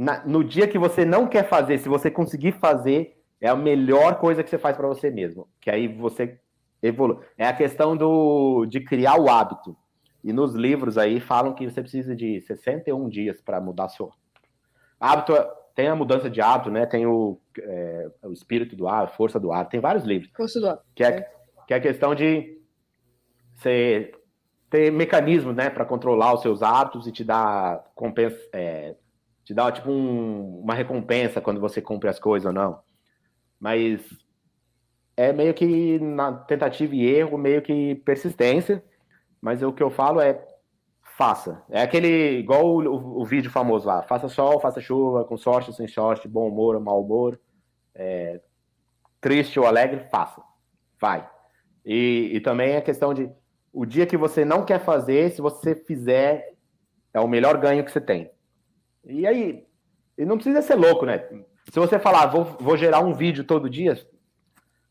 na, no dia que você não quer fazer, se você conseguir fazer, é a melhor coisa que você faz para você mesmo. Que aí você evolui. É a questão do, de criar o hábito. E nos livros aí falam que você precisa de 61 dias para mudar seu hábito. Tem a mudança de hábito, né? Tem o, é, o espírito do hábito, força do hábito. Tem vários livros. Força do hábito. Que é, que é a questão de você ter mecanismos, né, para controlar os seus hábitos e te dar compensa, é, te dar tipo um, uma recompensa quando você cumpre as coisas ou não. Mas é meio que na tentativa e erro, meio que persistência. Mas o que eu falo é faça. É aquele igual o, o, o vídeo famoso lá, faça sol, faça chuva, com sorte, sem sorte, bom humor, mau humor, é, triste ou alegre, faça, vai. E, e também a questão de o dia que você não quer fazer, se você fizer, é o melhor ganho que você tem. E aí, e não precisa ser louco, né? Se você falar, vou, vou gerar um vídeo todo dia,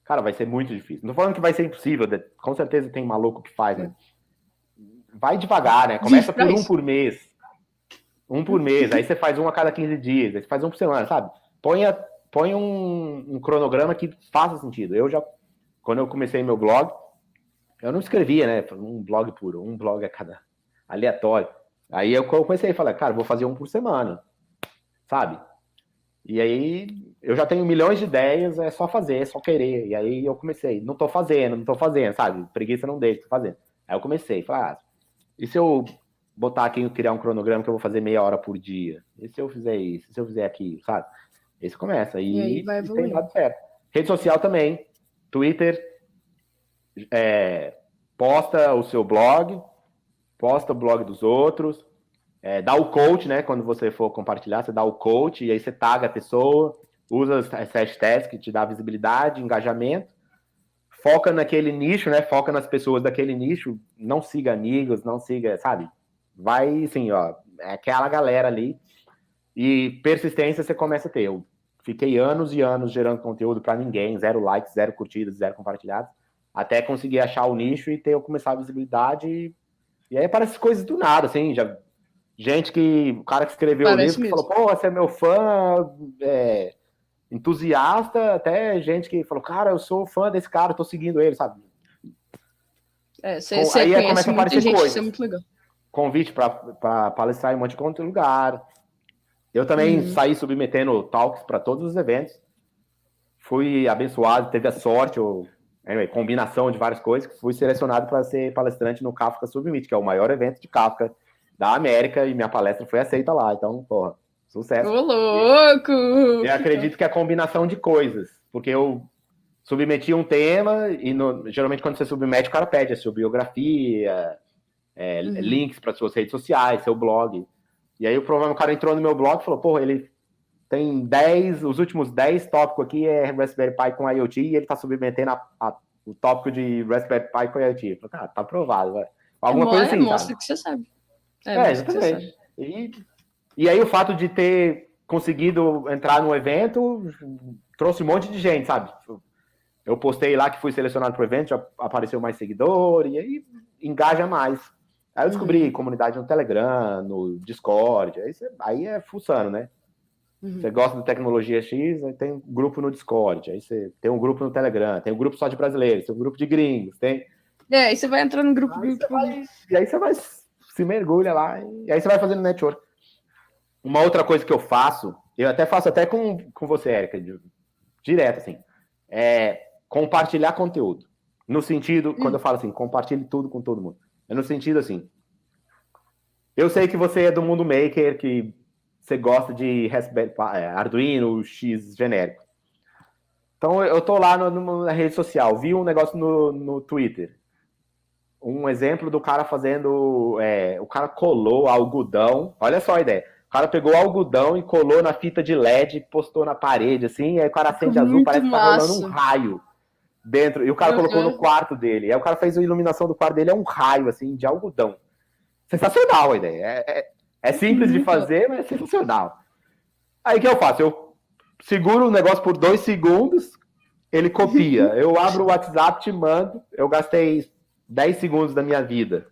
cara, vai ser muito difícil. Não tô falando que vai ser impossível, com certeza tem maluco que faz, né? Vai devagar, né? Começa por um por mês. Um por mês, aí você faz um a cada 15 dias, aí você faz um por semana, sabe? Põe, põe um, um cronograma que faça sentido. Eu já, quando eu comecei meu blog, eu não escrevia, né? Um blog puro, um blog a cada aleatório. Aí eu comecei a falar, cara, vou fazer um por semana, sabe? E aí eu já tenho milhões de ideias, é só fazer, é só querer. E aí eu comecei, não tô fazendo, não tô fazendo, sabe? Preguiça não deixa, tô fazendo. Aí eu comecei, falar, ah, e se eu botar aqui e criar um cronograma que eu vou fazer meia hora por dia? E se eu fizer isso? E se eu fizer aquilo, sabe? Esse começa. E, e aí vai evoluir. tem dado certo. Rede social também, Twitter, é, posta o seu blog, posta o blog dos outros, é, dá o coach, né? Quando você for compartilhar, você dá o coach e aí você taga a pessoa, usa as hashtags que te dá visibilidade, engajamento, foca naquele nicho, né? Foca nas pessoas daquele nicho, não siga amigos, não siga, sabe? Vai, assim, ó, é aquela galera ali. E persistência você começa a ter. Eu fiquei anos e anos gerando conteúdo para ninguém, zero likes, zero curtidas, zero compartilhados até conseguir achar o nicho e ter começar a visibilidade. E, e aí aparece coisas do nada, assim, já gente que o cara que escreveu Parece o livro que falou, pô, você é meu fã, é, entusiasta, até gente que falou, cara, eu sou fã desse cara, tô seguindo ele, sabe? É, aí começa a aparecer gente, coisas. Isso é muito legal. Convite para palestrar em um monte de lugar. Eu também uhum. saí submetendo talks para todos os eventos. Fui abençoado, teve a sorte, eu anyway, combinação de várias coisas, fui selecionado para ser palestrante no Kafka Submit, que é o maior evento de Kafka da América, e minha palestra foi aceita lá. Então, porra, sucesso. Ô, louco! Eu acredito que é a combinação de coisas, porque eu submeti um tema, e no, geralmente quando você submete, o cara pede a sua biografia, é, uhum. links para suas redes sociais, seu blog. E aí o problema, o cara entrou no meu blog e falou, porra, ele tem 10, os últimos 10 tópicos aqui é Raspberry Pi com IoT e ele está submetendo a, a, o tópico de Raspberry Pi com IoT. Falei, tá, tá aprovado, vai. Alguma é, coisa assim. Mostra sabe? que você sabe. É, é exatamente. E, e aí o fato de ter conseguido entrar no evento trouxe um monte de gente, sabe? Eu postei lá que fui selecionado para o evento, já apareceu mais seguidor, e aí engaja mais. Aí eu descobri uhum. comunidade no Telegram, no Discord, aí, aí é fuçando, né? Uhum. Você gosta de tecnologia X, aí tem um grupo no Discord, aí você tem um grupo no Telegram, tem um grupo só de brasileiros, tem um grupo de gringos, tem. É, aí você vai entrar no grupo. Aí grupo... vai, e aí você vai se mergulha lá, e aí você vai fazendo network. Uma outra coisa que eu faço, eu até faço até com, com você, Érica, direto, assim, é compartilhar conteúdo. No sentido, hum. quando eu falo assim, compartilhe tudo com todo mundo. É no sentido assim, eu sei que você é do mundo maker, que você gosta de Raspberry, é, Arduino, X genérico. Então eu tô lá no, na rede social, vi um negócio no, no Twitter. Um exemplo do cara fazendo. É, o cara colou algodão. Olha só a ideia. O cara pegou algodão e colou na fita de LED, postou na parede, assim, e aí o cara acende azul, parece que tá rolando um raio dentro. E o cara uhum. colocou no quarto dele. Aí o cara fez a iluminação do quarto dele, é um raio, assim, de algodão. Sensacional a ideia. É, é, é simples de fazer, mas é sensacional. Aí o que eu faço? Eu seguro o negócio por dois segundos, ele copia. Eu abro o WhatsApp, te mando. Eu gastei 10 segundos da minha vida.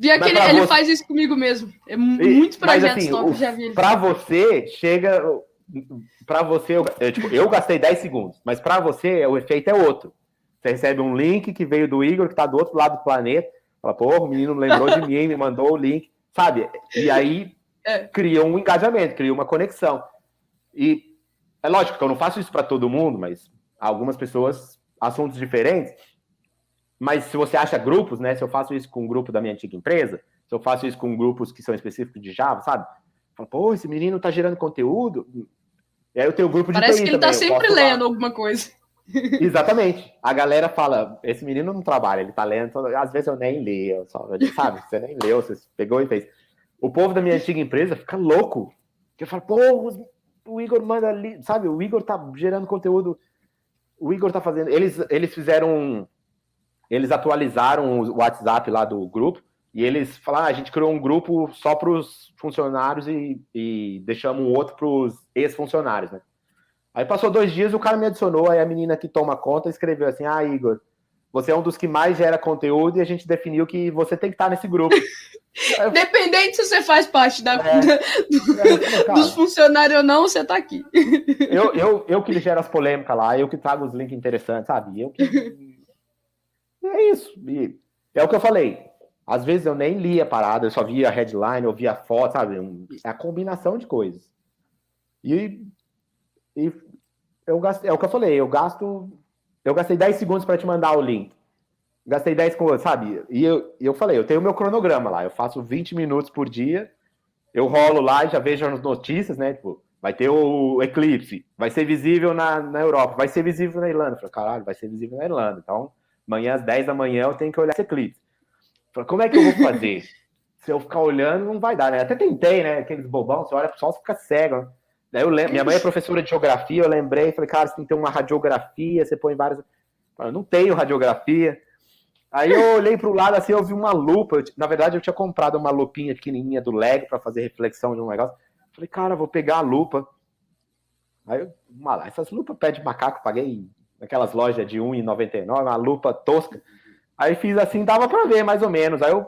Ele você... faz isso comigo mesmo. É muito projeto assim, top, já vi. Para você, chega. Para você, eu, eu, tipo, eu gastei 10 segundos, mas para você, o efeito é outro. Você recebe um link que veio do Igor, que está do outro lado do planeta. Fala, pô, o menino lembrou de mim, me mandou o link, sabe? E aí é. cria um engajamento, cria uma conexão. E é lógico que eu não faço isso para todo mundo, mas algumas pessoas, assuntos diferentes. Mas se você acha grupos, né? Se eu faço isso com um grupo da minha antiga empresa, se eu faço isso com grupos que são específicos de Java, sabe? Fala, pô, esse menino tá gerando conteúdo. E aí eu tenho um grupo de Parece que ele tá sempre lendo alguma coisa. <laughs> Exatamente. A galera fala, esse menino não trabalha, ele tá lendo. Às vezes eu nem leio, só, sabe? Você nem leu, você pegou e fez. O povo da minha antiga empresa fica louco. Que eu falo, pô, o Igor manda ali, sabe? O Igor tá gerando conteúdo. O Igor tá fazendo. Eles, eles fizeram. Eles atualizaram o WhatsApp lá do grupo e eles falaram: ah, a gente criou um grupo só para os funcionários e, e deixamos um outro para os ex-funcionários, né? Aí passou dois dias, o cara me adicionou, aí a menina que toma conta escreveu assim: Ah, Igor, você é um dos que mais gera conteúdo e a gente definiu que você tem que estar nesse grupo. <laughs> Eu... Dependente se você faz parte da, é, da, dos funcionários ou não, você tá aqui. Eu, eu, eu que gero as polêmicas lá, eu que trago os links interessantes, sabe? Eu que. <laughs> É isso. E é o que eu falei. Às vezes eu nem lia a parada, eu só via a headline, eu via a foto, sabe? É a combinação de coisas. E, e eu gasto, é o que eu falei, eu gasto. Eu gastei 10 segundos para te mandar o link gastei 10 com sabe? E eu, eu falei, eu tenho meu cronograma lá, eu faço 20 minutos por dia, eu rolo lá e já vejo as notícias, né? Tipo, vai ter o eclipse, vai ser visível na, na Europa, vai ser visível na Irlanda. Eu falei, caralho, vai ser visível na Irlanda. Então, amanhã às 10 da manhã eu tenho que olhar esse eclipse. Como é que eu vou fazer? <laughs> Se eu ficar olhando, não vai dar, né? Até tentei, né? Aqueles bobão, você olha pro sol, você fica cego. Né? Daí eu lembro, minha mãe é professora de geografia, eu lembrei, falei, cara, você tem que ter uma radiografia, você põe várias. Eu não tenho radiografia. Aí eu olhei para o lado assim, eu vi uma lupa. Eu, na verdade, eu tinha comprado uma lupinha pequenininha do Lego para fazer reflexão de um negócio. Falei, cara, vou pegar a lupa. Aí eu, lá, essas lupas pé de macaco, paguei naquelas lojas de R$1,99, uma lupa tosca. Aí fiz assim, dava para ver mais ou menos. Aí eu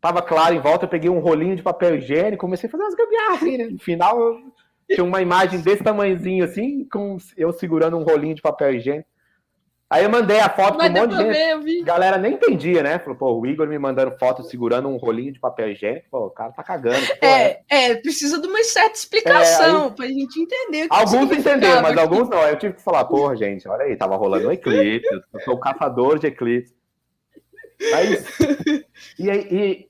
tava claro em volta, eu peguei um rolinho de papel higiênico, comecei a fazer umas gambiarras assim, né? No final, eu tinha uma imagem desse tamanhozinho assim, com eu segurando um rolinho de papel higiênico. Aí eu mandei a foto para um monte de gente. Galera nem entendia, né? Falou, pô, o Igor me mandando foto segurando um rolinho de papel higiênico. Pô, o cara tá cagando. Pô, é, é, é, precisa de uma certa explicação é, aí... pra gente entender. Alguns entenderam, mas alguns não. Aí eu tive que falar, porra, gente, olha aí, tava rolando um eclipse. Eu sou o caçador de eclipse. Aí, e, e,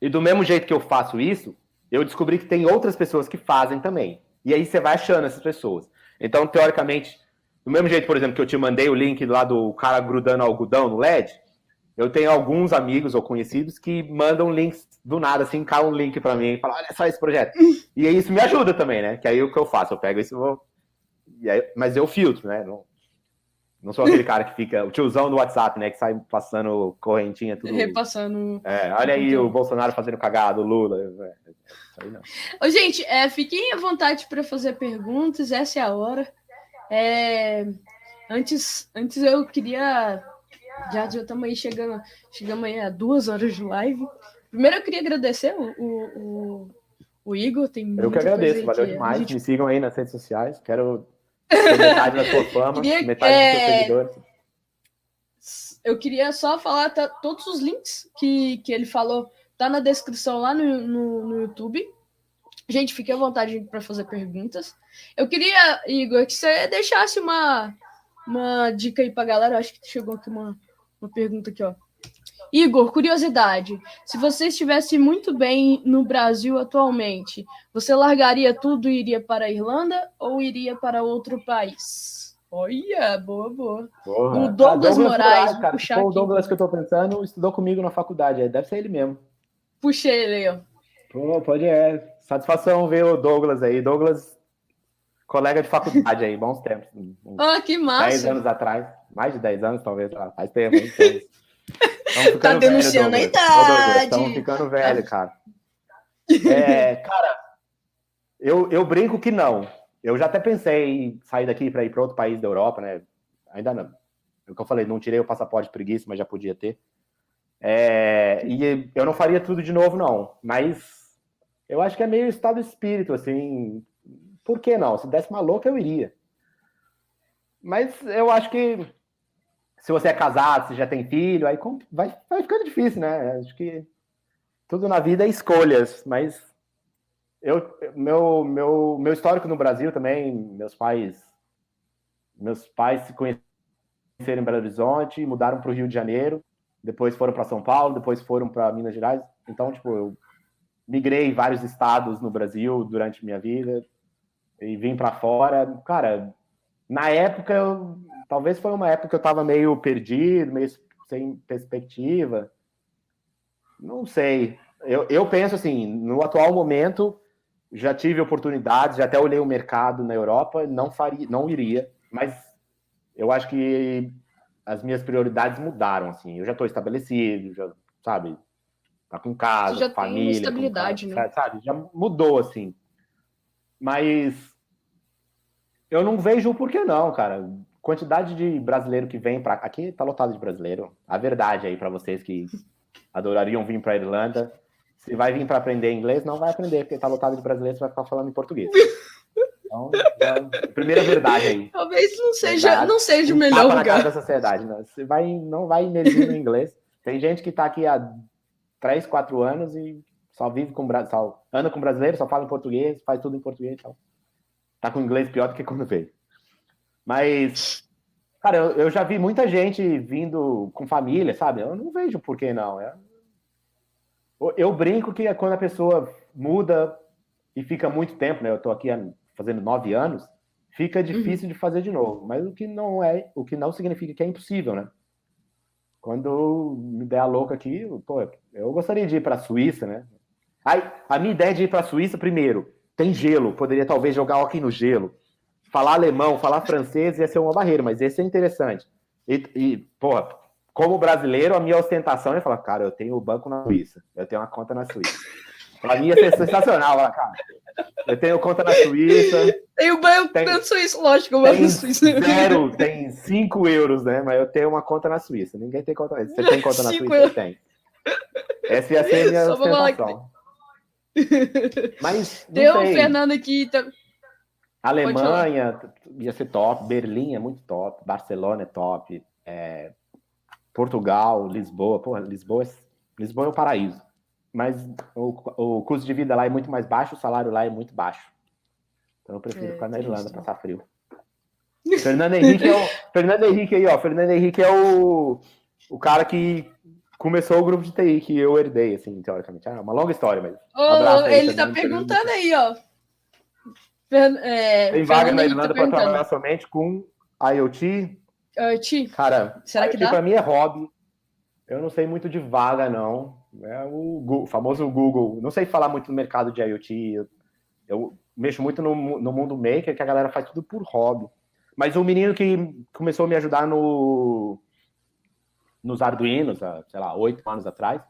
e do mesmo jeito que eu faço isso, eu descobri que tem outras pessoas que fazem também. E aí você vai achando essas pessoas. Então, teoricamente, do mesmo jeito, por exemplo, que eu te mandei o link lá do cara grudando algodão no LED, eu tenho alguns amigos ou conhecidos que mandam links do nada, assim, cai um link para mim e falam, olha só esse projeto. E aí isso me ajuda também, né? Que aí o que eu faço? Eu pego isso e vou. E aí, mas eu filtro, né? Não, não sou aquele cara que fica. O tiozão do WhatsApp, né? Que sai passando correntinha, tudo. Repassando. É, olha aí o Bolsonaro fazendo cagado, o Lula. É, isso aí não. Ô, gente, é, fiquem à vontade para fazer perguntas, essa é a hora. É, antes, antes eu queria. Já estamos aí chegando, chegamos aí a duas horas de live. Primeiro eu queria agradecer o, o, o Igor. Tem eu que agradeço, valeu que demais. Gente... Me sigam aí nas redes sociais. Quero <laughs> metade da sua fama, queria, metade é... dos seus seguidores. Eu queria só falar tá, todos os links que, que ele falou, tá na descrição lá no, no, no YouTube. Gente, fique à vontade para fazer perguntas. Eu queria, Igor, que você deixasse uma, uma dica aí para a galera. Acho que chegou aqui uma, uma pergunta aqui, ó. Igor, curiosidade. Se você estivesse muito bem no Brasil atualmente, você largaria tudo e iria para a Irlanda ou iria para outro país? Olha, boa, boa. Porra. O Douglas, Ah, Moraes, cara, vou puxar foi o. Douglas que eu tô pensando, estudou comigo na faculdade. é, Deve ser ele mesmo. Puxei ele aí, ó. Pô, pode é. Satisfação ver o Douglas aí. Douglas, colega de faculdade aí, bons tempos. <laughs> Ah, que 10 massa. anos atrás. Mais de 10 anos, talvez. lá, Faz tempo, <laughs> Tá denunciando velho, a idade. Estamos ficando velho, cara. É, cara, eu, eu brinco que não. Eu já até pensei em sair daqui para ir para outro país da Europa, né? Ainda não. É o que eu falei, não tirei o passaporte de preguiça, mas já podia ter. É, e eu não faria tudo de novo, não. Mas eu acho que é meio estado espírito, assim. Por que não? Se desse uma louca, eu iria. Mas eu acho que se você é casado, se já tem filho, aí vai, vai ficando difícil, né? Acho que tudo na vida é escolhas, mas eu, meu, meu, meu histórico no Brasil também, meus pais, meus pais se conheceram em Belo Horizonte, mudaram para o Rio de Janeiro, depois foram para São Paulo, depois foram para Minas Gerais. Então, tipo, eu migrei vários estados no Brasil durante minha vida e vim para fora. Cara, na época, eu, talvez foi uma época que eu estava meio perdido, meio sem perspectiva. Não sei. Eu, eu penso assim, no atual momento, já tive oportunidades, já até olhei o mercado na Europa, não faria, não iria, mas eu acho que as minhas prioridades mudaram, assim. Eu já estou estabelecido, já, sabe, tá com casa, Você já tem família, com estabilidade, casa, né? sabe, já mudou, assim. Mas eu não vejo o porquê não, cara. Quantidade de brasileiro que vem para aqui tá lotado de brasileiro. A verdade aí para vocês que <laughs> adorariam vir para Irlanda, se vai vir para aprender inglês, não vai aprender porque tá lotado de brasileiros, vai ficar falando em português. Então, já- primeira verdade aí. Talvez não seja, Verdade. não seja o melhor lugar. da sociedade. Não. Você vai, não vai emergir no inglês. Tem gente que está aqui há 3, 4 anos e só vive com bra- só anda com brasileiro, só fala em português, faz tudo em português. Então, tá com inglês pior do que quando veio. Mas, cara, eu, eu já vi muita gente vindo com família, sabe? Eu não vejo por que não. É- Eu, brinco que é quando a pessoa muda e fica muito tempo, né? Eu tô aqui fazendo nove anos, fica difícil de fazer de novo. Mas o que não é, o que não significa que é impossível, né? Quando me der a louca aqui, pô, eu gostaria de ir para a Suíça, né? Aí, a minha ideia de ir para a Suíça, primeiro, tem gelo, poderia talvez jogar hockey no gelo. Falar alemão, falar francês ia ser uma barreira, mas esse é interessante. E, e porra, como brasileiro, a minha ostentação é falar, cara, eu tenho o banco na Suíça, eu tenho uma conta na Suíça. Pra mim ia ser sensacional, falar, cara. Eu tenho conta na Suíça, Tem o banho Tem- suíço, lógico, eu tem Suíça. zero, tem 5 euros, né? Mas eu tenho uma conta na Suíça. Ninguém tem conta na Suíça. Você tem conta na Suíça? Eu tenho. Essa ia ser a minha ostentação. Mas, Tem não o sei. Fernando aqui. Tá... Alemanha ia ser top, Berlim é muito top, Barcelona é top, é, Portugal, Lisboa, porra, Lisboa é, Lisboa é o paraíso. Mas o, o custo de vida lá é muito mais baixo, o salário lá é muito baixo. Então eu prefiro É, ficar na Irlanda, isso. passar frio. Fernando Henrique é o Fernando Henrique aí, ó. Fernando Henrique é o, o cara que começou o grupo de TI que eu herdei, assim, teoricamente. É uma longa história, mas Ô, abraço aí, ele tá Fernando, perguntando aí, ó. Fer... É, tem vaga Fernando na Henrique Irlanda tá para trabalhar somente com IoT, Ah, Ti, Cara, Será que IoT dá? pra mim é hobby. Eu não sei muito de vaga, não. É o, o famoso Google. Não sei falar muito no mercado de IoT. Eu, eu mexo muito no, no mundo maker, que a galera faz tudo por hobby. Mas o menino que começou a me ajudar no, nos Arduinos, há, sei lá, oito anos atrás,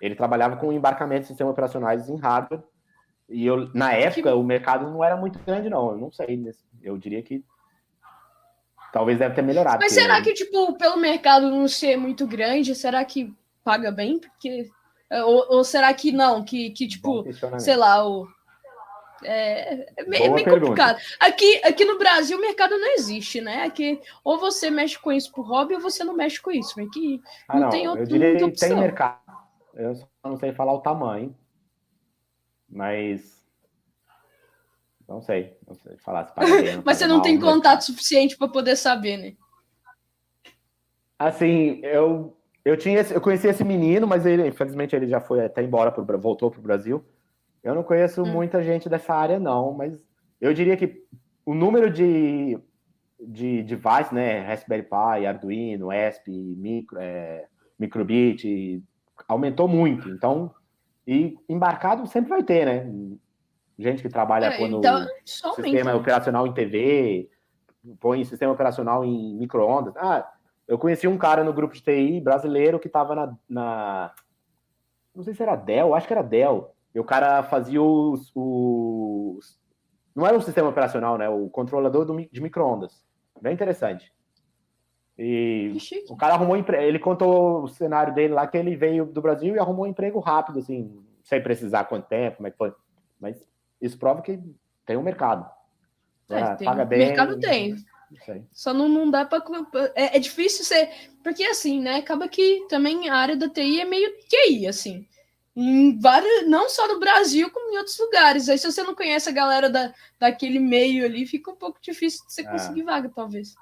ele trabalhava com embarcamento de sistemas operacionais em hardware. E eu, na época, o mercado não era muito grande, não. Eu não sei. Eu diria que talvez deve ter melhorado. Mas porque- será que, tipo, pelo mercado não ser muito grande, será que paga bem? Porque. É, Ou, ou será que não? Que, que tipo, sei lá, o. É, é meio, Boa meio pergunta. complicado. Aqui, aqui no Brasil o mercado não existe, né? Aqui, ou você mexe com isso por hobby ou você não mexe com isso. Que Ah, não não, tem outra- eu diria que tem mercado. Eu só não sei falar o tamanho. Mas Não sei, não sei falar se bem. <laughs> Mas você não tem contato suficiente para poder saber, né? Assim, eu, eu tinha esse- eu conheci esse menino, mas ele, infelizmente, ele já foi até embora, pro, voltou para o Brasil. Eu não conheço Hum. muita gente dessa área, não, mas eu diria que o número de, de device, né, Raspberry Pi, Arduino, ESP, micro, é, Microbit, aumentou muito. Então, e embarcado sempre vai ter, né? Gente que trabalha É, quando então, sistema operacional em TV, põe sistema operacional em micro-ondas. Ah, eu conheci um cara no grupo de TI brasileiro que estava na, na- Não sei se era Dell, acho que era Dell. E o cara fazia os. os- Não era um sistema operacional, né? O controlador do de micro-ondas. Bem interessante. E o cara arrumou emprego. Ele contou o cenário dele lá que ele veio do Brasil e arrumou um emprego rápido, assim, sem precisar quanto tempo, como é que foi. Mas isso prova que tem um mercado. É, Ah, tem- paga bem. mercado tem. Só não, não dá para é, é difícil ser. Porque assim, né? Acaba que também a área da TI é meio QI, assim. Em vários, não só no Brasil, como em outros lugares. Aí, se você não conhece a galera da, daquele meio ali, fica um pouco difícil de você Ah. conseguir vaga, talvez.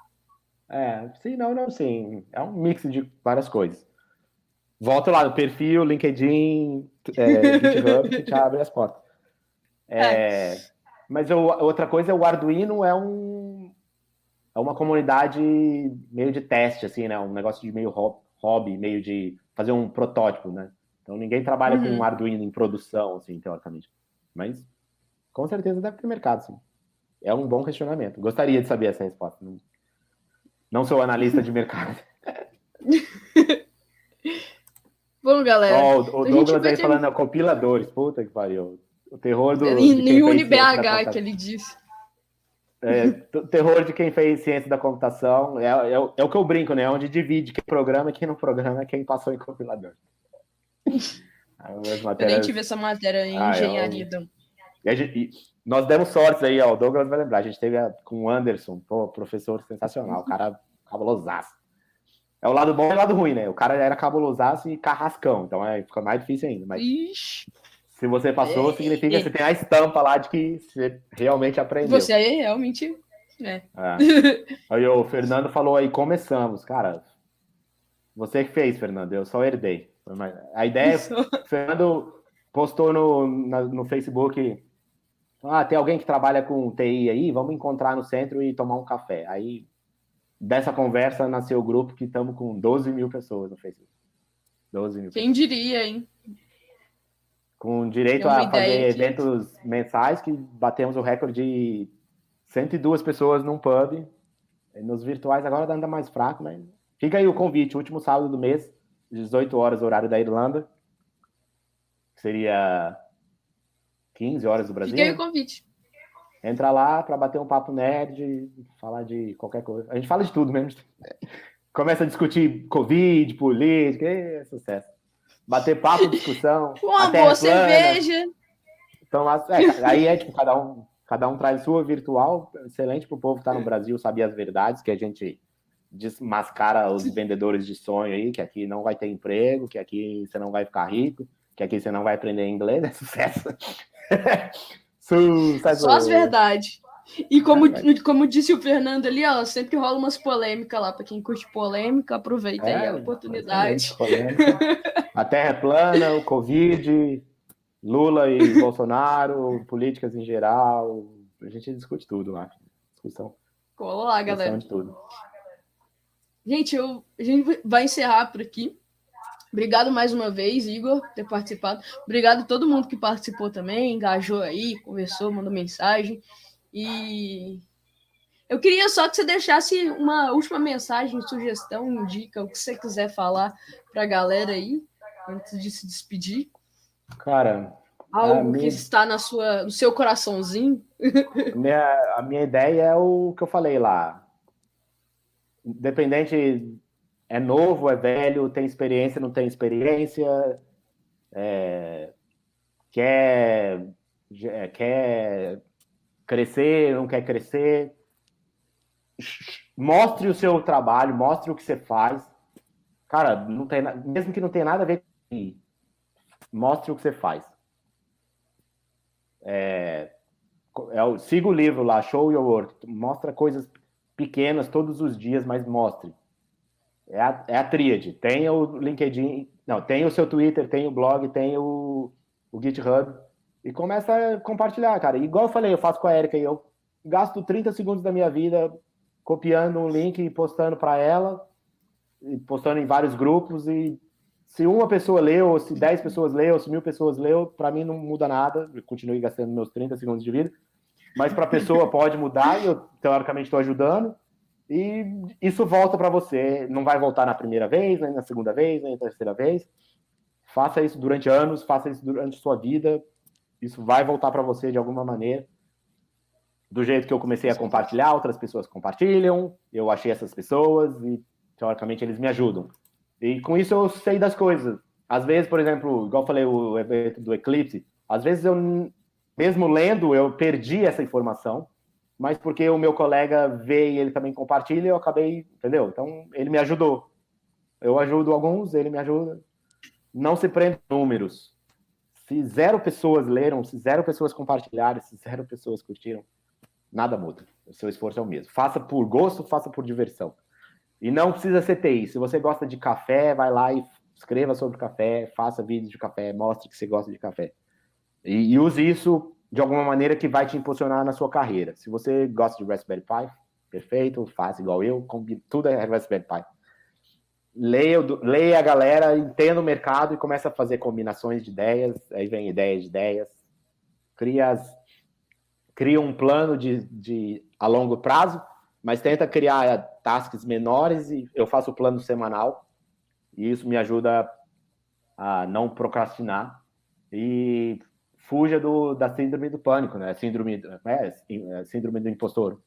É, sim, não, não, sim. É um mix de várias coisas. Volta lá no perfil, LinkedIn, é, GitHub, que te <laughs> abre as portas. É, Mas eu- outra coisa é o Arduino é um é uma comunidade meio de teste, assim, né? Um negócio de meio ho- hobby, meio de fazer um protótipo, né? Então ninguém trabalha Uhum. com um Arduino em produção, assim, teoricamente. Mas com certeza deve ter mercado, sim. É um bom questionamento. Gostaria de saber essa resposta. Não, não sou analista de mercado. <laughs> Bom, galera. Ó, o, Douglas aí ter- falando compiladores. Puta que pariu. O terror do. ciência da UniBH que ele disse. É, terror de quem fez ciência da computação. É, é, o- é o que eu brinco, né? Onde divide quem programa e quem não programa é quem passou em compilador. <laughs> As Eu nem matérias- tive essa matéria em Ah, é, engenharia. então. E gente- e nós demos sorte aí, ó. O Douglas vai lembrar. A gente teve a- com o Anderson, pô, professor sensacional, o cara cabulosaço. É o lado bom e o lado ruim, né? O cara era cabulosaço e carrascão, então é, fica mais difícil ainda. Mas Ixi, se você passou, É, significa é. que você tem a estampa lá de que você realmente aprendeu. você aí realmente. É. É. <laughs> Aí o Fernando falou aí, começamos. Cara, você que fez, Fernando, eu só herdei. A ideia, Isso. o <laughs> Fernando postou no, na- no Facebook, ah, tem alguém que trabalha com TI aí, vamos encontrar no centro e tomar um café. Aí, dessa conversa, nasceu o grupo que estamos com 12 mil pessoas no Facebook. 12 mil. Quem diria, hein? Com direito a fazer aqui. eventos mensais, que batemos o recorde de 102 pessoas num pub. Nos virtuais agora anda mais fraco, mas fica aí o convite, último sábado do mês, 18 horas, horário da Irlanda. Seria 15 horas do Brasil. Fiquei o né? convite. Entra lá para bater um papo nerd, falar de qualquer coisa. A gente fala de tudo mesmo. <laughs> Começa a discutir Covid, política, é sucesso. Bater papo, <laughs> discussão. Uma boa é plana. cerveja. Então, lá- é, aí é tipo, cada um, cada um traz sua virtual, excelente para o povo que está no Brasil saber as verdades, que a gente desmascara os vendedores de sonho aí, que aqui não vai ter emprego, que aqui você não vai ficar rico, que aqui você não vai aprender inglês, <laughs> é sucesso. <laughs> sucesso. Só as verdades. E como, É, como disse o Fernando ali, ó, sempre rola umas polêmicas lá. Pra quem curte polêmica, aproveita aí É, a oportunidade. excelente, polêmica. A terra é plana, o Covid, Lula e <laughs> Bolsonaro, políticas em geral, a gente discute tudo lá. Discussão, Cola lá, galera. de tudo. Gente, eu, a gente vai encerrar por aqui. Obrigado mais uma vez, Igor, por ter participado. Obrigado a todo mundo que participou também, engajou aí, conversou, mandou mensagem. E eu queria só que você deixasse uma última mensagem, sugestão, dica, o que você quiser falar para a galera aí, antes de se despedir. Cara, Algo minha- que está na sua, no seu coraçãozinho. <laughs> minha, a minha ideia é o que eu falei lá. Independente, é novo, é velho, tem experiência, não tem experiência, é, quer, é, quer crescer, não quer crescer. Mostre o seu trabalho, mostre o que você faz. Cara, não tem, mesmo que não tenha nada a ver com mostre o que você faz. É, é siga o livro lá, Show Your Work. Mostra coisas pequenas todos os dias, mas mostre. É a, é a tríade. Tem o LinkedIn, não, tem o seu Twitter, tem o blog, tem o, o GitHub. E começa a compartilhar, cara. Igual eu falei, eu faço com a Erika, eu gasto 30 segundos da minha vida copiando um link e postando para ela, e postando em vários grupos, e se uma pessoa leu, ou se 10 pessoas leu, ou se mil pessoas leu, para mim não muda nada, eu continuo gastando meus 30 segundos de vida, mas para a pessoa <laughs> pode mudar, e eu teoricamente estou ajudando, e isso volta para você, não vai voltar na primeira vez, nem na segunda vez, nem na terceira vez, faça isso durante anos, faça isso durante sua vida, isso vai voltar para você de alguma maneira, do jeito que eu comecei a compartilhar, outras pessoas compartilham, eu achei essas pessoas e, teoricamente, eles me ajudam. E com isso eu sei das coisas. Às vezes, por exemplo, igual eu falei o evento do Eclipse, às vezes eu, mesmo lendo, eu perdi essa informação, mas porque o meu colega vê e ele também compartilha, eu acabei, entendeu? Então, ele me ajudou. Eu ajudo alguns, ele me ajuda. Não se prenda números. Se zero pessoas leram, se zero pessoas compartilharam, se zero pessoas curtiram, nada muda. O seu esforço é o mesmo. Faça por gosto, faça por diversão. E não precisa ser TI. Se você gosta de café, vai lá e escreva sobre café, faça vídeos de café, mostre que você gosta de café. E, e use isso de alguma maneira que vai te impulsionar na sua carreira. Se você gosta de Raspberry Pi, perfeito, faça igual eu, tudo é Raspberry Pi. Leia, leia a galera, entenda o mercado e começa a fazer combinações de ideias, aí vem ideias de ideias, cria as cria um plano de, de a longo prazo, mas tenta criar tasks menores e eu faço o plano semanal e isso me ajuda a não procrastinar e fuja do, da síndrome do pânico, né? Síndrome, é, síndrome do impostor.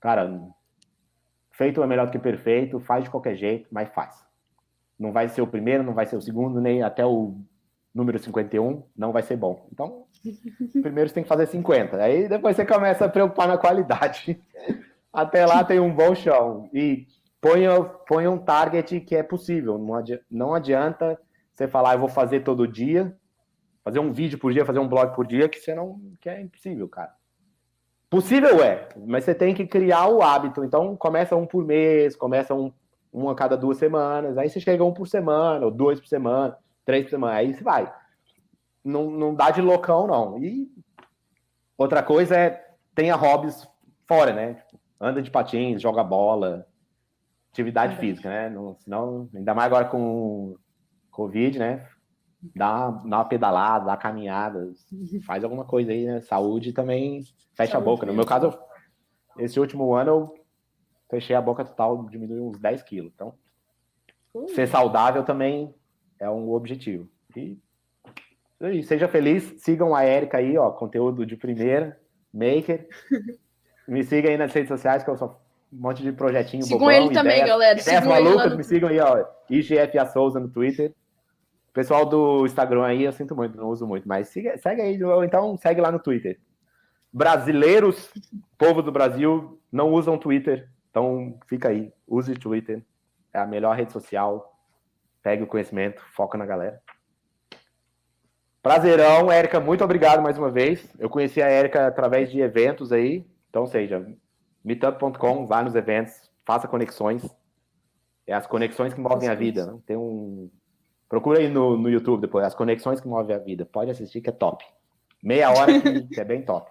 Cara, feito é melhor do que perfeito, faz de qualquer jeito, mas faz. Não vai ser o primeiro, não vai ser o segundo, nem até o número 51, não vai ser bom. Então, <laughs> Primeiro você tem que fazer 50. Aí depois você começa a preocupar na qualidade. <laughs> Até lá tem um bom chão. E ponha, ponha um target que é possível. Não adianta, não adianta você falar, eu vou fazer todo dia, fazer um vídeo por dia, fazer um blog por dia, que você não. que é impossível, cara. Possível é, mas você tem que criar o hábito. Então começa um por mês, começa um, um a cada duas semanas, aí você chega um por semana, ou dois por semana, três por semana, aí você vai não, não dá de loucão, não. E outra coisa é tenha hobbies fora, né? Anda de patins, joga bola, atividade física, né? Não, senão, ainda mais agora com Covid, né? Dá, dá uma pedalada, dá uma caminhada, faz alguma coisa aí, né? Saúde também fecha Saúde a boca. No meu caso, esse último ano eu fechei a boca total, diminuiu uns 10 quilos. Então, ser saudável também é um objetivo. E e seja feliz, sigam a Erika aí, ó, conteúdo de primeira, maker. <laughs> Me siga aí nas redes sociais, que eu sou um monte de projetinho Sigam bobão, ele ideias, também, galera. Ideias malucas, no... me sigam aí, ó, IGFA Souza no Twitter. Pessoal do Instagram aí, eu sinto muito, não uso muito, mas siga, segue aí, ou então segue lá no Twitter. Brasileiros, povo do Brasil, não usam Twitter, então fica aí, use Twitter, é a melhor rede social, pegue o conhecimento, foca na galera. Prazerão, Érica, muito obrigado mais uma vez. Eu conheci a Érica através de eventos aí, então seja, meetup.com, vá nos eventos, faça conexões. É as conexões que movem a vida. Né? Tem um. Procura aí no, no YouTube depois, as conexões que movem a vida. Pode assistir que é top. Meia hora que, que <laughs> é bem top.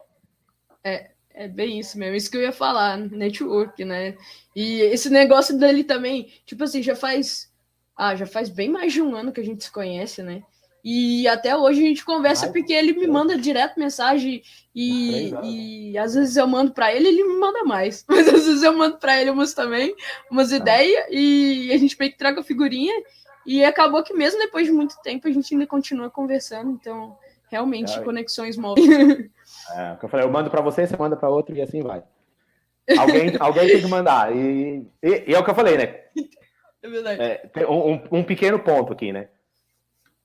É, é bem isso mesmo, isso que eu ia falar, network, né? E esse negócio dele também, tipo assim, já faz. Ah, já faz bem mais de um ano que a gente se conhece, né? E até hoje a gente conversa Ai, porque ele me manda direto mensagem e, e às vezes eu mando para ele, ele me manda mais. <laughs> Mas às vezes eu mando para ele umas também, umas ah. ideias e a gente meio que troca figurinha. E acabou que mesmo depois de muito tempo a gente ainda continua conversando. Então, realmente, Ai. conexões móveis. É, eu falei, eu mando para você, você manda para outro e assim vai. Alguém, alguém tem que mandar. E, e, e, é o que eu falei, né? É verdade. É, um, um pequeno ponto aqui, né?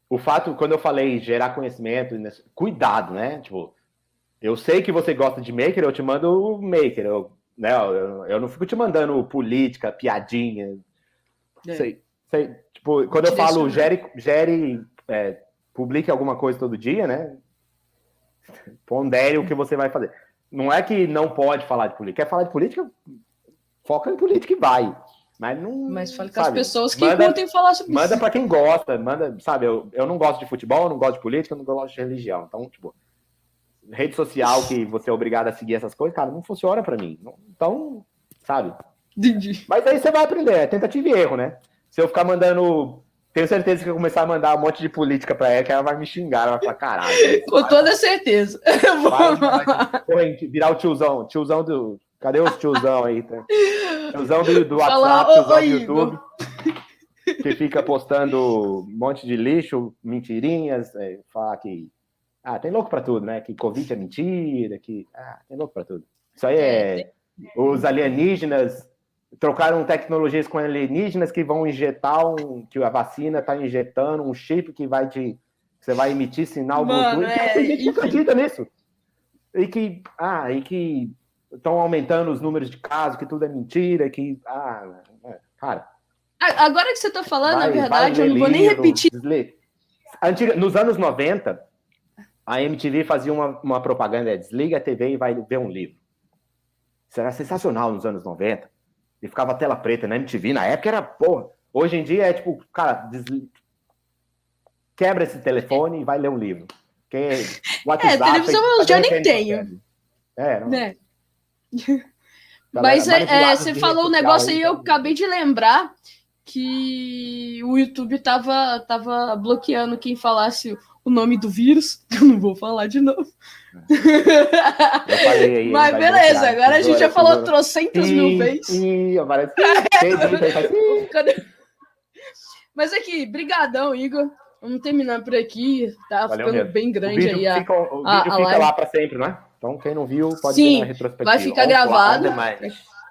o fato, quando eu falei gerar conhecimento, cuidado, né? Tipo, eu sei que você gosta de maker, eu te mando o maker. Eu, né, eu, eu não fico te mandando política, piadinha. É. Sei, sei, tipo, quando eu falo gere, gere é, publique alguma coisa todo dia, né? Pondere o que você vai fazer. Não é que não pode falar de política. Quer falar de política? Foca em política e vai. Mas não. Mas fale com as pessoas que manda, curtem falar sobre manda isso. Manda para quem gosta, manda, sabe? Eu, eu não gosto de futebol, eu não gosto de política, eu não gosto de religião. Então, tipo, rede social que você é obrigado a seguir essas coisas, cara, não funciona para mim. Então, sabe? Entendi. Mas aí você vai aprender, é tentativa e erro, né? Se eu ficar mandando. Tenho certeza que eu começar a mandar um monte de política pra ela, que ela vai me xingar, ela vai falar, caralho. <laughs> Com vai, toda certeza. Vai, <laughs> vai, virar o tiozão, tiozão do. Cadê os tiozão aí? Tá? Tiozão do, do WhatsApp, tiozão do YouTube. Que fica postando um monte de lixo, mentirinhas, é, falar que. Ah, tem louco pra tudo, né? Que Covid é mentira, que. Ah, tem louco pra tudo. Isso aí é. é os alienígenas trocaram tecnologias com alienígenas que vão injetar um, que a vacina está injetando um chip que vai te você vai emitir sinal Mano, Bluetooth. É, tem gente que acredita nisso. E que ah, e que estão aumentando os números de casos, que tudo é mentira, que ah, é, cara. Agora que você está falando, vai, na verdade, eu não vou nem repetir. Antiga, nos anos 90, a MTV fazia uma, uma propaganda, desliga a TV e vai ver um livro. Isso era sensacional nos anos 90 e ficava tela preta na MTV. Na época era, porra. Hoje em dia é tipo, cara, desli... quebra esse telefone e vai ler um livro. Quem é, <laughs> WhatsApp, é televisão eu já nem tenho. É, não. É. Mas é, é, você falou um negócio aí, eu acabei de lembrar que o YouTube tava, tava bloqueando quem falasse o nome do vírus. <laughs> Eu não vou falar de novo. Eu falei aí, Mas beleza, agora a gente já falou trocentas mil vezes. Ih, aparece. <laughs> Mas aqui, brigadão, Igor. Vamos terminar por aqui. Tá Valeu ficando mesmo. bem grande aí a, fica, O vídeo a, a fica lá para sempre, né? Então quem não viu pode Sim, ver na retrospectiva. Vai ficar on gravado. On demand.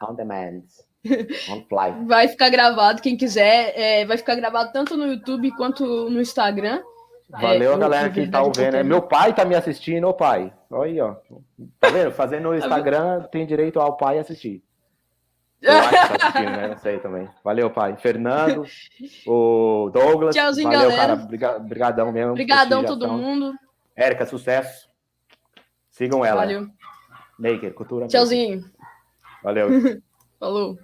On demand. <laughs> On fly. Vai ficar gravado, quem quiser. É, vai ficar gravado tanto no YouTube quanto no Instagram. Valeu a é, galera que tá ouvindo. Meu pai tá me assistindo, ô pai. Olha aí, ó. Tá vendo? Fazendo <laughs> no Instagram, tem direito ao pai assistir. <laughs> Eu tá assistindo, né? Não sei também. Valeu, pai. Fernando, o Douglas. Tchauzinho, valeu, galera. Cara. Mesmo. Obrigadão todo mundo. Érica, sucesso. Sigam ela. Valeu. Maker, cultura. Tchauzinho. Maker. Valeu. <laughs> Falou.